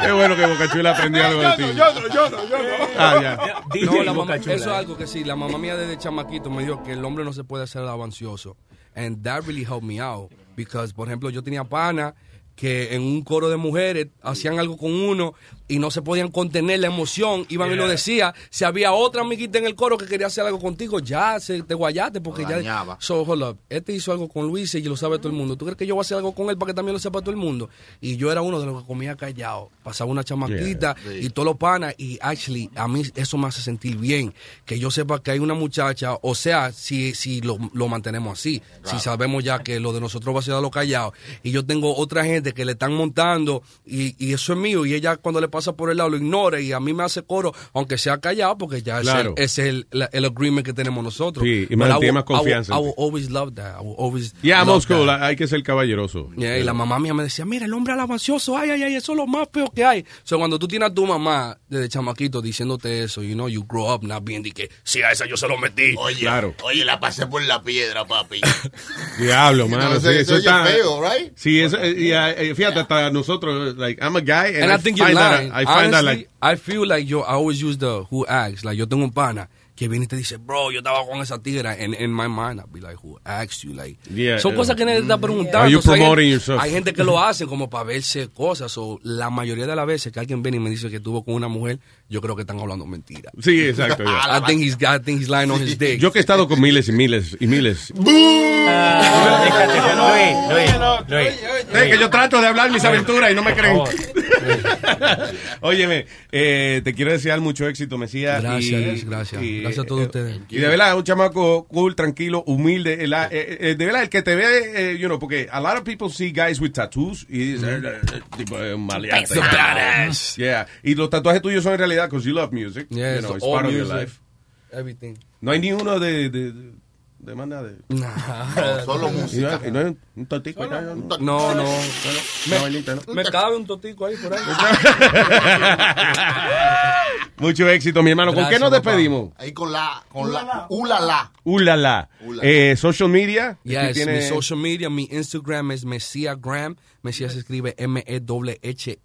Qué bueno que Boca Chula aprendió algo de ti. Yo no, yo no, yo no. Ah, ya. No, la mamá- eso es algo que sí, la mamá mía desde chamaquito me dijo que el hombre no se puede hacer avancioso. And that really helped me out. Because, por ejemplo, yo tenía pana que en un coro de mujeres hacían algo con uno y no se podían contener la emoción, iban y lo Yeah. decía. Si había otra amiguita en el coro que quería hacer algo contigo, ya se te guayaste porque Lo ya. So, hold up. Este hizo algo con Luis y lo sabe todo el mundo. ¿Tú crees que yo voy a hacer algo con él para que también lo sepa todo el mundo? Y yo era uno de los que comía callado. Pasaba una chamaquita Yeah. y todos los panas. Y actually, a mí eso me hace sentir bien. Que yo sepa que hay una muchacha, o sea, si, si lo, lo mantenemos así. Si sabemos ya que lo de nosotros va a ser a lo callado. Y yo tengo otra gente que le están montando y, y eso es mío. Y ella cuando le pasa por el lado lo ignora y a mí me hace coro, aunque sea callado, porque ya Claro. ese es el, la- el agreement que tenemos nosotros. Sí, y más- I will- más I will- confianza. I will always love that. I will always Yeah, love most cool. that. Hay que ser caballeroso. Yeah, y la mamá mía me decía, mira, el hombre alabancioso, ay, ay, ay, eso es lo más feo que hay. O sea, cuando tú tienes a tu mamá desde chamaquito diciéndote eso, you know, you grow up not being de que, sí, a esa yo se lo metí. Oye, Claro. oye, la pasé por la piedra, papi. Diablo, mano. know, sí, eso oye está. feo, right? Sí, eso, eh, y, eh, fíjate, hasta nosotros, like, I'm a guy, and, And I think you're lying. I find that, like, I feel like yo, I always use the who acts. Like, yo tengo un pana que viene y te dice, bro, yo estaba con esa tigre. And in my mind, I'll be like, who asked you? Like, Yeah, son yeah. cosas que nadie te está preguntando. Are you O sea, hay promoting? Hay gente que lo hace como para verse cosas. O la mayoría de las veces que alguien viene y me dice que estuvo con una mujer, yo creo que están hablando mentira. Sí, exacto, yeah. I think he's, I think he's lying on his dick. yo que he estado con miles y miles y miles. Que yo trato de hablar mis aventuras y no me creen. Óyeme, eh, te quiero desear mucho éxito, Mesías. Gracias, y- gracias. y, Gracias a todos eh, ustedes. Y de verdad, un chamaco cool, tranquilo, humilde. el- eh, eh, de verdad, el que te ve, eh, you know, porque a lot of people see guys with tattoos y dicen, eh, eh, tipo, eh, un maleante. It's a badass. Yeah. Y los tatuajes tuyos son en realidad because you love music. Yeah, you know, it's part of your life. Everything. No hay ni uno de, de, de, de manda de... Nah. solo música. y no hay un totico. ahí, no, no. No, no. Una vainita, ¿no? Me cabe un totico ahí por ahí. Mucho éxito, mi hermano. ¿Con qué nos papá. despedimos? Ahí con la, con la, ulala. Ulala. Ulala. Eh, social media. Yes, tiene- mi social media, mi Instagram es Messiagram. Mesías se escribe M-E-H-H-I-A-H.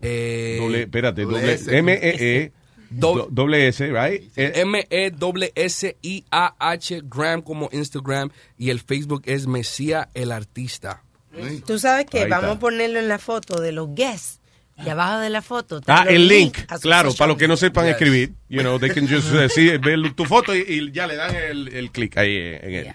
Eh, Doble, espérate, Doble. M-E-E, Do- do- doble S, right? M-E-S-S-I-A-H, Gram como Instagram. Y el Facebook es Mesía el Artista. Tú sabes que vamos a ponerlo en la foto de los guests. Y abajo de la foto. Ah, el link, claro, para los que no sepan Yes. escribir, you know, they can just uh, see, ver tu foto y, y ya le dan el, el clic ahí en él.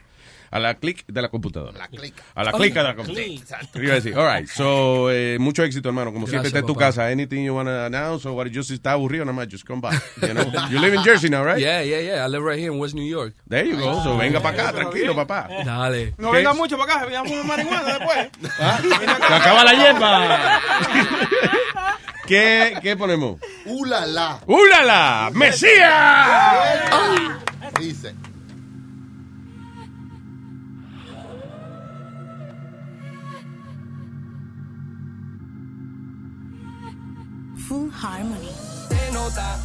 A la clic de la computadora. La clica. A la clica de la computadora. Iba a decir, all right, so, eh, mucho éxito, hermano. Como siempre, Gracias, está en tu papá. casa. Anything you want to announce or what you just está aburrido, nada más, just come back. You, know? you live in Jersey now, right? Yeah, yeah, yeah. I live right here in West New York. There you go. So, venga para acá, tranquilo, papá. Dale. No venga mucho para acá, veamos marihuana después. Se acaba la hierba. ¿Qué, ¿Qué ponemos? Ulala. ¡Úlala! ¡Mesías! Dice. Full Harmony. Se nota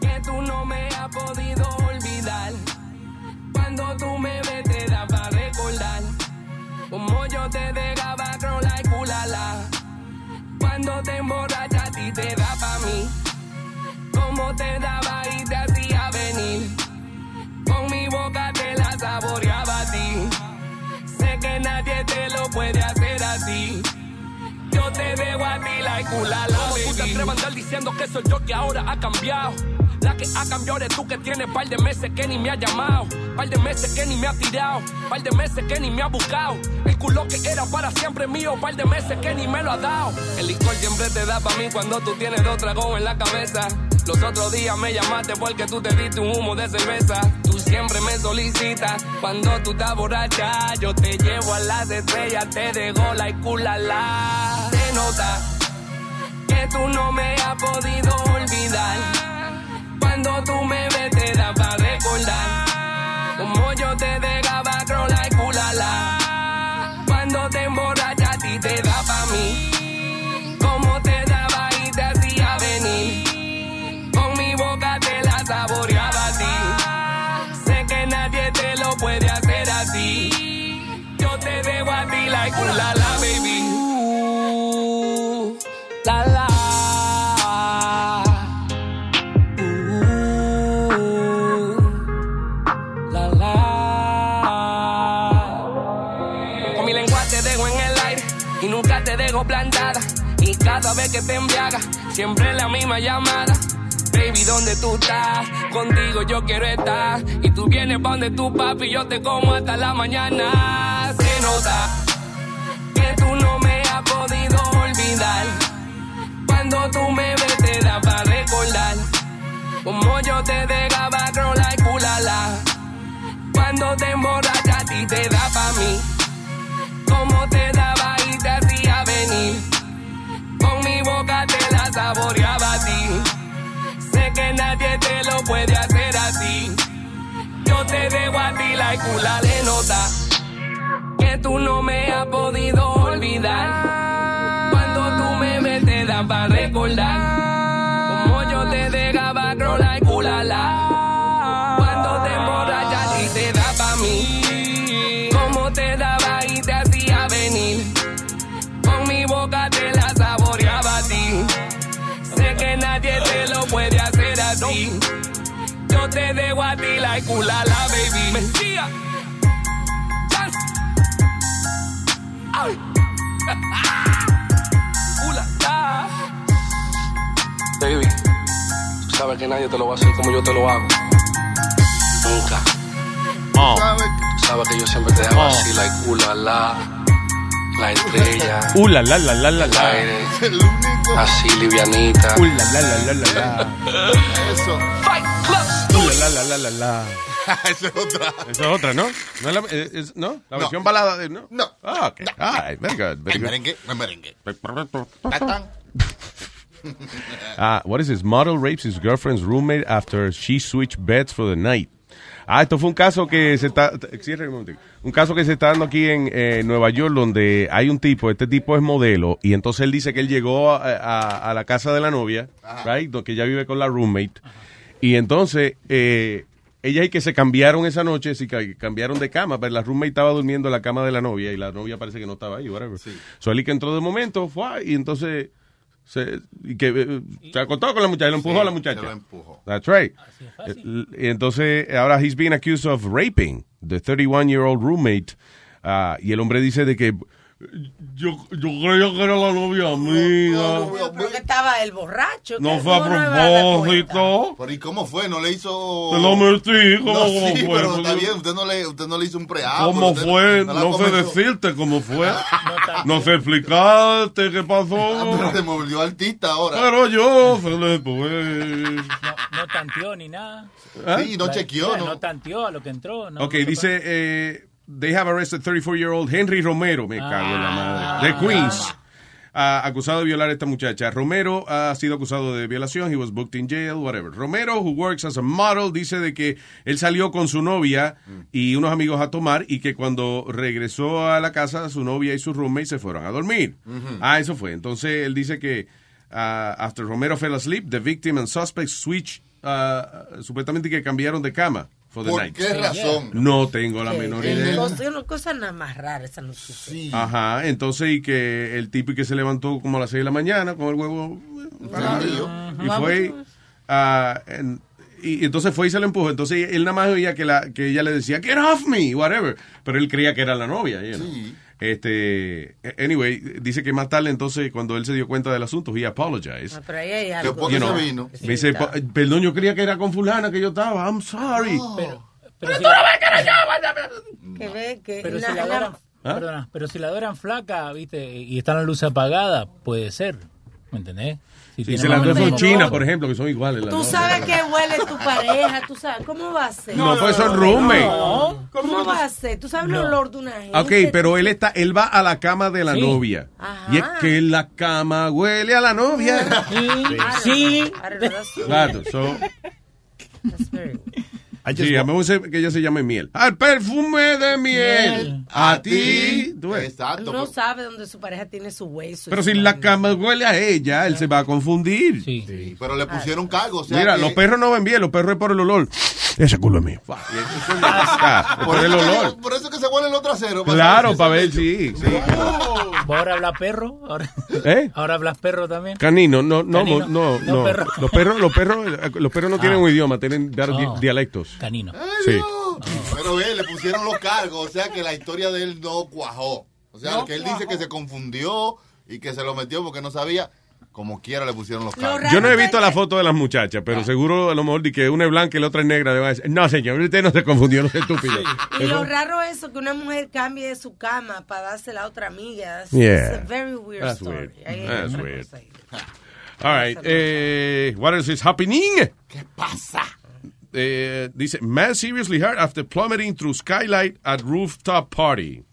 que tú no me has podido olvidar. Cuando tú me ves te da para recordar. Como yo te dejaba crola y culala. Cuando te emborrachas a ti te da pa' mí. Como te daba y te hacía venir. Con mi boca te la saboreaba a ti. Sé que nadie te lo puede hacer así. Yo te dejo a ti la culala, ¿Cómo tú te atreves a andar diciendo que soy yo que ahora ha cambiado? La que ha cambiado eres tú que tienes par de meses que ni me ha llamado, par de meses que ni me ha tirado, par de meses que ni me ha buscado. El culo que era para siempre mío, par de meses que ni me lo ha dado. El licor siempre te da pa' mí cuando tú tienes dos tragos en la cabeza. Los otros días me llamaste porque tú te diste un humo de cerveza. Tú siempre me solicitas cuando tú estás borracha. Yo te llevo a las estrellas, te dejo la y culala. Nota que tú no me has podido olvidar. Cuando tú me ves te da para recordar. Como yo te dejaba crola y culala. Cuando te emborrachas a ti te da pa' mí. Como te daba y te hacía venir. Con mi boca te la saboreaba a ti. Sé que nadie te lo puede hacer así. Yo te dejo a ti la culala, baby la la. Uh, la la. Con mi lengua te dejo en el aire y nunca te dejo plantada. Y cada vez que te embriagas, siempre la misma llamada. Baby, ¿dónde tú estás? Contigo yo quiero estar. Y tú vienes pa' donde tú, papi, yo te como hasta la mañana. Se nota que tú no me has podido olvidar. Cuando tú me ves, te da para recordar. Como yo te dejaba girl like ulala. Cuando te emborrachas a ti te da pa' mí. Como te daba y te hacía venir. Con mi boca te la saboreaba a ti. Sé que nadie te lo puede hacer así. Yo te dejo a ti la cula le nota. Que tú no me has podido olvidar. Para recordar. Como yo te dejaba girl like ulala. Cuando te emborrachas y te da pa' mí. Como te daba y te hacía venir. Con mi boca te la saboreaba a ti. Sé que nadie te lo puede hacer así. Yo te dejo a ti la culala, baby. Mentira. Ay. Baby, tú sabes que nadie te lo va a hacer como yo te lo hago. Nunca. Tú sabes que yo siempre te hago Oh. así, like, uh, la, la, la estrella. Uh, la, la, la, la, la, aire, así livianita. Uh, la, la, la, la, la, la. Eso. Uh, la, la, la, la, la. Esa es otra. Esa es otra, ¿no? ¿No? es la, eh, es- ¿no? la No. versión balada de... ¿no? No. Ah, ok. Ah, very good. Very El good. merengue, el merengue. Ah, what is this? Model rapes his girlfriend's roommate after she switched beds for the night. Ah, esto fue un caso que se está, cierre un momentico. un caso que se está dando aquí en eh, Nueva York donde hay un tipo, este tipo es modelo y entonces él dice que él llegó a, a- a la casa de la novia, right, do- que ella vive con la roommate y entonces eh, ella y que se cambiaron esa noche, sí, que cambiaron de cama, pero la roommate estaba durmiendo en la cama de la novia y la novia parece que no estaba ahí, whatever. So él y que entró de momento, fue y entonces se, y que eh, se acostó con la muchacha, lo empujó Sí, a la muchacha. se lo empujó. That's right. Eh, Y entonces, ahora he's being accused of raping the 31-year-old roommate. Ah, y el hombre dice de que yo, yo creía que era la novia amiga. Yo creo que estaba el borracho. No fue a no dar propósito. Pero ¿y cómo fue? ¿No le hizo...? Te lo metí, ¿cómo, No, cómo sí, fue? pero está bien, usted no le, usted no le hizo un preámbulo. ¿Cómo usted fue? No sé decirte cómo fue. No sé explicarte qué Ah, pasó. pero se me volvió artista ahora. Pero yo se le pues. No tanteó ni nada. ¿Ah? Sí, no La- chequeó, ¿no? No tanteó a lo que entró. No, Ok, dice, eh, they have arrested 34-year-old Henry Romero, me cago en la madre, de Queens, ah, acusado de violar a esta muchacha. Romero ha sido acusado de violación, he was booked in jail, whatever. Romero, who works as a model, dice de que él salió con su novia y unos amigos a tomar y que cuando regresó a la casa, su novia y su roommate se fueron a dormir. Ah, eso fue. Entonces él dice que ah, after Romero fell asleep, the victim and suspect switch, ah, supuestamente que cambiaron de cama for the ¿Por night. qué razón? No tengo la menor idea. Cosa, una cosa nada más rara esa noticia. Ajá, entonces y que el tipo y que se levantó como a las 6 de la mañana con el huevo eh, parado, y fue en- y, entonces fue y se lo empujó. Entonces él nada más oía que, la, que ella le decía, get off me, whatever. Pero él creía que era la novia. you know. Este, anyway, dice que más tarde entonces cuando él se dio cuenta del asunto, he apologized. Ah, pero ahí hay algo. ¿Por You know, vino? me dice, "Pa- perdón, yo creía que era con fulana que yo estaba. I'm sorry. Pero, pero si la, Que ve que pero la- si la la- adoran, ¿Ah? perdona, pero si la adoran flaca, viste, y están las luces apagadas, puede ser. ¿Me entendés? Si Si se las dos son chinas, por ejemplo, que son iguales. Tú sabes que huele tu pareja, tú sabes. ¿Cómo va a ser? No, pues son roommate. ¿Cómo va a ser? Tú sabes el olor de una gente. Ok, pero él está, él va a la cama de la Sí. novia. Ajá. Y es que la cama huele a la novia. Sí. That's- Claro, so, that's very- sí, a mí me gusta que ella se llame miel. Al perfume de miel. A ti. Exacto. No sabe dónde su pareja tiene su hueso. Pero si la cama huele a ella, él se va a confundir. Sí. Pero le pusieron cargo. O sea Mira, que- los perros no ven bien, los perros es por el olor. Ese culo es mío. Ah, Por el eso, olor. que- por eso que se huelen los traseros. Claro, saber para ver, sí. sí. ¿Vos ahora hablas perro? ¿Ahora, ¿Eh? ¿Ahora hablas perro también? Canino, no, no, Canino. no, No, no. perro. Los perros, los perros, los perros no tienen Ah. un idioma, tienen Oh. dialectos. Canino. Sí. Pero ve, le pusieron los cargos, o sea que la historia de él no cuajó. O sea, No que él cuajó. dice que se confundió, y que se lo metió porque no sabía, como quiera le pusieron los cargos. Yo no he visto la foto de las muchachas, pero seguro a lo mejor de que una es blanca y la otra es negra. le va a decir, no, señor, usted no se confundió, no es estúpido. Y lo raro es eso, que una mujer cambie de su cama para dársela a otra amiga. Yeah. it's a very weird That's story. weird. That's weird. All right. Eh, what else is happening? ¿Qué pasa? Eh, dice, man seriously hurt after plummeting through skylight at rooftop party.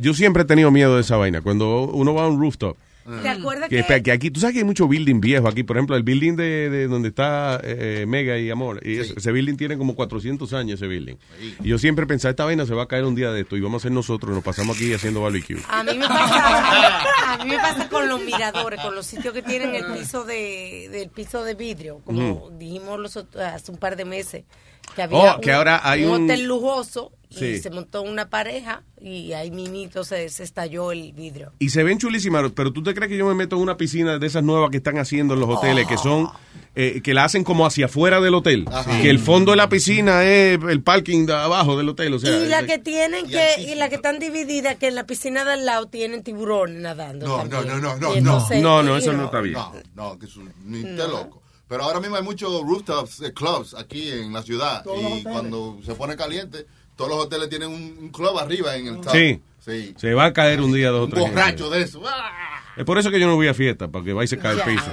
Yo siempre he tenido miedo de esa vaina. Cuando uno va a un rooftop. ¿Te acuerdas Que, que, que aquí, tú sabes que hay mucho building viejo aquí. Por ejemplo, el building de, de donde está eh, Mega y Amor. Y eso- ese building tiene como 400 años, ese building. Y yo siempre pensaba, esta vaina se va a caer un día de esto y vamos a ser nosotros. Nos pasamos aquí haciendo barbecue. a mí me pasa, a mí me pasa con los miradores, con los sitios que tienen el piso de, del piso de vidrio, como Ujú. dijimos los hace un par de meses, que había Oh, que ahora hay un- hotel lujoso y Sí. se montó una pareja y ahí minito se, se estalló el vidrio. Y se ven chulísimas, pero tú te crees que yo me meto en una piscina de esas nuevas que están haciendo en los hoteles, que son, eh, que la hacen como hacia afuera del hotel. Ajá. Que el fondo de la piscina es el parking de abajo del hotel. O sea, y la es- que tienen que y la que están divididas que en la piscina de al lado tienen tiburones nadando No, también. no, no, no, no. entonces, No, no, you eso no está bien. No, no, que su, ni esté loco. Pero ahora mismo hay muchos rooftops, eh, clubs aquí en la ciudad. Y cuando se pone caliente, todos los hoteles tienen un, un club arriba en el top. Sí. Sí. Se va a caer un día, dos o Un tres. borracho de eso. ¡Ah! Es por eso que yo no voy a fiesta, para que vaya y se cae el piso.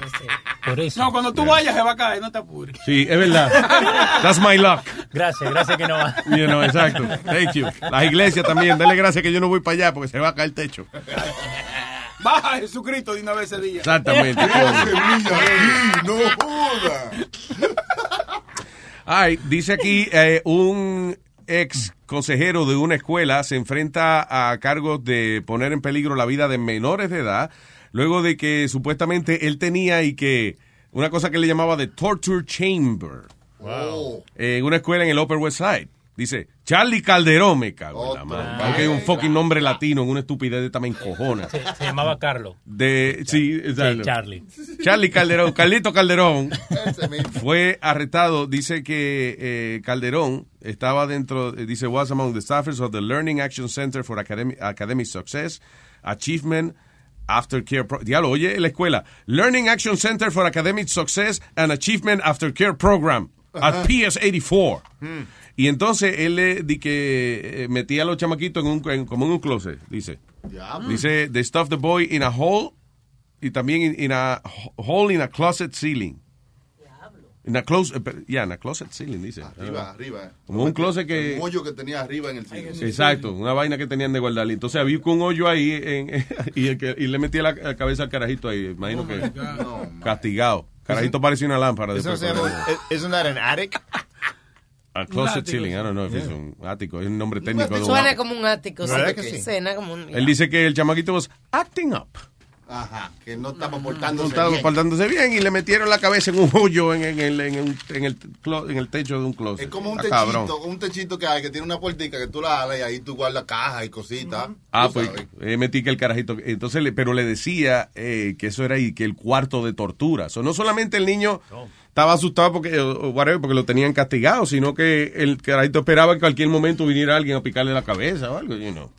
Por eso. No, cuando tú vayas se va a caer, no te apures. Sí, es verdad. That's my luck. Gracias, gracias que no va. You know, exacto. Thank you. Las iglesias también, dale gracias que yo no voy para allá porque se va a caer el techo. Baja a Jesucristo de una vez ese día. Exactamente. no joda. Ay, dice aquí eh, un ex consejero de una escuela se enfrenta a cargos de poner en peligro la vida de menores de edad luego de que supuestamente él tenía y que una cosa que le llamaba de torture chamber Wow. en una escuela en el Upper West Side. Dice, Charlie Calderón, me cago en la madre. Aunque hay un fucking nombre latino en una estupidez de esta me encojona. Se, se llamaba Carlos. De, sí, exacto. Charlie. Charlie Calderón, Carlito Calderón fue arrestado. Dice que eh, Calderón estaba dentro, eh, dice, was among the staffers of the Learning Action Center for Academic, Academic Success, Achievement, Aftercare. Pro Diablo, oye, la escuela. Learning Action Center for Academic Success and Achievement Aftercare Program at PS84. Y entonces él le di que eh, metía a los chamaquitos en un, en- como en un closet, dice. Diablo. Dice, they stuffed the boy in a hole y también in, in a hole in a closet ceiling. In a closet, eh, pero- yeah, in a closet ceiling, dice. Arriba, arriba. Como un closet que... Un hoyo que tenía arriba en el cine. Exacto, una vaina que tenían de guardar. Entonces había un hoyo ahí en- y, el que- y le metía la, la cabeza al carajito ahí. Imagino que castigado. Carajito parecía una lámpara. Eso Isn't that an attic? A closet ático, ceiling, I don't know if it's un ático, es un nombre técnico. de un- Suena como un ático, ¿Verdad que sí? suena como un Él dice que el chamaquito was acting up. Ajá, que no estaba No portándose estaba bien. portándose bien y le metieron la cabeza en un hoyo en, en el, en, el, en, el, en el techo de un closet. Es como un Está techito, cabrón. un techito que hay que tiene una puertica que tú la alas y ahí tú guardas cajas y cositas. Ah, Tú pues sabes. eh, metí que el carajito. Entonces, le- pero le decía eh, que eso era y que el cuarto de tortura. O no solamente el niño estaba asustado porque, whatever, porque lo tenían castigado, sino que el carajito esperaba que en cualquier momento viniera alguien a picarle la cabeza o algo, you know.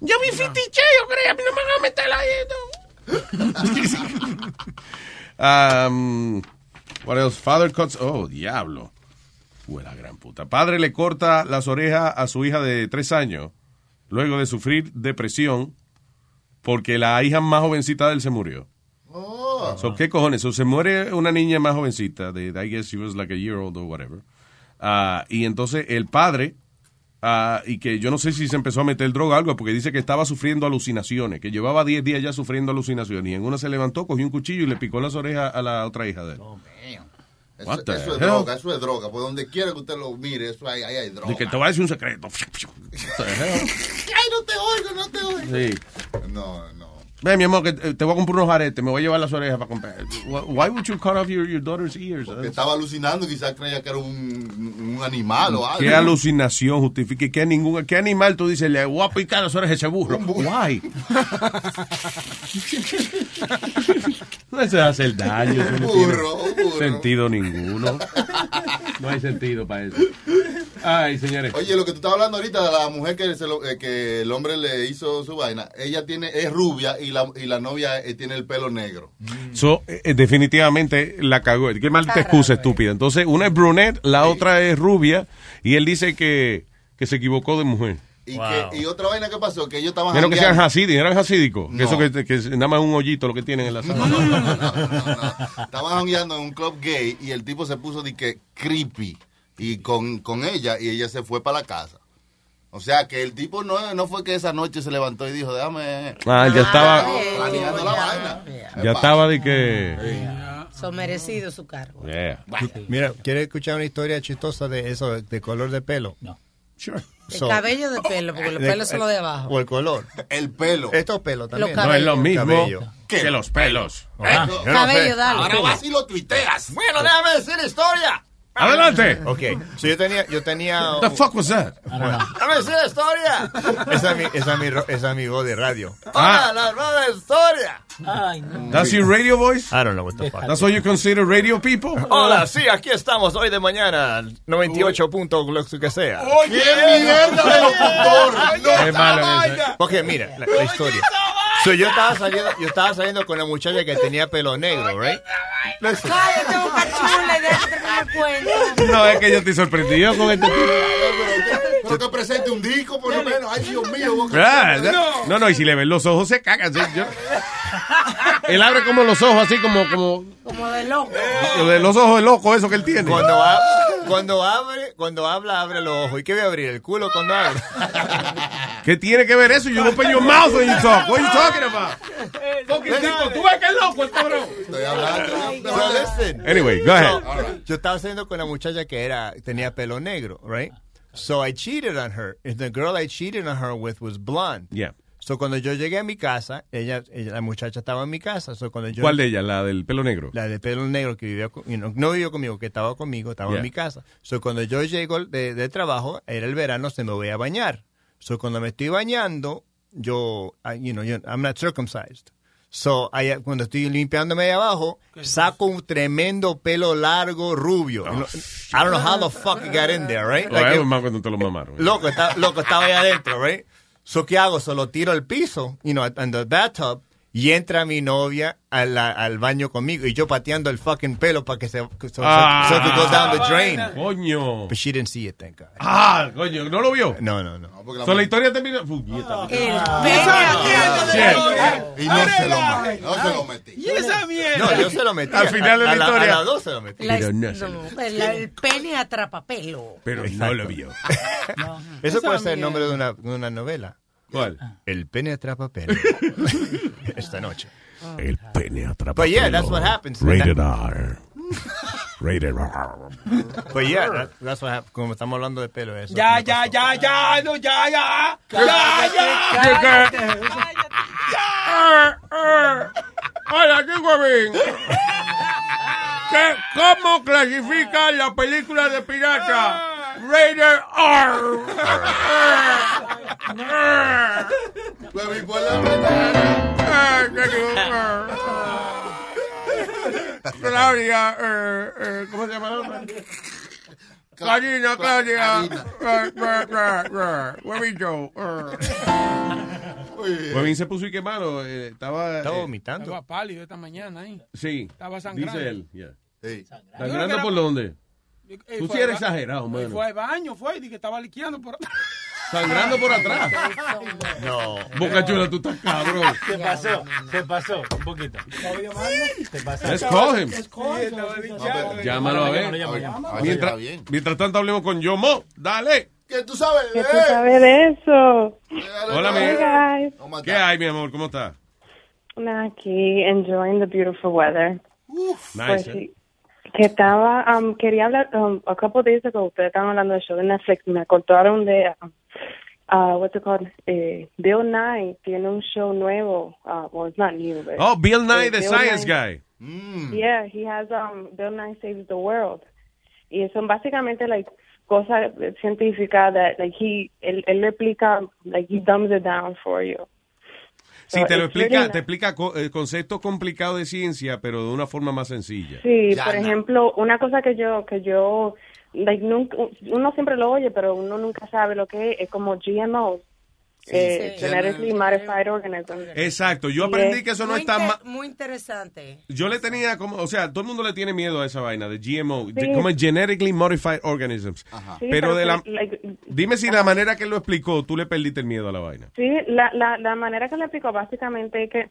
Yo vi fiticheo, creo. A mí no me van a meter ahí. Um, what else? Father cuts. Oh, diablo. Fue la gran puta. Padre le corta las orejas a su hija de tres años luego de sufrir depresión porque la hija más jovencita de él se murió. Oh. So, ¿Qué cojones? So, se muere una niña más jovencita, de, I guess she was like a year old or whatever. Ah, y entonces el padre, ah, y que yo no sé si se empezó a meter droga o algo, porque dice que estaba sufriendo alucinaciones, que llevaba 10 días ya sufriendo alucinaciones. Y en una se levantó, cogió un cuchillo y le picó las orejas a la otra hija de él. Eso, What the eso es droga, eso es droga. Por donde quiera que usted lo mire, eso hay, ahí hay droga. De que te voy a decir un secreto. Ay, no te oigo, no te oigo. Sí. No, no. Ve, mi amor, que te voy a comprar unos aretes, me voy a llevar las orejas para comprar. Why would you cut off your, your daughter's ears? Estaba alucinando, quizás creía que era un, un animal o algo. ¿Qué alucinación justifique? ¿Qué, ningún, ¿Qué animal tú dices le voy a picar las orejas a ese burro? Why? No se hace el daño. eso no Burro. Sentido ninguno. No hay sentido para eso. Ay, señores. Oye, lo que tú estabas hablando ahorita de la mujer que, se lo- eh, que el hombre le hizo su vaina, ella tiene es rubia y la, y la novia eh, tiene el pelo negro. So, eh, definitivamente la cagó. Qué mal te excusa, estúpida. Entonces, una es brunette, la otra es rubia, y él dice que, que se equivocó de mujer. Y, que, y otra vaina que pasó, que ellos estaban Menos que sean hasídicos, eran hasídicos. Que No. eso que, que es nada más un hoyito lo que tienen en la sala. Estaban jangueando en un club gay y el tipo se puso de que creepy y con, con ella y ella se fue para la casa. O sea que el tipo no, no fue que esa noche se levantó y dijo, déjame. Ah, ya estaba- planeando la vaina. Ya estaba de que... Son merecidos su cargo. Mira, ¿quieres escuchar una historia chistosa de eso, de color de pelo? No. Sure. El cabello de pelo, porque los pelos son los de abajo. O el color. El pelo. Estos pelos también. No es lo mismo que los pelos. Ah, no Cabello, sé. dale. Ahora vas y lo tuiteas. Bueno, déjame decir la historia. Adelante. Ok, so yo tenía, yo tenía... What the fuck was that? Bueno, la historia. Esa es mi, esa es mi, ro- esa es mi voz de radio. Ah. Hola, la nueva historia. Ay, no. That's your radio voice? I don't know what the fuck. That's what you consider radio people? Hola, sí, aquí estamos hoy de mañana, 98 puntos, lo que sea. ¡Qué mierda de locutor! Es malo eso. Ok, mira, la, la historia. So, yo estaba saliendo, yo estaba saliendo con una muchacha que tenía pelo negro, right? Cállate, boca chula. No, es que yo estoy sorprendido con este tipo. Pero que presente un disco, por lo menos. Ay, Dios mío. boca Ah, chula. no, no, y si le ven los ojos se cagan. sí, yo- Él abre como los ojos así como, como Como de loco. de los ojos de loco eso que él tiene. Cuando, ha- cuando abre, cuando habla, abre los ojos. ¿Y qué voy a abrir? ¿El culo cuando abre? ¿Qué tiene que ver eso? You open your mouth when you talk. What are you talking about? Fucking tú ves que es loco el cabrón. Estoy hablando. So, listen. Anyway, go ahead. So, yo estaba saliendo con una muchacha que era, tenía pelo negro, right? So I cheated on her. And the girl I cheated on her with was blonde. Yeah. So cuando yo llegué a mi casa, ella, ella- la muchacha estaba en mi casa. So cuando yo, ¿Cuál de ellas? ¿La del pelo negro? La de pelo negro que vivía, con- you know, no vivió conmigo, que estaba conmigo, estaba Yeah. en mi casa. So cuando yo llego de, de trabajo, era el verano, se me voy a bañar. So cuando me estoy bañando, yo, I- you know, yo- I'm not circumcised. So, ahí- cuando estoy limpiándome ahí abajo, saco un tremendo pelo largo, rubio. Oh, I don't know how the fuck it got in there, right? Like Like, más cuando te lo mamaron. Loco, está, loco, estaba ahí adentro, right? So, ¿qué hago? Solo tiro al piso, you know, en the bathtub, y entra mi novia a la- al baño conmigo, y yo pateando el fucking pelo para que se, so, so- Ah. so it could go down the drain. Coño. But she didn't see it, thank God. Ah, coño, ¿no lo vio? No, no, no. So, la historia termina... Puñeta. Y no se lo metí. No se lo metí. ¿Y esa mierda? No, yo se lo metí. Al final de la historia. A las dos se lo metí. La- Pero no se no, el, el pene atrapa pelo. Pero no lo vio. Eso puede ser el nombre de una, de una novela. ¿Cuál? El pene atrapa pelo. Esta noche. El pene atrapa But yeah, that's what happens. Rated R. Rated R. Pues yeah, that- that's what happens. Como estamos hablando de pelo, eso. Ya, ya, ya, ya, no, ya, ya. Ya, ya. Hola, ¿qué huevín? ¿Qué, ¿Cómo clasifican la película de pirata? Rated R. Huevín por la mañana. Claudia, eh, eh, ¿cómo se llama la otra? Karina, Claudia. Eh, eh, eh, Huevito. Huevín se puso y qué malo. eh, estaba. Estaba eh, vomitando. Estaba pálido esta mañana ahí. Sí. Estaba sangrando. Dice él. yeah. Sí. ¿Sangrando por dónde? Eh, Tú sí eres exagerado, mano. Fue al baño, fue, y que estaba liqueando por atrás. Sangrando por atrás. No. Boca chula, tú estás cabrón. Se pasó, se pasó, un poquito. Se pasó. Let's call him. Estaba liqueando. Llámalo a ver. Mientras, mientras tanto hablemos con Yomo. Dale. ¿Qué tú sabes? ¿Qué tú eh? sabes de eso? Hola, mi. Hey guys. ¿Cómo ¿Qué hay, mi amor? ¿Cómo estás? Aquí, enjoying the beautiful weather. Pues Nice. Que estaba, um, quería hablar, um, a couple days ago, ustedes estaban hablando del show de Netflix, me contaron de, um, uh, what's it called, eh, Bill Nye tiene un show nuevo, uh, well, it's not new, but. Oh, Bill Nye, eh, the Bill science Nye- guy. Yeah, he has, um, Bill Nye Saves the World. Y son básicamente, like, cosas científicas that, like, he, él, él le explica, like, he dumbs it down for you. Sí, te lo it's explica, te explica co- eh, conceptos complicados de ciencia, pero de una forma más sencilla. Sí, Ya, por no. ejemplo, una cosa que yo que yo like, nunca, uno siempre lo oye, pero uno nunca sabe lo que es. Es como GMOs, eh, sí. Genetically Modified Organisms. Exacto, yo aprendí que eso no muy, está inte- ma- muy interesante. Yo le tenía como, o sea, todo el mundo le tiene miedo a esa vaina de GMO, de- Sí. como Genetically Modified Organisms. Sí, pero de la, like, dime si la manera que lo explicó, tú le perdiste el miedo a la vaina. Sí, la, la, la manera que le explico básicamente es que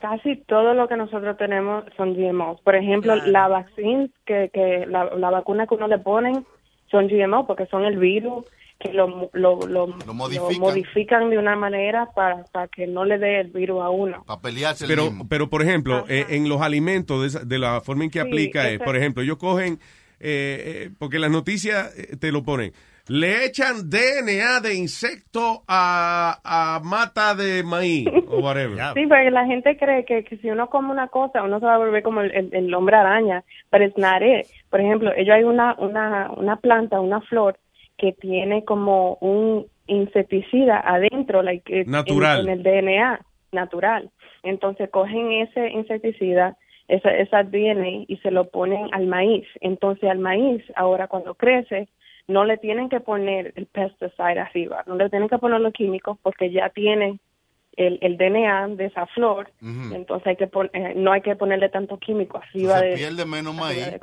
casi todo lo que nosotros tenemos son GMOs. Por ejemplo, la vaccine, que, que la, la vacuna que uno le ponen son GMO porque son el virus que lo, lo, lo, lo modifican. modifican de una manera para, para que no le dé el virus a uno. Para pelearse el Pero, mismo. pero por ejemplo, eh, en los alimentos, de, esa- de la forma en que Sí, aplica es, esa- por ejemplo, ellos cogen, eh, eh, porque las noticias eh, te lo ponen, le echan DNA de insecto a, a mata de maíz o whatever. Sí, porque la gente cree que, que si uno come una cosa, uno se va a volver como el, el- el hombre araña, pero es it. Por ejemplo, ellos hay una, una, una planta, una flor, que tiene como un insecticida adentro, like, eh, Natural. En, en el DNA, natural. Entonces cogen ese insecticida, esa, esa DNA, y se lo ponen al maíz. Entonces al maíz, ahora cuando crece, no le tienen que poner el pesticide arriba, no le tienen que poner los químicos porque ya tiene el, el DNA de esa flor, entonces hay que pon- eh, no hay que ponerle tanto químico arriba Se de pierde menos maíz.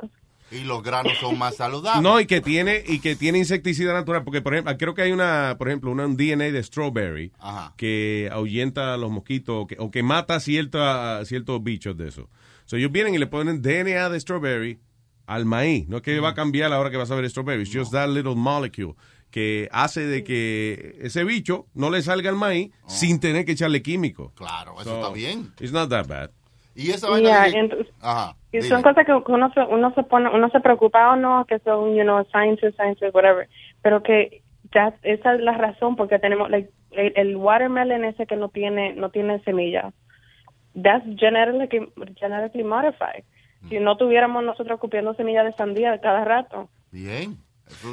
Y los granos son más saludables. No, y que tiene y que tiene insecticida natural, porque por ejemplo, creo que hay una, por ejemplo, una, un DNA de strawberry Ajá. que ahuyenta a los mosquitos o que, o que mata cierta, ciertos bichos de eso. So, ellos vienen y le ponen DNA de strawberry al maíz. No es que va a cambiar a la hora que vas a ver strawberry, it's just that little molecule que hace de que ese bicho no le salga al maíz sin tener que echarle químico. Claro, eso So, está bien. It's not that bad. Y esa Yeah, vaina de- entonces- Ajá. Y dime. son cosas que uno se, uno se pone, uno se preocupa o no, que son, you know, sciences, sciences, whatever. Pero que ya, esa es la razón porque tenemos, like, el, el watermelon ese que no tiene, no tiene semillas. That's genetically, genetically modified. Si no tuviéramos nosotros copiando semillas de sandía cada rato. Bien.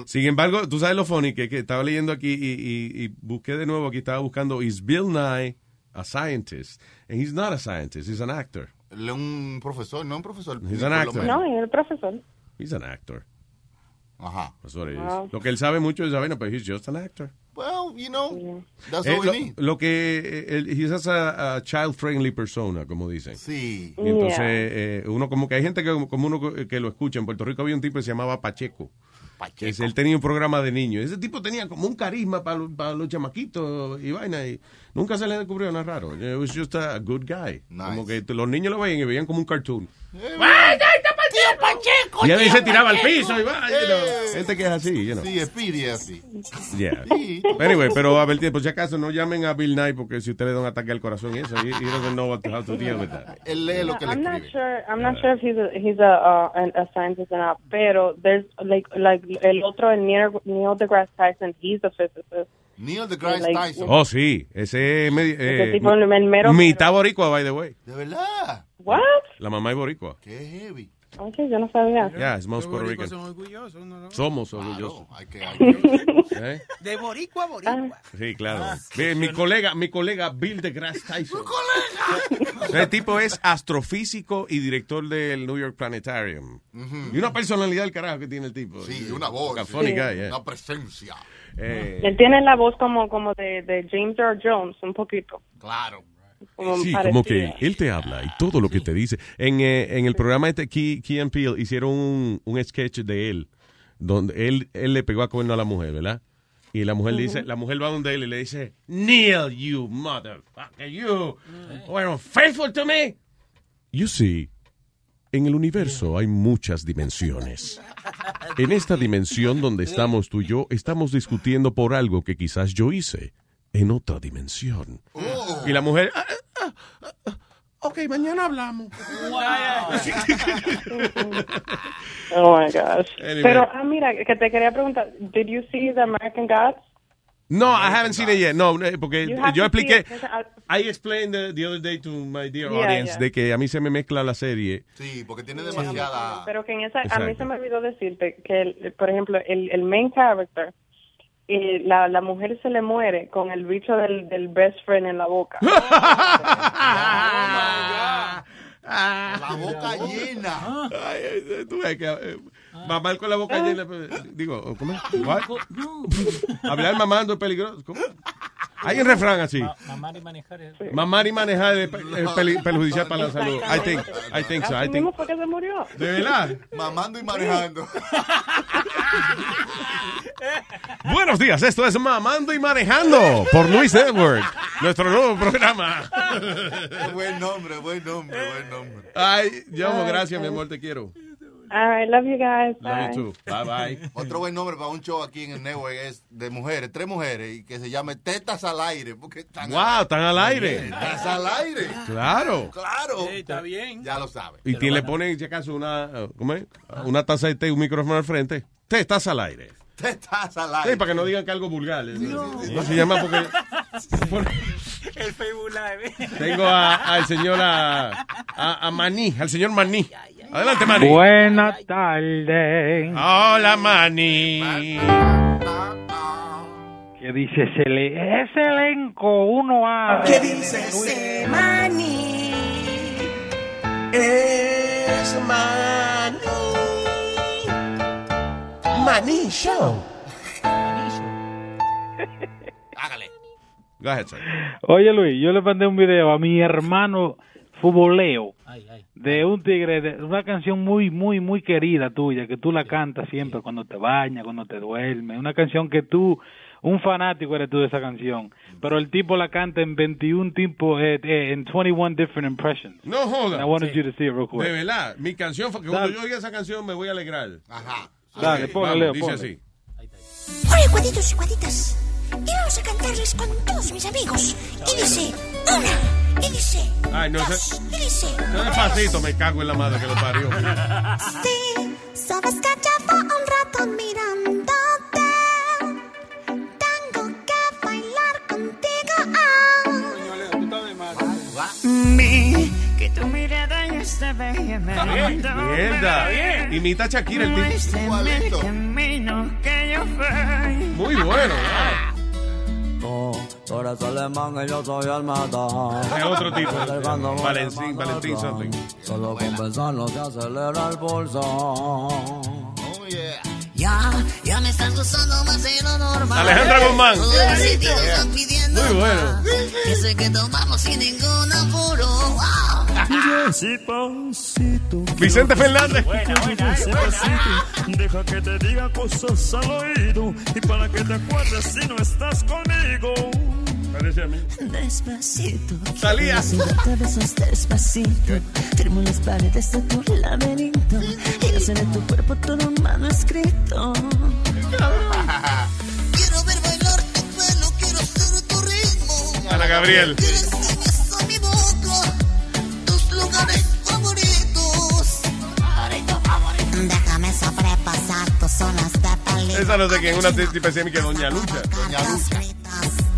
Sin embargo, tú sabes lo funny que, que estaba leyendo aquí y, y- y busqué de nuevo aquí, estaba buscando, is Bill Nye a scientist? And he's not a scientist, he's an actor. Él es un profesor, no un profesor. He's an actor. No, y el profesor. He's an actor. Ajá. That's what it is. Wow. Lo que él sabe mucho es saber, pero he's just an actor. Well, you know, that's Eh, all we lo, need. lo que eh, él- he's just a, a child-friendly persona, como dicen. Sí. Y entonces, Yeah. eh, uno como que hay gente que como uno que lo escucha. En Puerto Rico había un tipo que se llamaba Pacheco. Es- él tenía un programa de niños. Ese tipo tenía como un carisma para los chamaquitos y vaina. Y nunca se le descubrió nada raro. It was just a good guy. Como que los niños lo veían y veían como un cartoon. Y a veces se tiraba al piso y va, you know. Gente que es así, you know. Sí, Speedy es así. Yeah. Anyway, pero a ver, por si acaso no llamen a Bill Nye porque si ustedes le dan un ataque al corazón y eso, he, he doesn't know what, how to deal with that. Él lee lo que le I'm not escribe. sure. I'm not sure if he's a, he's a, uh, an- a scientist or not. Pero there's like like el otro el Neil, Neil deGrasse Tyson. He's a physicist. Neil deGrasse Like- Tyson. Oh, sí, ese es eh, tipo, el mero- mitad boricua, by the way. De verdad. What? La mamá es boricua. Qué heavy. Okay, yo no sabía. Yeah, it's most Puerto Rican. Son orgullosos, ¿no? no? Somos orgullosos. Hay que, hay que- ¿Eh? De boricua a boricua. Sí, claro. Bien, mi colega, mi colega Bill deGrasse Tyson. El tipo es astrofísico y director del New York Planetarium. Y una personalidad del carajo que tiene el tipo. Sí, una voz. Sí, guy, yeah. Una presencia. Eh, Él tiene la voz como como de, de James Earl Jones, un poquito. Claro. Como Sí, parecida. como que él te habla y todo lo que te dice. En, eh, en el programa este Key, Key and Peele hicieron un, un sketch de él, donde él, él le pegó a cuerno a la mujer, ¿verdad? Y la mujer le dice, la mujer va donde él y le dice, Neil, you motherfucker, you were unfaithful to me. You see, en el universo hay muchas dimensiones. En esta dimensión donde estamos tú y yo, estamos discutiendo por algo que quizás yo hice en otra dimensión. Y la mujer, "Ah, ah, ah, ah, ok, mañana hablamos. Oh my gosh. Anyway. Pero ah mira, que te quería preguntar, did you see the American Gods? No, I haven't seen it yet. No, eh, porque yo expliqué. uh, I explained the, the other day to my dear Yeah, audience yeah. de que a mí se me mezcla la serie. Sí, porque tiene demasiada. Pero que en esa, a mí Exacto. se me olvidó decirte que, el- por ejemplo, el, el main character, eh, la, la mujer se le muere con el bicho del, del best friend en la boca. La La boca llena. Ay, eh, tú ves que eh, mamar con la boca llena. pues, Digo, ¿cómo es? What? Hablar mamando es peligroso. ¿Cómo? Hay un refrán así. Ma- Mamar y manejar es... Mamar y manejar es, perjudicial para la salud. I think, I think so. I mismo think. fue que se murió. ¿De verdad? Mamando y manejando. Buenos días, esto es Mamando y Manejando por Luis Network, nuestro nuevo programa. buen nombre, buen nombre, buen nombre. Ay, Yomo, gracias, mi amor, te quiero. All right, love you guys. Love Bye. you too. Bye bye. Otro buen nombre para un show aquí en el network es de mujeres, tres mujeres, y que se llame Tetas al aire. Porque están Wow, están al aire. Tetas al aire. Claro. Claro. está bien. Ya lo sabe. Y ti le ponen, si acaso, una, eh, ¿cómo es? Una taza de té y un micrófono al frente. Te estás al aire. Tetas al Sí, para que no digan que algo vulgar. No se llama porque... El Facebook Live. Tengo a- al señor a, a, a Maní, al señor Maní. Adelante, Maní. Buenas tardes. Hola, Maní. ¿Qué dice ese, ese elenco 1A? ¿Qué dice ese maní? Es maní. Maní Show. Go ahead, sir. Oye Luis, yo le mandé un video a mi hermano futboleo de un tigre, de una canción muy, muy, muy querida tuya, que tú la cantas siempre cuando te bañas, cuando te duermes. Una canción que tú, un fanático eres tú de esa canción, pero el tipo la canta en 21 tipos, eh, eh, en 21 different impressions. No joda. And I wanted you to see it real quick. De verdad, mi canción que cuando yo oiga esa canción me voy a alegrar. Ajá. Dale, ponle, Leo, dice ponle. así. Oye, cuaditos y cuaditas. Y vamos a cantarles con todos mis amigos. Y dice, una. Y dice, Ay, no dos. sé. Y dice, Yo despacito me cago en la madre que lo parió. sí. Sabes que llevo un rato mirándote. Tengo que bailar contigo. Vi que tu mirada ya. Mierda. Imita a Shakira el tipo. el camino que yo fui. Muy bueno. Tú eres el alemán y yo soy el matón. Es otro tipo. Valentín, al Valentín something. Solo con pensarlo te acelera el pulso. Oh, Ya, ya me estás gustando más de lo normal. Alejandra Guzmán. Todos los sentidos están pidiendo Muy bueno. más. Que tomamos sin ningún apuro. Wow. Vicente Fernández. Despacito, Deja que te diga cosas al oído y para que te acuerdes si no estás conmigo. Parece a mí. Despacito. Salía. Despacito. Firmo las paredes de tu laberinto. Y hacer en tu cuerpo todo un manuscrito. Quiero ver bailar tu pelo, quiero ser tu ritmo. Ana Gabriel. Déjame sobrepasar tus zonas de peligro. Esa no sé quién, una tipa que Doña Lucha. Que olvides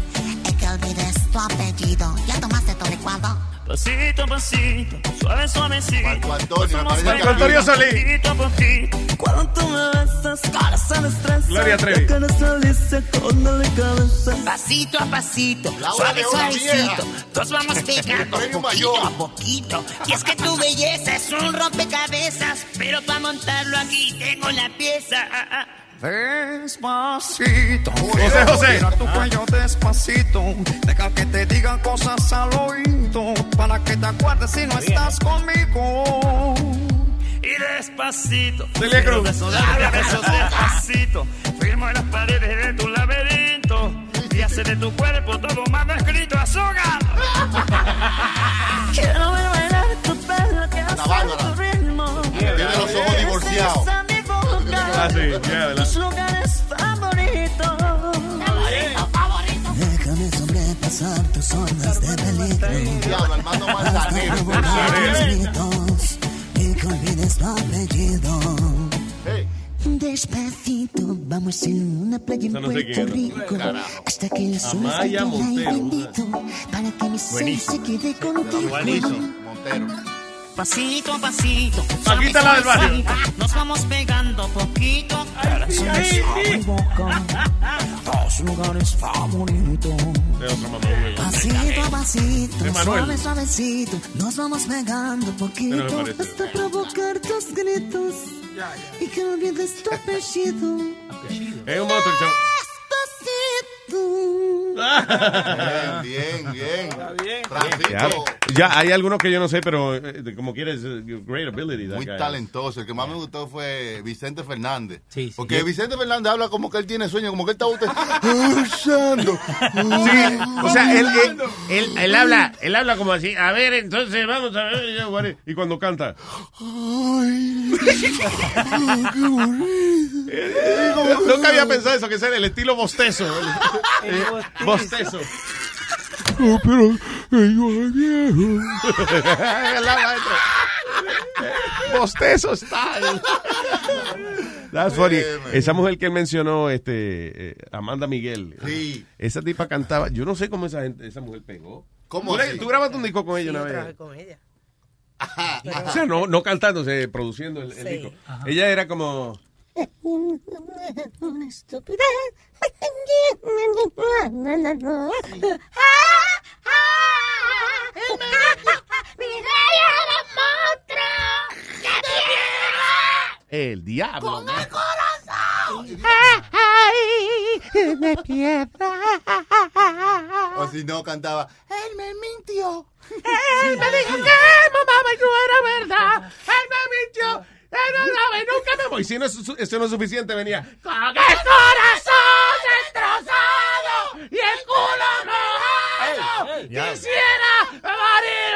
tu apellido. Ya tomaste tu licuado. Pasito a pasito, suave suavecito. Marco Antonio, me Pasamos parece que bailando Antonio poquito. Cuando tú me besas, corazón estresa. Gloria Trevi. Pasito a pasito, suave, suavecito. Todos vamos pegando poquito mayor. a poquito. Y es que tu belleza es un rompecabezas. Pero para montarlo aquí tengo la pieza. Despacito. José José. Mira tu cuello despacito. Deja que te digan cosas al oído. Para que te acuerdes si no estás conmigo. Y despacito. Celia Cruz. Besos, dame besos despacito. Firmo en las paredes de tu laberinto. Y hace de tu cuerpo todo más escrito azúcar. Quiero ver bailar tu pelo, quiero Ana Ah, lugares favoritos. Déjame sobrepasar tus zonas de peligro. Diablo, Armando Manzanero. gritos y que olvides tu apellido. Hey. Despacito, vamos en una playa en no Puerto Rico. Hasta que la sola Amaya salga y Montero. bendito. Para que mi ser se quede contigo. Montero. Pasito a pasito. Paquita la del barrio. Nos vamos pegando poquito. Eres un beso a mi boca. Dos lugares favoritos. Pasito a pasito, suave, suavecito, nos vamos pegando poquito hasta provocar tus gritos y que olvides tu apellido. Es un monstruo, chavo. Bien, bien, bien. Ya, hay algunos que yo no sé, pero eh, como quieres, eh, great ability. that muy guy. talentoso. El que más me gustó fue Vicente Fernández. sí. Porque Vicente Fernández habla como que él tiene sueño, como que él está usando. Sí, o sea, él, él, él, él habla, él habla como así. A ver, entonces vamos a ver. ya. Y cuando canta, nunca había pensado eso, que es el estilo bostezo. Bostezo. Oh, pero yo viejo. Bostezo style. That's funny. Esa mujer que él mencionó, este, eh, Amanda Miguel. Sí. Esa tipa cantaba. Yo no sé cómo esa gente, esa mujer pegó. ¿Cómo ¿Tú, grabaste un disco con ella Sí, una yo vez? trabajé con ella. O sea, no, no cantándose, produciendo el, el Sí. disco. Ella era como. Una estupidez. Mi rey era monstruo. ¡Ya El diablo. ¡Con el corazón! ¡Ay! ¡Me piedra! O si no, cantaba. Él me mintió. Él me dijo que mamá no era verdad. Él me mintió. Él no sabe, nunca me Y si no no es suficiente, venía. Con el corazón destrozado y el culo mojado. ya. Quisiera morir.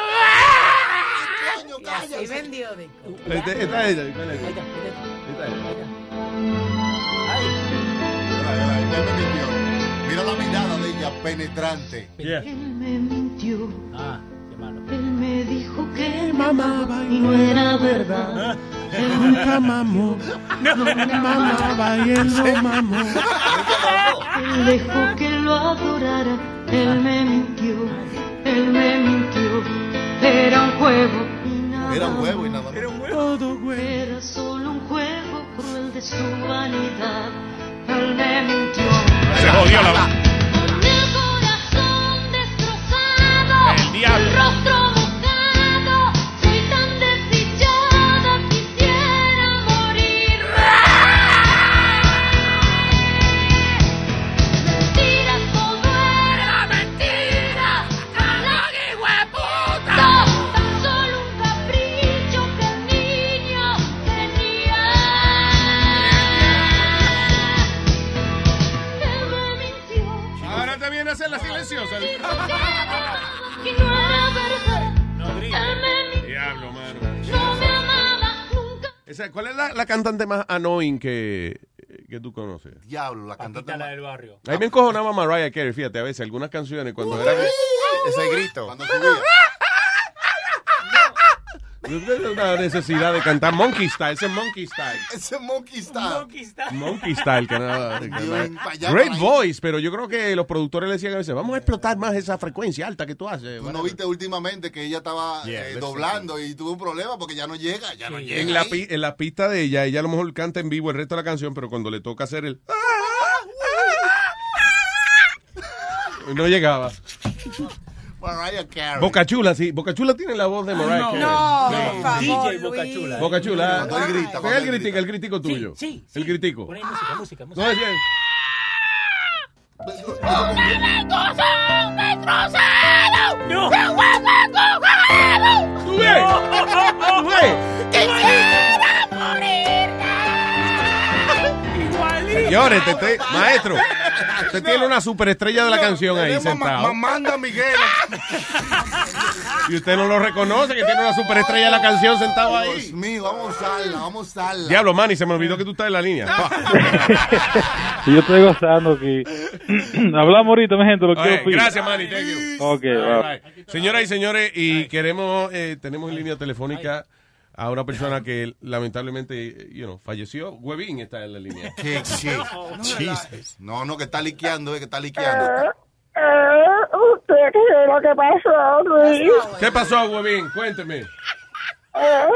Y así vendió de Esta, esta es ella. ¿cuál es? Esta es ella. Mira la mirada de ella penetrante. Él me mintió. Ah, me dijo que mamaba y no era verdad. Él nunca mamó. No mamaba y él no mamó. Él dejó que lo adorara. Él me mintió. Él me mintió. Era un juego. y nada Era un huevo y nada más. Todo juego. Era solo un juego cruel de su vanidad. Él me mintió. Se jodió la Con el corazón destrozado. El diablo. ¿Cuál es la, la cantante más annoying que, que tú conoces? Diablo, la cantante. la del barrio. A mí me encojonaba Mariah Carey, fíjate, a veces algunas canciones cuando era... Ese grito. Cuando subía. Una necesidad de cantar Monkey Style, ese es Monkey Style. Ese monkey está. Monkey Style, que nada. que nada. Great voice, pero yo creo que los productores le decían a veces, vamos a explotar más esa frecuencia alta que tú haces. Tú no viste últimamente que ella estaba Yeah, eh, doblando y tuvo un problema porque ya no llega, ya no llega. En la, en la pista de ella, ella a lo mejor canta en vivo el resto de la canción, pero cuando le toca hacer el... No llegaba. Mariah Carey. Boca Chula, sí. Boca Chula tiene la voz de Mariah Carey. No, Sí. por favor, DJ Boca Luis. Chula. Boca Chula. Cuando él grita, cuando el él grita. el gritico tuyo. Sí, sí. El gritico. Poné música, música, música. No, es bien. ¡Un corazón destrozado! No. Señores, te- te- maestro, usted tiene una superestrella de la canción ahí sentado. Mamanda a Miguel. Y usted no lo reconoce, que tiene una superestrella de la canción sentado Dios ahí. mío, vamos a usarla, vamos a usarla. Diablo, Manny, se me olvidó que tú estás en la línea. Yo estoy gozando aquí. Hablamos ahorita, mi gente, lo Ok, quiero pedir. gracias, Manny. Thank you. Ok, All va. right. Señoras y señores, y queremos, eh, tenemos en línea telefónica a una persona que lamentablemente, you know, falleció. Huevín está en la línea. Qué. Jesus. No, no, que está liqueando, eh, que está liqueando. ¿Usted qué es lo que pasó, Luis? ¿Qué pasó, Huevín? Cuénteme. Eh,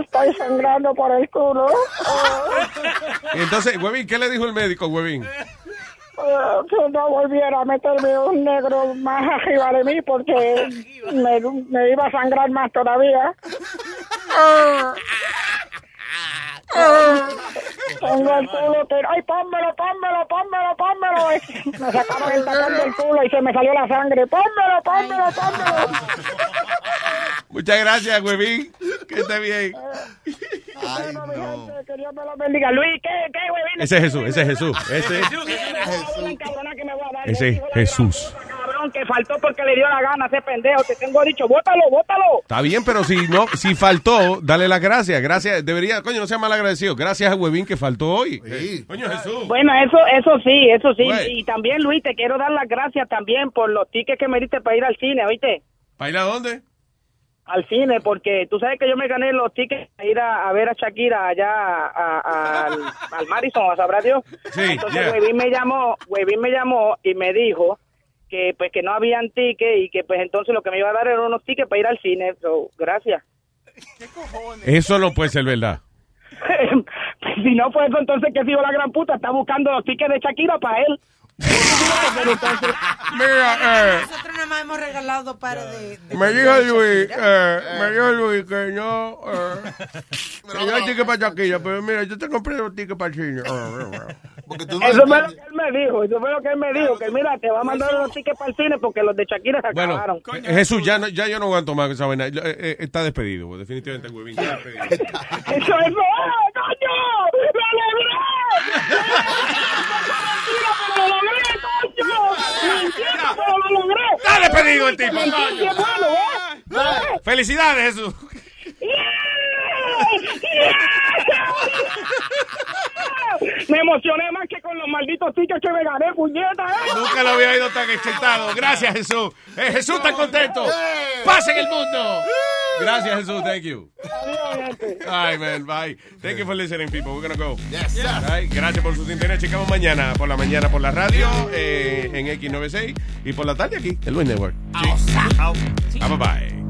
estoy sangrando por el culo. Entonces, Huevín, ¿qué le dijo el médico, Huevín? Que no volviera a meterme un negro más arriba de mí porque me, iba a sangrar más todavía. Ah. Ah. Tengo el culo que... ¡Ay, pónmelo, pónmelo, pónmelo, pónmelo! Me sacaron el tacón del culo y se me salió la sangre. ¡Pónmelo, pónmelo, pónmelo! Muchas gracias, Huevín. Que esté bien. Ay, no. Que Dios me lo bendiga. Luis, ¿qué, qué, huevín? Ese es Jesús, ese es Jesús. Ese, ese es Jesús. Cabrón, que faltó porque le dio la gana a ese pendejo. Te tengo dicho, bótalo, bótalo. Está bien, pero si no, si faltó, dale las gracias. Gracias, debería, coño, no sea mal agradecido. Gracias a Huevín que faltó hoy. Eh, Coño, Jesús. Bueno, eso, eso sí, eso sí. Güey. Y también, Luis, te quiero dar las gracias también por los tickets que me diste para ir al cine, ¿oíste? ¿Para ir a dónde? Al cine, porque tú sabes que yo me gané los tickets para ir a, a ver a Shakira allá a- a- al, al Madison, ¿sabrá Dios? Sí, Entonces, yeah. Me llamó, Huevín me llamó y me dijo que pues que no habían tickets y que pues entonces lo que me iba a dar eran unos tickets para ir al cine. So, gracias. Eso no puede ser verdad. si no fue eso, entonces que sido la gran puta, está buscando los tickets de Shakira para él. Mira, eh, Nosotros nada más hemos regalado dos pares de... de- me dijo. Luis, eh, me dijo Luis que no, eh, que yo hay ticket para Shakira, pero mira, yo te compré los tickets para el cine. Porque tú Eso fue lo que él me dijo, eso fue lo que él me dijo, que mira, te va a mandar los tickets para el cine porque los de Shakira se Bueno, acabaron. Jesús, ya, no, ya yo no aguanto más esa vaina. Eh, eh, está despedido, definitivamente el Huevín está despedido. Eso, eso, ¡ah, coño! ¡Lo logré! ¡Pero lo logré, coño! ¡Mentira, pero lo logré! Está despedido el tipo, coño. ¿Eh? Felicidades, Jesús. Me emocioné más que con los malditos tickets que me gané, puñeta, ¿eh? Nunca lo había oído tan excitado. Gracias, Jesús. Eh, Jesús está contento. Paz en el mundo. Gracias, Jesús. Thank you. Right, man. Bye. Thank you for listening, people. We're gonna go. Yes, right, Gracias por su sintonía. Checamos mañana por la mañana por la radio eh, en X96 y por la tarde aquí, el Luis Network. Bye bye.